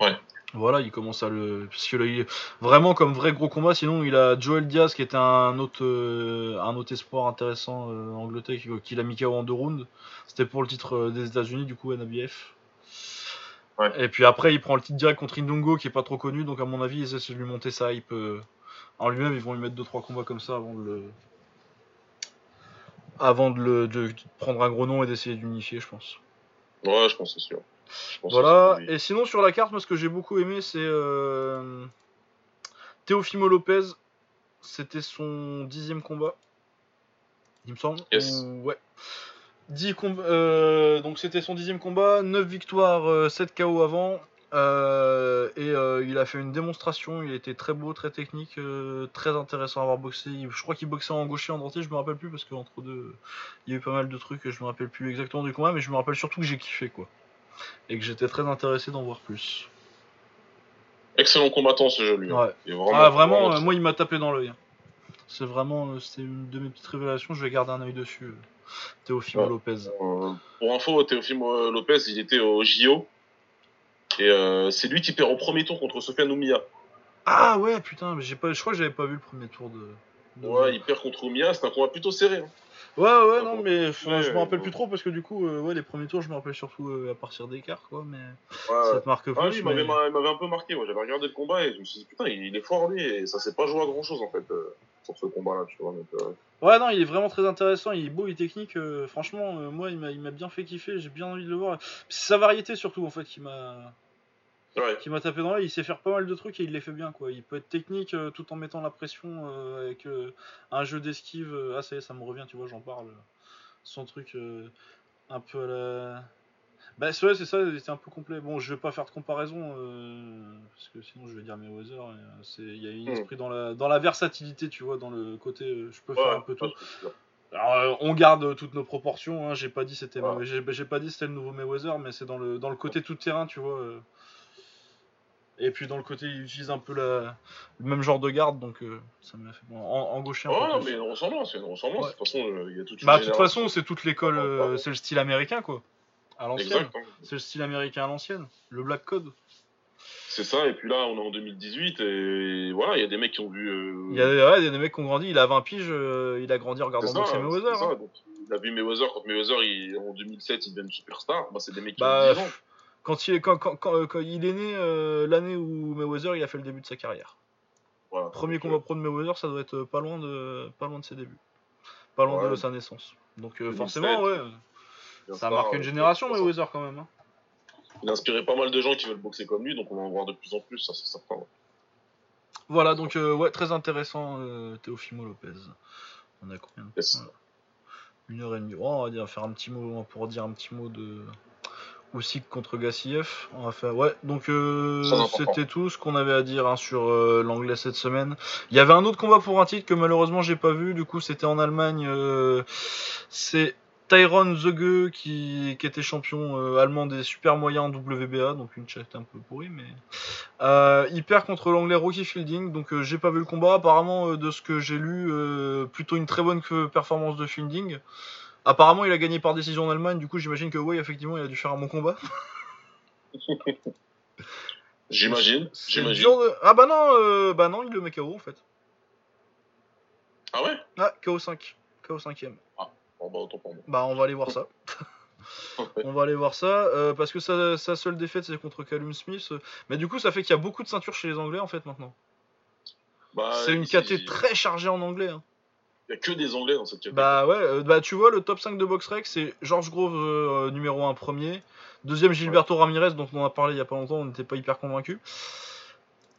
Ouais. Voilà, il commence à le. Parce que là, il vraiment comme vrai gros combat. Sinon, il a Joel Diaz qui était un autre, euh, un autre espoir intéressant euh, en Angleterre qui, qui l'a mis KO en deux rounds. C'était pour le titre euh, des États-Unis, du coup, NABF. Ouais. Et puis après, il prend le titre direct contre Indongo qui est pas trop connu. Donc, à mon avis, ils essaient de lui monter sa hype euh, en lui-même. Ils vont lui mettre 2-3 combats comme ça avant de le. Avant de, le, de prendre un gros nom et d'essayer d'unifier, je pense. Ouais, je pense, c'est sûr. Pense Voilà, que et sinon sur la carte, moi ce que j'ai beaucoup aimé, c'est euh... Teofimo Lopez. C'était son dixième combat, il me semble. Yes. Ou- Ouais. 10 comb- euh, donc c'était son dixième combat, 9 victoires, euh, 7 KO avant. Euh, et euh, il a fait une démonstration, il était très beau, très technique, euh, très intéressant à avoir boxé. Il- Je crois qu'il boxait en gaucher, en droitier, je me rappelle plus parce qu'entre deux, il y a eu pas mal de trucs, je me rappelle plus exactement du combat, mais je me rappelle surtout que j'ai kiffé quoi. Et que j'étais très intéressé d'en voir plus. Excellent combattant, ce jeu, lui. hein. Ouais. Vraiment, Ah, vraiment, vraiment moi il m'a tapé dans l'œil. hein. C'est vraiment, c'était une de mes petites révélations, je vais garder un œil dessus. Théophile Ouais. Lopez. Pour info, Teofimo Lopez, il était au JO. Et euh, c'est lui qui perd au premier tour contre Sofiane Oumia. Ah ouais, putain, mais j'ai pas, je crois que j'avais pas vu le premier tour de. de- Ouais, il perd contre Oumia, c'est un combat plutôt serré. hein. Ouais, ouais, non, mais Ouais, je me rappelle ouais. plus trop parce que du coup, euh, ouais, les premiers tours, je me rappelle surtout euh, à partir des cartes, quoi, mais Ouais. ça te marque plus. Ah, lui, il m'avait mais- il m'avait un peu marqué. Moi, j'avais regardé le combat et je me suis dit, putain, il est fort lui. Et ça s'est pas joué à grand chose en fait euh, sur ce combat-là, tu vois. Donc, Ouais, non, il est vraiment très intéressant, il est beau, il est technique. franchement, moi, il m'a il m'a bien fait kiffer, j'ai bien envie de le voir. C'est sa variété surtout, en fait, qui m'a. Ouais. qui m'a tapé dans l'œil. Il sait faire pas mal de trucs et il les fait bien, quoi. Il peut être technique euh, tout en mettant la pression euh, avec euh, un jeu d'esquive. ah, ça y est, ça me revient, tu vois, j'en parle. Son truc un peu à la. Bah, c'est ouais, c'est ça, c'était un peu complet. Bon, je vais pas faire de comparaison parce que sinon je vais dire Mayweather. Il y a un Hmm. esprit dans la, dans la versatilité, tu vois, dans le côté je peux faire un peu tout. Alors, on garde toutes nos proportions. Hein. J'ai pas dit c'était, Ouais. j'ai pas dit c'était le nouveau Mayweather, mais c'est dans le dans le côté tout terrain, tu vois. Et puis dans le côté, il utilise un peu la, le même genre de garde, donc euh, ça m'a fait bon, en, en gaucher un Ouais, peu mais plus. une ressemblance, il y a une ressemblance. Ouais. De toute façon, euh, il y a toute une Bah de toute façon, c'est toutes l'école, euh, c'est le style américain quoi, à l'ancienne. Hein. C'est le style américain à l'ancienne, le Black Code. C'est ça, et puis là, on est en 2018, et voilà, il y a des mecs qui ont vu. euh, Il y a, ouais, il y a des mecs qui ont grandi. Il a 20 piges, il a grandi en regardant boxer Mayweather. ça, hein. donc, il a vu Mayweather, quand Mayweather, il, en 2007, il devient une superstar. Bah, c'est des mecs qui Bah, ont 10 ans. Quand il est, quand, quand, quand, quand il est né, euh, l'année où Mayweather il a fait le début de sa carrière. Voilà. Premier combat pro de Mayweather, ça doit être pas loin de, pas loin de ses débuts. Pas loin Ouais. de sa naissance. Donc euh, 2007, forcément, ouais, euh, ça a tard, marqué une euh, génération. Mayweather quand même. hein. Il a inspiré pas mal de gens qui veulent boxer comme lui, donc on va en voir de plus en plus, ça c'est certain. Voilà, donc euh, ouais, très intéressant, euh, Teofimo Lopez. On a combien de Yes. Voilà. Une heure et demie. Oh, on va dire, faire un petit mot, pour dire un petit mot de Usyk contre Gassiev. On va faire, ouais. Donc euh, c'était tout ce qu'on avait à dire hein, sur euh, l'anglais cette semaine. Il y avait un autre combat pour un titre que malheureusement j'ai pas vu. Du coup, c'était en Allemagne. euh, c'est Tyron Zege qui, qui était champion euh, allemand des super moyens en WBA, donc une chatte un peu pourrie, mais euh, il perd contre l'anglais Rocky Fielding, donc euh, j'ai pas vu le combat. Apparemment, euh, de ce que j'ai lu, euh, plutôt une très bonne performance de Fielding. Apparemment, il a gagné par décision en Allemagne, du coup, j'imagine que oui, effectivement, il a dû faire un bon combat. J'imagine. J'imagine. de- Ah bah non, euh, bah non, il le met KO en fait. Ah ouais? Ah, KO 5. KO 5ème. Bon, bah, autant pour moi. Bah, on va aller voir ça. On va aller voir ça, euh, parce que sa, sa seule défaite c'est contre Callum Smith. Mais du coup, ça fait qu'il y a beaucoup de ceintures chez les Anglais en fait maintenant. Bah, c'est une KT très chargée en anglais. hein. Il y a que des Anglais dans cette KT. Bah ouais, euh, bah tu vois, le top 5 de BoxRec c'est George Grove euh, numéro 1 premier. Deuxième Gilberto Ramirez, dont on a parlé il y a pas longtemps, on n'était pas hyper convaincus.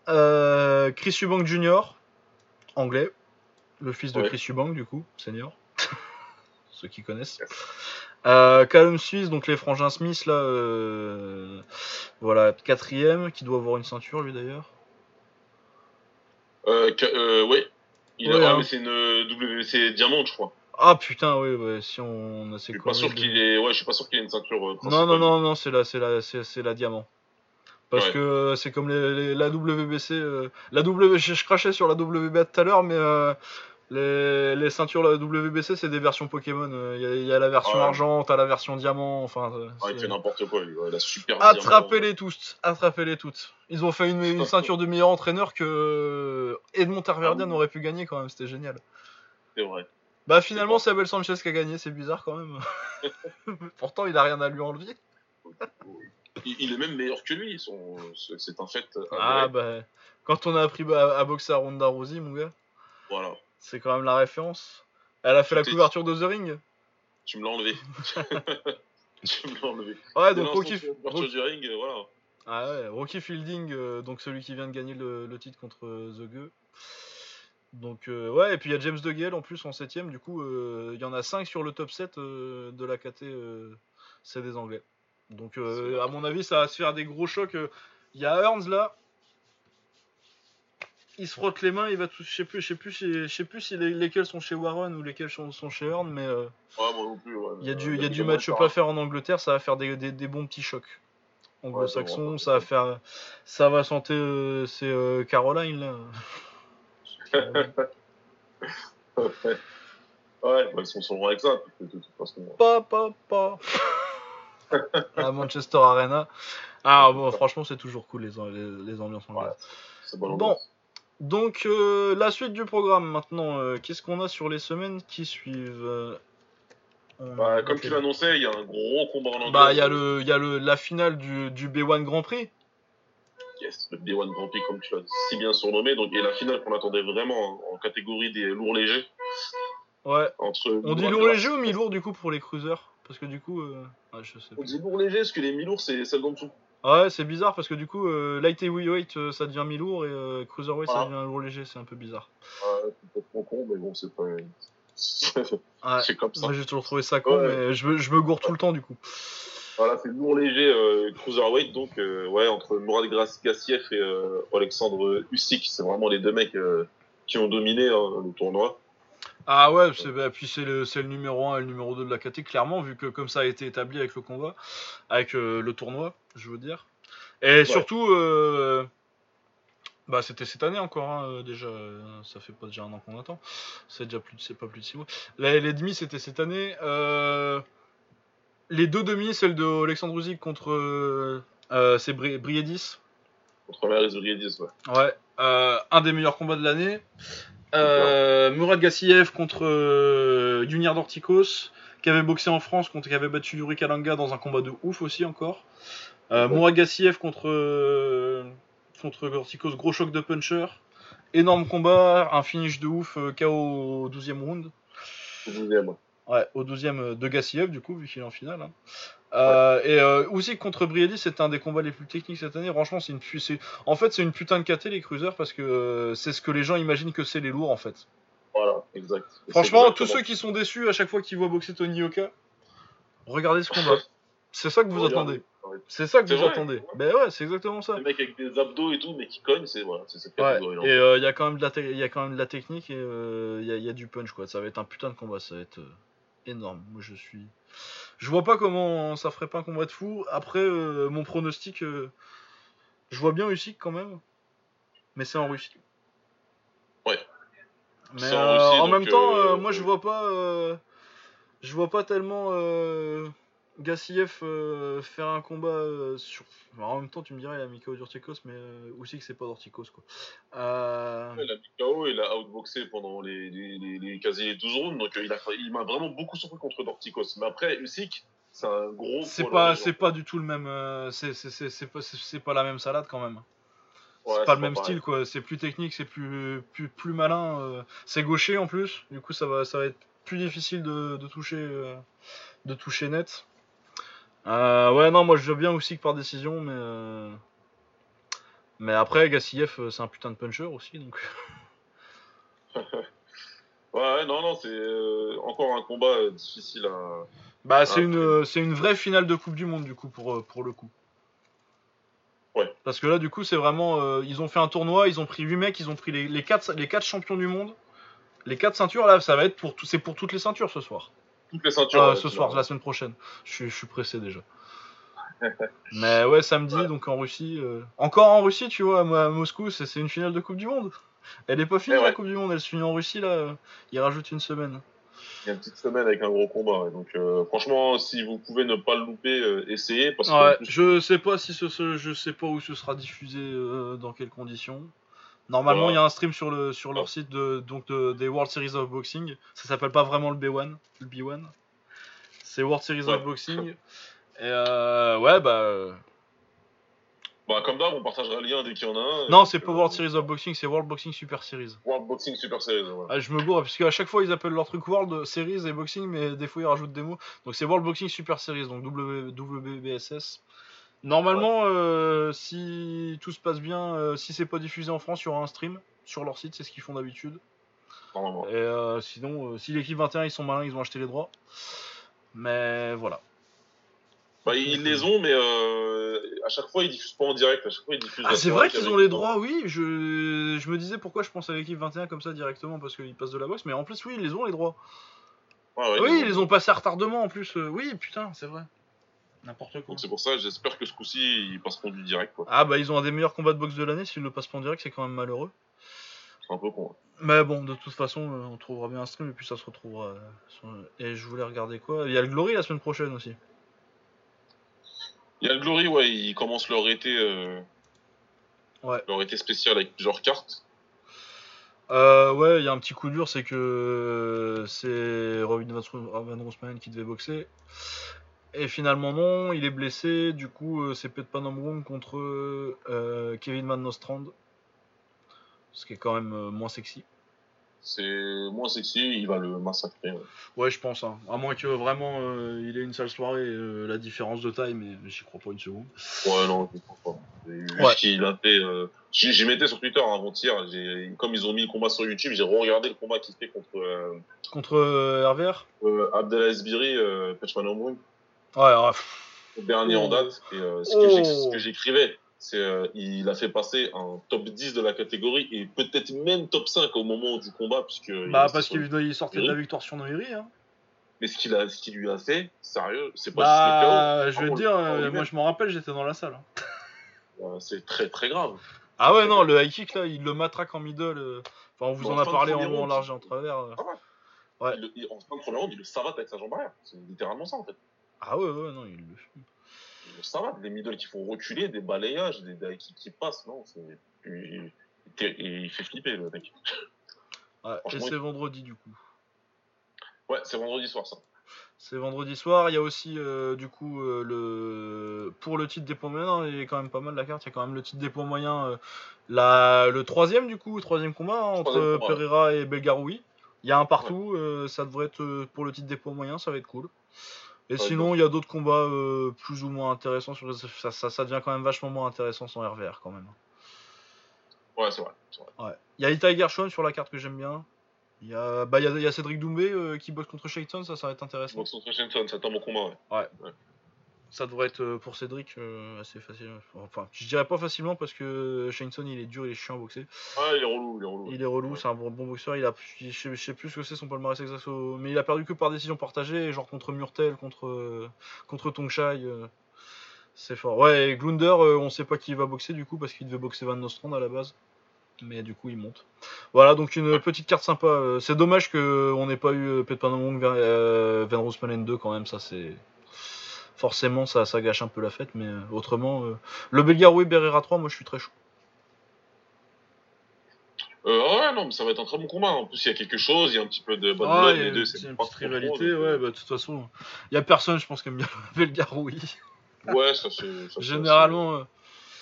Euh, Chris Eubank Jr., anglais. Le fils de Ouais. Chris Eubank du coup, senior. Ceux qui connaissent. Euh, Callum Smith, donc les frangins Smith là, euh, voilà, quatrième, qui doit avoir une ceinture lui d'ailleurs. Euh, euh, ouais. Il a, Ouais, ah, mais c'est une euh, WC Diamant, je crois. Ah putain, oui, ouais, si on a Je ces suis pas sûr de- qu'il est. Ouais, je suis pas sûr qu'il ait une ceinture. euh, Non, non, non, non, c'est la, c'est la, c'est, la diamant. Parce Ouais. que euh, c'est comme les, les- la WBC. euh, la W, je, je crachais sur la WBA tout à l'heure, mais euh, les, les ceintures WBC, c'est des versions Pokémon. euh, Il y, a- il y a la version Ouais. argent, t'as la version diamant. Enfin, euh, Ah, il fait n'importe quoi, lui. La super attrapez-les tous, attrapez-les toutes. Ils ont fait une, une ceinture de meilleur entraîneur que euh, Edmond Tarverdian Ah oui. aurait pu gagner quand même. C'était génial. C'est vrai. Bah finalement, c'est Abel Sanchez qui a gagné. C'est bizarre quand même. Pourtant, il a rien à lui enlever. Il, est même meilleur que lui. Son... c'est- C'est un fait. Ah bah, quand on a appris à, à boxer à Ronda Rousey, mon gars, Voilà. C'est quand même la référence. Elle a fait la couverture de The Ring. Tu me l'as enlevé. tu me l'as enlevé. Ouais, donc Rocky, du ring, euh, voilà. ah ouais, Rocky Fielding, euh, donc celui qui vient de gagner le, le titre contre euh, The Gueux. Donc euh, ouais, et puis il y a James DeGale en plus en 7ème, du coup euh, il y en a 5 sur le top 7 euh, de la KT, c'est des Anglais. Donc à mon avis ça va se faire des gros chocs. Il y a Hearns là, il se frotte les mains, il va tout, je sais plus, je sais plus, je sais plus si les- lesquels sont chez Warren ou lesquels sont, sont chez Hearn, mais euh, Ouais, moi non plus. ouais. il y a Euh, du, il y a du moins match-up à faire en Angleterre, ça va faire des, des, des bons petits chocs. Anglo-saxons, Ouais, ça va faire, ça va sentir, euh, c'est euh, Caroline là. Ouais, ouais, bah, ils sont le avec ça, de, toute façon. pas, pas, pas. à Manchester Arena. Ah bon, franchement, c'est toujours cool les, les, les ambiances anglaises. C'est bon. Bon. Donc, euh, la suite du programme maintenant. euh, Qu'est-ce qu'on a sur les semaines qui suivent Euh, on- Bah, comme tu l'annonçais, il y a un gros combat en anglais. Bah, il y a, le, y a le, la finale du, du B1 Grand Prix. Yes, le D1 Grand Prix, comme tu l'as si bien surnommé. Donc, et la finale qu'on attendait vraiment en, en catégorie des lourds légers. Ouais. Entre On dit lourd léger ou mi-lourd du coup pour les cruisers? Parce que du coup. euh, ah, je sais On pas. dit lourd léger, parce que les mi-lourds, c'est celle d'en dessous. Ouais, c'est bizarre parce que du coup, euh, light heavyweight euh, ça devient mi-lourd et euh, cruiserweight ça devient lourd léger, c'est un peu bizarre. Ouais, c'est complètement con, mais bon, c'est pas. c'est Ouais. comme ça. Moi j'ai toujours trouvé ça con, Ouais. mais je me, je me gourre tout le temps du coup. Voilà, c'est lourd léger euh, cruiserweight, donc ouais, entre Mourad Gras- Gassiev et Alexandre Usyk, c'est vraiment les deux mecs qui ont dominé hein, le tournoi. Ah ouais, c'est, bah, puis c'est le, c'est le numéro 1 et le numéro 2 de la KT, clairement, vu que comme ça a été établi avec le combat, avec euh, le tournoi, je veux dire. Et surtout, euh, bah, c'était cette année encore, hein, euh, déjà, ça fait pas déjà un an qu'on attend, c'est déjà plus de, c'est pas plus de 6 mois. Les, les demi, c'était cette année. Euh, les deux demi, celle de Alexandre contre c'est Bri- Briedis, Contre Maris Vriedis, ouais. Ouais, un des meilleurs combats de l'année. Euh, Murad Gassiev contre euh, Junior Dorticos, qui avait boxé en France, contre, qui avait battu Yuri Kalanga dans un combat de ouf aussi encore. Euh, Ouais. Murad Gassiev contre, euh, contre Dorticos, gros choc de puncher. Énorme combat, un finish de ouf, euh, KO au 12e round. Au deuxième, ouais. Ouais, au 12e de Gassiev, du coup, vu qu'il est en finale. hein. Euh, Et euh, Usyk contre Briedis, c'était un des combats les plus techniques cette année. Franchement, c'est une, pu- c'est- en fait, c'est une putain de KT les cruisers parce que euh, c'est ce que les gens imaginent que c'est les lourds en fait. Voilà, exact. Et Franchement, c'est tous ceux qui sont déçus à chaque fois qu'ils voient boxer Tony Yoka, regardez ce combat. C'est ça que vous attendez. C'est ça que C'est vous vrai. attendez. Ben ouais, c'est exactement ça. Les mecs avec des abdos et tout, mais qui cognent, c'est voilà, c'est cette Ouais, et euh, il y a quand même de la, te- il y a quand même de la technique et euh, il y, a- il y a du punch quoi. Ça va être un putain de combat. Ça va être, euh, énorme. Moi, je suis. Je vois pas comment ça ferait pas un combat de fou. Après, euh, mon pronostic, euh, je vois bien Usyk quand même, mais c'est en Russie. Ouais. Mais en euh, Russie, en donc, même temps, moi, je vois pas, je vois pas tellement Gassiev euh, faire un combat euh, sur. Alors, en même temps, tu me dirais, il y a Mikao Durtikos, mais euh, Usyk, c'est pas Durtikos quoi. Euh, Il a mis KO, il a outboxé pendant les, les, les, les quasi les 12 rounds, donc il, a, il m'a vraiment beaucoup surpris contre Dorticos. Mais après, Usyk, c'est un gros. C'est pas, c'est pas du tout le même. c'est, c'est, c'est, c'est pas, c'est, c'est pas la même salade quand même. Ouais, c'est pas le même pareil. style quoi. C'est plus technique, c'est plus, plus, plus malin. c'est gaucher en plus. Du coup, ça va, ça va être plus difficile de, de toucher, de toucher net. Euh, ouais, non, moi je veux bien aussi que par décision, mais. euh, Mais après, Gassiev, euh, c'est un putain de puncher aussi, donc. Ouais, ouais, non, non, c'est euh, encore un combat euh, difficile à. Bah, c'est Ah, une, ok. euh, c'est une vraie finale de Coupe du Monde, du coup, pour, euh, pour le coup. Ouais. Parce que là, du coup, c'est vraiment. euh, ils ont fait un tournoi, ils ont pris 8 mecs, ils ont pris les, les, 4, les 4 champions du monde. Les 4 ceintures, là, ça va être pour tout, c'est pour toutes les ceintures ce soir. Toutes les ceintures. Euh, ouais, ce soir, la semaine prochaine. Je suis, je suis pressé déjà. Mais ouais, samedi, Ouais. donc en Russie. euh, Encore en Russie, tu vois, à Moscou, c'est une finale de Coupe du Monde. Elle est pas finie ouais. la Coupe du Monde, elle se finit en Russie là. euh, Ils rajoutent une semaine. Il y a une petite semaine avec un gros combat. Donc, euh, franchement, si vous pouvez ne pas le louper, euh, essayez. Parce que en Ouais, plus, je sais pas si ce, ce- je sais pas où ce sera diffusé, euh, dans quelles conditions. Normalement, il y a un stream sur le sur leur Ouais. site de donc de- des World Series of Boxing. Ça s'appelle pas vraiment le B1, le B1. C'est World Series of Ouais. Boxing. Et euh, ouais, bah euh, bah, comme d'hab, on partagera le lien dès qu'il y en a un. non, c'est pas euh, World Series of Boxing, c'est World Boxing Super Series. World Boxing Super Series. Voilà. Ah, je me bourre parce qu'à chaque fois ils appellent leur truc World Series et Boxing, mais des fois ils rajoutent des mots. Donc c'est World Boxing Super Series, donc WBSS. Normalement, euh, si tout se passe bien, euh, si c'est pas diffusé en France, il y aura un stream sur leur site, c'est ce qu'ils font d'habitude. Normalement. Et euh, sinon, si l'équipe 21 ils sont malins, ils ont acheté les droits. Mais voilà. Bah, ils les ont, mais euh, à chaque fois, ils diffusent pas en direct. À chaque fois, ils diffusent. Ah, c'est vrai qu'ils ont les droits, oui. Je, je me disais pourquoi je pense à l'équipe 21 comme ça directement parce qu'ils passent de la boxe, mais en plus, oui, ils les ont les droits. Ouais, oui, ils les ont passés à retardement en plus. oui, putain, c'est vrai. N'importe quoi. Donc c'est pour ça, j'espère que ce coup-ci, ils passeront du direct. quoi. Ah bah ils ont un des meilleurs combats de boxe de l'année, s'ils le passent pas en direct c'est quand même malheureux. C'est un peu con. Mais bon, de toute façon euh, on trouvera bien un stream et puis ça se retrouvera. euh, sur- Et je voulais regarder quoi? Il y a le Glory la semaine prochaine aussi. Il y a le Glory, ouais, ils commencent leur été, euh, Ouais. leur été spécial avec plusieurs cartes. Euh, ouais, il y a un petit coup dur, c'est que c'est Robin Van Van Roosmalen qui devait boxer. Et finalement non, il est blessé, du coup euh, c'est Pet Panamrung contre euh, Kevin Van Nostrand. Ce qui est quand même euh, moins sexy. C'est moins sexy, il va le massacrer. ouais. Ouais, je pense. Hein. À moins que vraiment euh, il ait une sale soirée, euh, la différence de taille, mais j'y crois pas une seconde. Ouais, non, je comprends pas. Et Vu Ouais. ce qu'il a fait, euh, j'y mettais sur Twitter hein, avant-hier. Comme ils ont mis le combat sur YouTube, j'ai re-regardé le combat qu'il fait contre euh, Contre euh, RVR euh, Abdelaziz Biri, euh, Pechman Omroun, Ouais, le dernier en date. Et euh, ce que Oh. j'écrivais, c'est euh, il a fait passer un top 10 de la catégorie et peut-être même top 5 au moment du combat, puisque bah parce qu'il il sortait de la victoire sur Noiri. Hein. Mais ce qu'il a, ce qu'il lui a fait, sérieux, c'est pas juste le Bah, je vais te Par dire, euh, moi je m'en rappelle, j'étais dans la salle. hein. C'est très très grave. Ah ouais, non, le high kick là, il le matraque en middle. euh, Enfin, on vous Bon, en a parlé en premier long, en round, large et en travers. euh. Ah ouais. Ouais. Il, le- il- en fin de première ronde, il le savate avec sa jambe arrière. C'est littéralement ça en fait. Ah ouais, ouais, non, il le fume. Il le savate. Des middle qui font reculer, des balayages, des, des qui, qui passent. Non, c'est. Il, il- il fait flipper le mec. Ouais, et c'est vendredi du coup. Ouais, c'est vendredi soir ça. C'est vendredi soir. Il y a aussi euh, du coup euh, le pour le titre des points moyens, il est quand même pas mal la carte. Il y a quand même le titre des points moyens, euh, la le troisième du coup, troisième combat hein, entre Troisième combat, ouais. Pereira et Belgaroui. Il y a un partout. ça devrait être pour le titre des points moyens, ça va être cool. Et sinon, il y a d'autres combats euh, plus ou moins intéressants. Sur ça, ça, ça devient quand même vachement moins intéressant sans RVR quand même. Ouais, c'est vrai. Ouais. Il y a Itai Gershon sur la carte que j'aime bien. Il y a, bah, y a, y a Cédric Doumbé euh, qui bosse contre Shayton, ça, ça va être intéressant. Donc, contre Shenson, ça tombe au combat, ouais. Ça devrait être euh, pour Cédric euh, assez facile. Enfin, je dirais pas facilement parce que Shaneson il est dur, il est chiant à boxer. Ah, il est relou, il est relou. Il est relou, c'est un bon, bon boxeur. Il a, je, sais, je sais plus ce que c'est son palmarès exact, mais il a perdu que par décision partagée, genre contre Murtel, contre, euh, contre Tongshai. euh, c'est fort. Ouais, et Glunder, euh, on sait pas qui va boxer du coup parce qu'il devait boxer Van Nostrand à la base. Mais du coup, il monte. Voilà, donc une petite carte sympa. C'est dommage qu'on n'ait pas eu Pet Panamong vers Van Roosmalen 2 quand même. Ça, c'est. Forcément, ça, ça gâche un peu la fête, mais euh, autrement. euh, Le Belgaroui Berrera 3, moi je suis très chaud. Euh, ouais, non, mais ça va être un très bon combat. En plus, il y a quelque chose, il y a un petit peu de bad Ah, les deux, c'est une petite rivalité, donc, ouais, bah, de toute façon, il y a personne, je pense, qui aime bien le Belgaroui. Ouais, ça c'est. Généralement,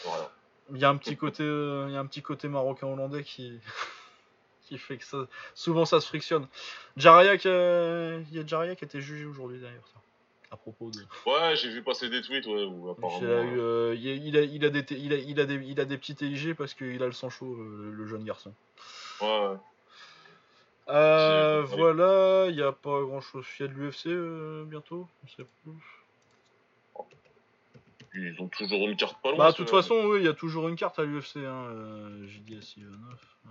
voilà. il y a un petit côté, euh, il y a un petit côté marocain-hollandais qui, qui fait que ça, souvent ça se frictionne. Jaraya, qui a- il y a Jaraya qui a été jugé aujourd'hui d'ailleurs. À propos de. Ouais, j'ai vu passer des tweets, ouais, où apparemment. Il a, eu, euh, il, a, il, a, il, a des, il, a, il, a des, il a des petits TIG parce qu'il a le sang chaud, le, le jeune garçon. Ouais. Euh, voilà, il n'y a pas grand chose. Il y a de l'UFC euh, bientôt, on sait plus. Ils ont toujours une carte pas loin. Bah, de toute façon, oui, il y a toujours une carte à l'UFC. Hein. euh, JDS IE9. euh,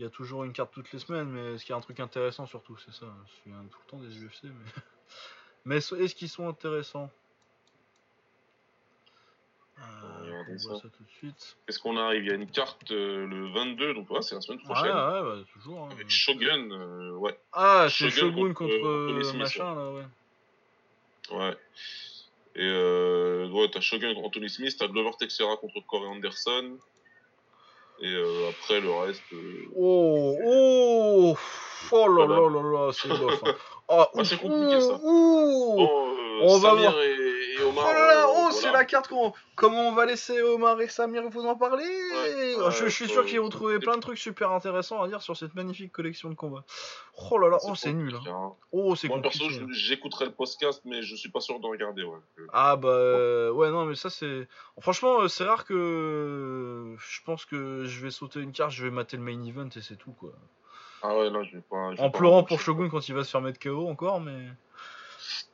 Il y a toujours une carte toutes les semaines, mais qu'il y a un truc intéressant surtout C'est ça. Je souviens tout le temps des UFC, mais. Mais est-ce qu'ils sont intéressants? Euh, regarder On voit ça. ça tout de suite. Qu'est-ce qu'on arrive? Il y a une carte euh, le 22, donc ouais, c'est la semaine Ouais, prochaine. ouais, bah, toujours. hein. Avec Shogun, euh, ouais. Ah, c'est Shogun Shogun contre, contre, Smith, machin là, ouais. Ouais. Et euh, ouais, t'as Shogun contre Anthony Smith, t'as Glover Texera contre Corey Anderson. Et après, le reste. Oh, oh, oh là là là là, c'est bof. hein. Oh, Ah, c'est compliqué, ça. ouh. Bon, euh, on va Samir voir. Et, et Oh Omar. là là, euh, oh, voilà. c'est la carte qu'on. Comment on va laisser Omar et Samir vous en parler? Ouais, Oh, je, je suis sûr qu'ils vont trouver plein de trucs super intéressants à dire sur cette magnifique collection de combats. Oh là là, oh, c'est nul. hein. hein. Oh, c'est Moi, perso, compliqué. j'écouterai le podcast, mais je suis pas sûr de regarder. Ouais. Ah bah euh, ouais non mais ça c'est franchement euh, c'est rare que je pense que je vais sauter une carte je vais mater le main event et c'est tout quoi Ah ouais, là, je vais pas. je vais en pas pleurant pour Shogun quand il va se faire mettre KO encore mais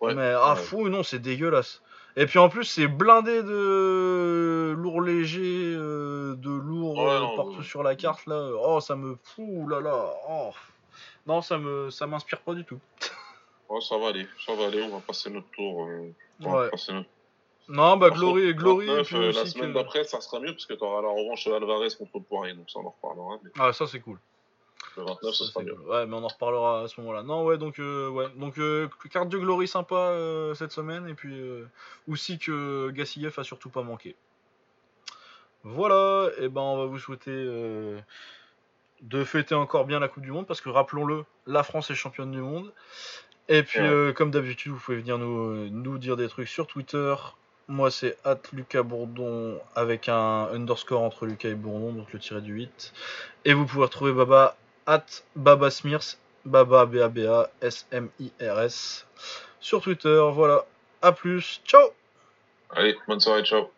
Ouais. mais ah ouais. fou non c'est dégueulasse et puis en plus c'est blindé de lourd léger euh, de lourd Ouais, euh, partout ouais. sur la carte là oh ça me fou là là oh non ça me ça m'inspire pas du tout Ouais, ça va aller, ça va aller, on va passer notre tour. euh, on va ouais passer notre- non bah Glory Glory et 29, puis euh, aussi la semaine que- d'après, ça sera mieux parce que tu auras la revanche Alvarez contre Poirier, donc ça on en reparlera. Mais ah ça c'est cool le 29, ce Ça, sera mieux. Ouais, mais on en reparlera à ce moment-là. Non, ouais, donc, euh, ouais, donc euh, carte de glory sympa euh, cette semaine, et puis aussi que Gassiev a surtout pas manqué. Voilà, et ben on va vous souhaiter de fêter encore bien la Coupe du Monde, parce que rappelons-le, la France est championne du monde. Et puis, Ouais. comme d'habitude, vous pouvez venir nous, nous dire des trucs sur Twitter. Moi, c'est at Lucas Bourdon avec un underscore entre Lucas et Bourdon, donc le tiré du 8. Et vous pouvez retrouver Baba at Baba Smirs, Baba B A B sur Twitter. Voilà. À plus. Ciao. Allez, bonne soirée, ciao.